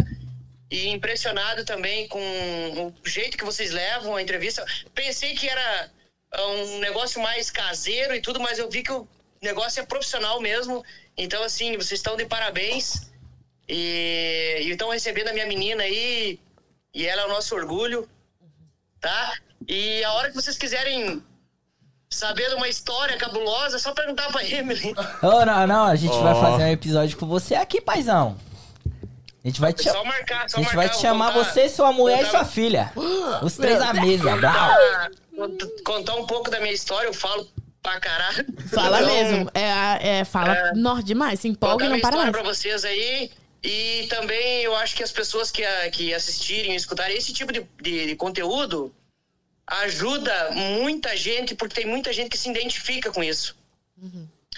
e impressionado também com o jeito que vocês levam a entrevista. Pensei que era um negócio mais caseiro e tudo, mas eu vi que o negócio é profissional mesmo. Então, assim, vocês estão de parabéns. E e estão recebendo a minha menina aí. E ela é o nosso orgulho, tá? E a hora que vocês quiserem saber de uma história cabulosa, é só perguntar pra Emily. Ô, não, não, a gente vai fazer um episódio com você aqui, paizão. A gente vai te, Só marcar, só a gente marcar. vai te chamar contar- você, sua mulher e contar- sua filha. Os três à mesa, brau. contar- cont- Contar um pouco da minha história, eu falo pra caralho. Fala Então, mesmo. É, é, fala É. nó demais. Se empolga e não minha para história mais. pra vocês aí. E também eu acho que as pessoas que, a- que assistirem, escutarem esse tipo de, de- de conteúdo ajuda muita gente, porque tem muita gente que se identifica com isso.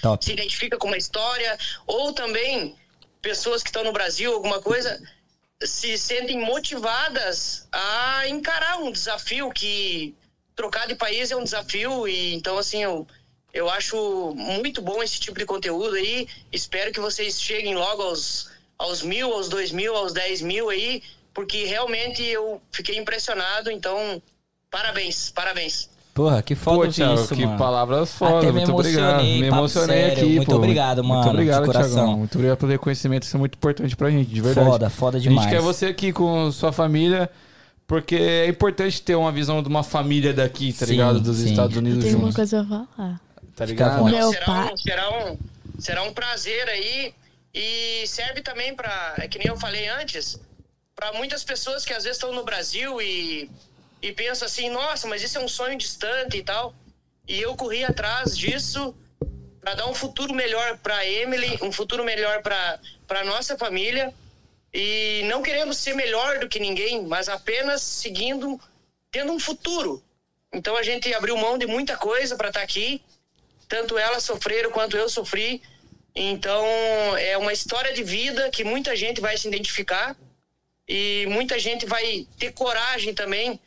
Top. se identifica com uma história, ou também pessoas que estão no Brasil, alguma coisa, se sentem motivadas a encarar um desafio que trocar de país é um desafio e então assim eu eu acho muito bom esse tipo de conteúdo aí. Espero que vocês cheguem logo aos, aos mil, aos dois mil, aos dez mil aí, porque realmente eu fiquei impressionado. Então, parabéns, parabéns. Porra, que foda Pô, Thiago, isso, que mano. palavras foda. Muito obrigado. Me emocionei sério. aqui, Muito pô. obrigado, mano, Muito obrigado, de coração. Thiagão. Muito obrigado pelo reconhecimento. Isso é muito importante pra gente, de verdade. Foda, foda A demais. gente quer você aqui com sua família, porque é importante ter uma visão de uma família daqui, tá Sim, ligado? Dos sim. Estados Unidos Tem uma juntos. coisa pra falar. Tá ligado? Meu será, pai- um, será, um, será um prazer aí e serve também para, é que nem eu falei antes, para muitas pessoas que às vezes estão no Brasil e, e pensam assim, nossa, mas isso é um sonho distante e tal. E eu corri atrás disso para dar um futuro melhor para Emily, um futuro melhor para nossa família e não querendo ser melhor do que ninguém, mas apenas seguindo, tendo um futuro. Então a gente abriu mão de muita coisa para estar aqui tanto elas sofreram quanto eu sofri. Então, é uma história de vida que muita gente vai se identificar e muita gente vai ter coragem também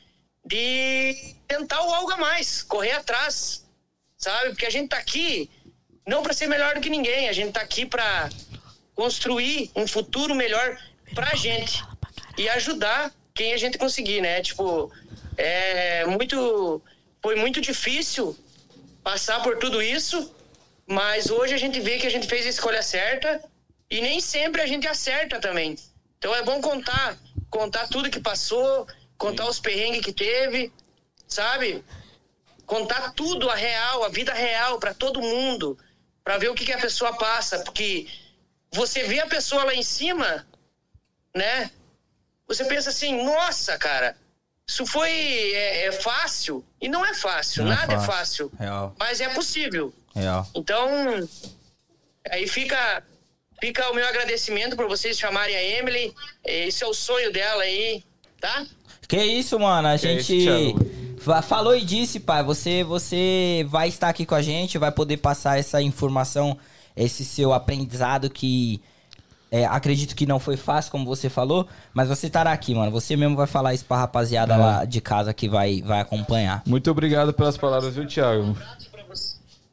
de tentar o algo a mais, correr atrás, sabe? Porque a gente tá aqui não para ser melhor do que ninguém, a gente tá aqui para construir um futuro melhor pra gente e ajudar quem a gente conseguir, né? Tipo, é muito foi muito difícil passar por tudo isso, mas hoje a gente vê que a gente fez a escolha certa e nem sempre a gente acerta também. Então é bom contar, contar tudo que passou, contar os perrengues que teve, sabe? Contar tudo a real, a vida real para todo mundo, para ver o que, que a pessoa passa, porque você vê a pessoa lá em cima, né? Você pensa assim, nossa, cara, isso foi é, é fácil e não é fácil, Não é nada é fácil. fácil, Real, mas é possível. Real. Então, aí fica, fica o meu agradecimento por vocês chamarem a Emily. Esse é o sonho dela aí, tá? Que isso, mano, a Que gente isso, falou e disse, pai, você, você vai estar aqui com a gente, vai poder passar essa informação, esse seu aprendizado que É, acredito que não foi fácil, como você falou, mas você estará aqui, mano. Você mesmo vai falar isso pra rapaziada lá de casa que vai, vai acompanhar. Muito obrigado pelas palavras, viu, Thiago?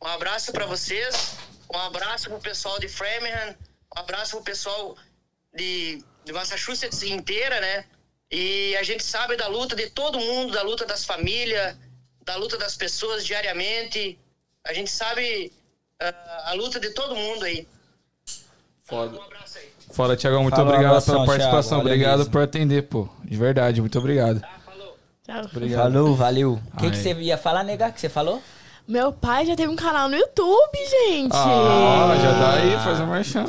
Um abraço para vocês, um abraço pro pessoal de Framingham, um abraço pro pessoal de, de Massachusetts inteira, né? E a gente sabe da luta de todo mundo, da luta das famílias, da luta das pessoas diariamente. A gente sabe ah, a luta de todo mundo aí. Foda. Um abraço aí. Foda, Thiagão. Muito Falou, obrigado abração, pela participação. Thiago, obrigado mesmo. por atender, pô. De verdade, muito obrigado. Tá, falou. Tchau. Obrigado. Falou, valeu. O que, que você ia falar, negar? que você falou? Meu pai já teve um canal no YouTube, gente. Ah, já dá aí, faz.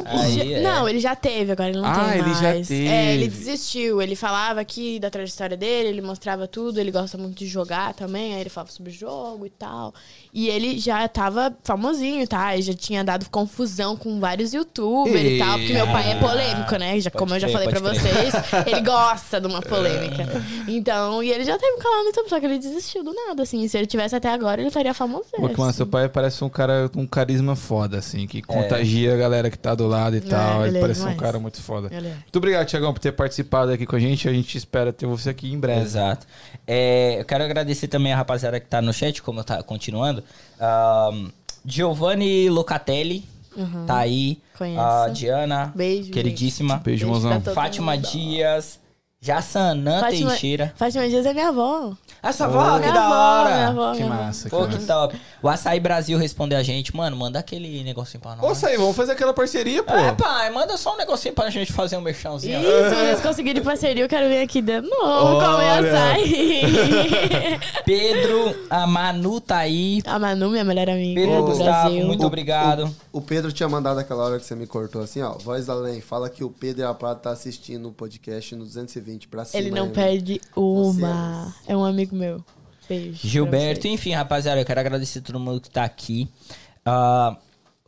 Aí, Já- é. Não, ele já teve, agora ele não Ah, tem ele já mais. É, ele teve. desistiu. Ele falava aqui da trajetória dele, ele mostrava tudo, ele gosta muito de jogar também, aí ele falava sobre jogo e tal. E ele já tava famosinho, tá? Ele já tinha dado confusão com vários youtubers e tal, porque meu pai é polêmico, né? Já, Pode como eu já crer, falei pra pode vocês, ele gosta de uma polêmica. Então, e ele já teve um canal no YouTube, só que ele desistiu do nada, assim. Se ele tivesse até agora, ele estaria famoso. Pô, que, mano, seu pai parece um cara com um carisma foda, assim, que contagia a galera que tá do lado e tal. ele Ele é parece um cara muito foda. É. Muito obrigado, Tiagão, por ter participado aqui com a gente. A gente espera ter você aqui em breve. Exato. É, eu quero agradecer também a rapaziada que tá no chat, como eu tá continuando. Ahn, Giovanni Locatelli tá aí. Conheço. A Diana, Beijo, queridíssima. Beijo, Beijo mozão. Fátima mundo. Dias. Jassanã Fátima, Teixeira. Fátima Dias é minha avó. A sua avó, que minha da avó, hora. minha avó, Que minha avó. massa, que Pô, que massa. top. O Açaí Brasil respondeu a gente. Mano, manda aquele negocinho pra nós. Ô, aí, vamos fazer aquela parceria, pô. É, pai, manda só um negocinho pra gente fazer um merchãozinho. Ih, se vocês conseguirem parceria, eu quero vir aqui de novo comer Olha. açaí. Pedro, a Manu tá aí. a Manu, minha melhor amiga Pedro do Gustavo, Brasil. muito obrigado. O Pedro tinha mandado aquela hora que você me cortou assim, ó. Voz além, fala que o Pedro e a Prata tá assistindo o podcast no 220 pra cima. Ele não hein? perde uma. É um amigo meu. Beijo. Gilberto, enfim, rapaziada, eu quero agradecer a todo mundo que tá aqui. Ah,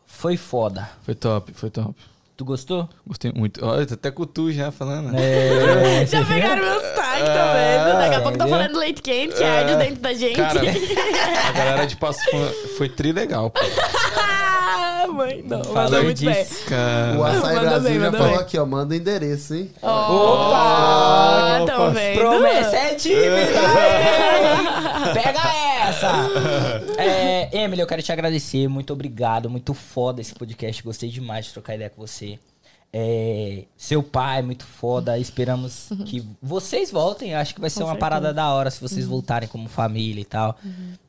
foi foda. Foi top, foi top. Tu gostou? Gostei muito. Olha, tá até com tu já falando. É, Já pegaram meu sotaque, tá vendo? Daqui a pouco tô entendeu? falando leite quente, que arde dentro da gente. Cara, a galera de Passo Fundo foi tri legal, pô. ah, mãe, não. Falou muito bem. disso. Cara. O Açaí Manda Brasil bem, já manda falou bem. aqui, ó. Manda o endereço, hein? Opa! Tão vendo? Promessa é tímida! Pega essa! É, Emily, eu quero te agradecer. Muito obrigado. Muito foda esse podcast. Gostei demais de trocar ideia com você. É, seu pai, muito foda. Esperamos que vocês voltem. Acho que vai ser Com uma certeza. parada da hora se vocês voltarem como família e tal.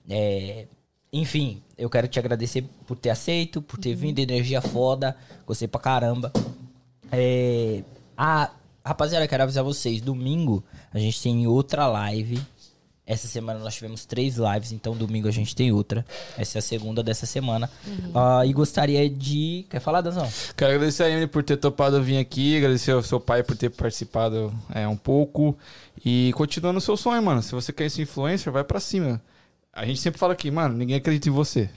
É, enfim, eu quero te agradecer por ter aceito, por ter vindo. Energia foda. Gostei pra caramba. É, a, rapaziada, eu quero avisar vocês. Domingo a gente tem outra live. Essa semana nós tivemos três lives, então domingo a gente tem outra. Essa é a segunda dessa semana. Ah, e gostaria de. Quer falar, Danzão? Quero agradecer a Emily por ter topado vir aqui, agradecer ao seu pai por ter participado é, um pouco. E continuando o seu sonho, mano. Se você quer ser influencer, vai pra cima. A gente sempre fala aqui, mano, ninguém acredita em você.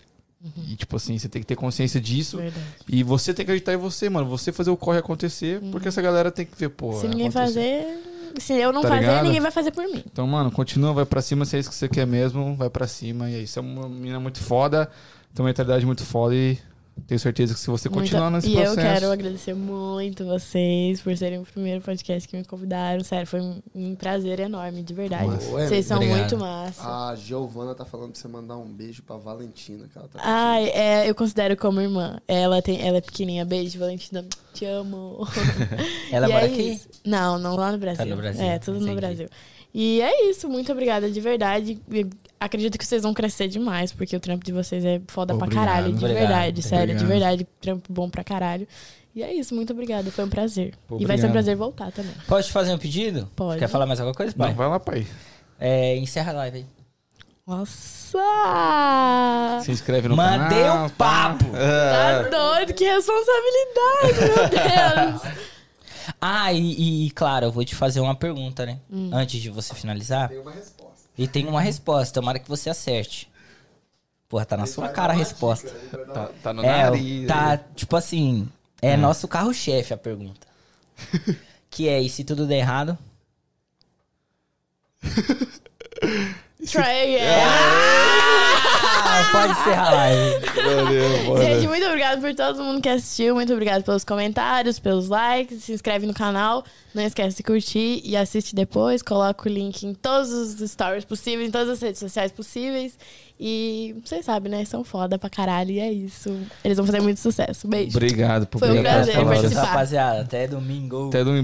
E tipo assim, você tem que ter consciência disso. Verdade. E você tem que acreditar em você, mano. Você fazer o corre acontecer, porque essa galera tem que ver, pô. Se ninguém acontecer. fazer. Se eu não Tá fazer, ligado? ninguém vai fazer por mim. Então, mano, continua, vai pra cima, se é isso que você quer mesmo, vai pra cima. E aí, você é uma menina muito foda, tem uma mentalidade muito foda e tenho certeza que se você continuar Muito- nesse e processo... eu quero agradecer muito vocês por serem o primeiro podcast que me convidaram. Sério, foi um, um prazer enorme, de verdade. Vocês são obrigado. muito massa. A Giovana tá falando pra você mandar um beijo pra Valentina, que ela tá Ai, é, eu considero como irmã. Ela, tem, ela é pequenininha. Beijo, Valentina. Te amo. Ela E mora é aqui? isso. Não, não lá no Brasil. no Brasil, É, tudo entendi. no Brasil. E é isso, muito obrigada, de verdade. Acredito que vocês vão crescer demais, porque o trampo de vocês é foda Obrigado, pra caralho, de obrigado, verdade, sério, de obrigado. verdade, trampo bom pra caralho. E é isso, muito obrigada, foi um prazer. Pô, E vai ser um obrigado. prazer voltar também. Pode te fazer um pedido? Pode. Quer falar mais alguma coisa, pai? Não, vai lá, pai. É, encerra a live aí. Nossa! Se inscreve no Mandei canal. o papo! Tá doido, que responsabilidade, meu Deus! Ah, e, e, claro, eu vou te fazer uma pergunta, né? Hum. Antes de você finalizar. Tem uma resposta. E tem uma resposta, tomara que você acerte. Porra, tá na sua cara a resposta. Tá, tá no É, nariz. tá, tipo assim, é nosso carro-chefe a pergunta. que é, e se tudo der errado? Try again. Ah, pode encerrar a live. Valeu. Gente, muito obrigado por todo mundo que assistiu. Muito obrigado pelos comentários, pelos likes. Se inscreve no canal. Não esquece de curtir e assiste depois. Coloca o link em todos os stories possíveis, em todas as redes sociais possíveis. E vocês sabem, né? São foda pra caralho. E é isso. Eles vão fazer muito sucesso. Beijo. Obrigado por Foi um prazer participar. Rapaziada, até domingo. Até domingo.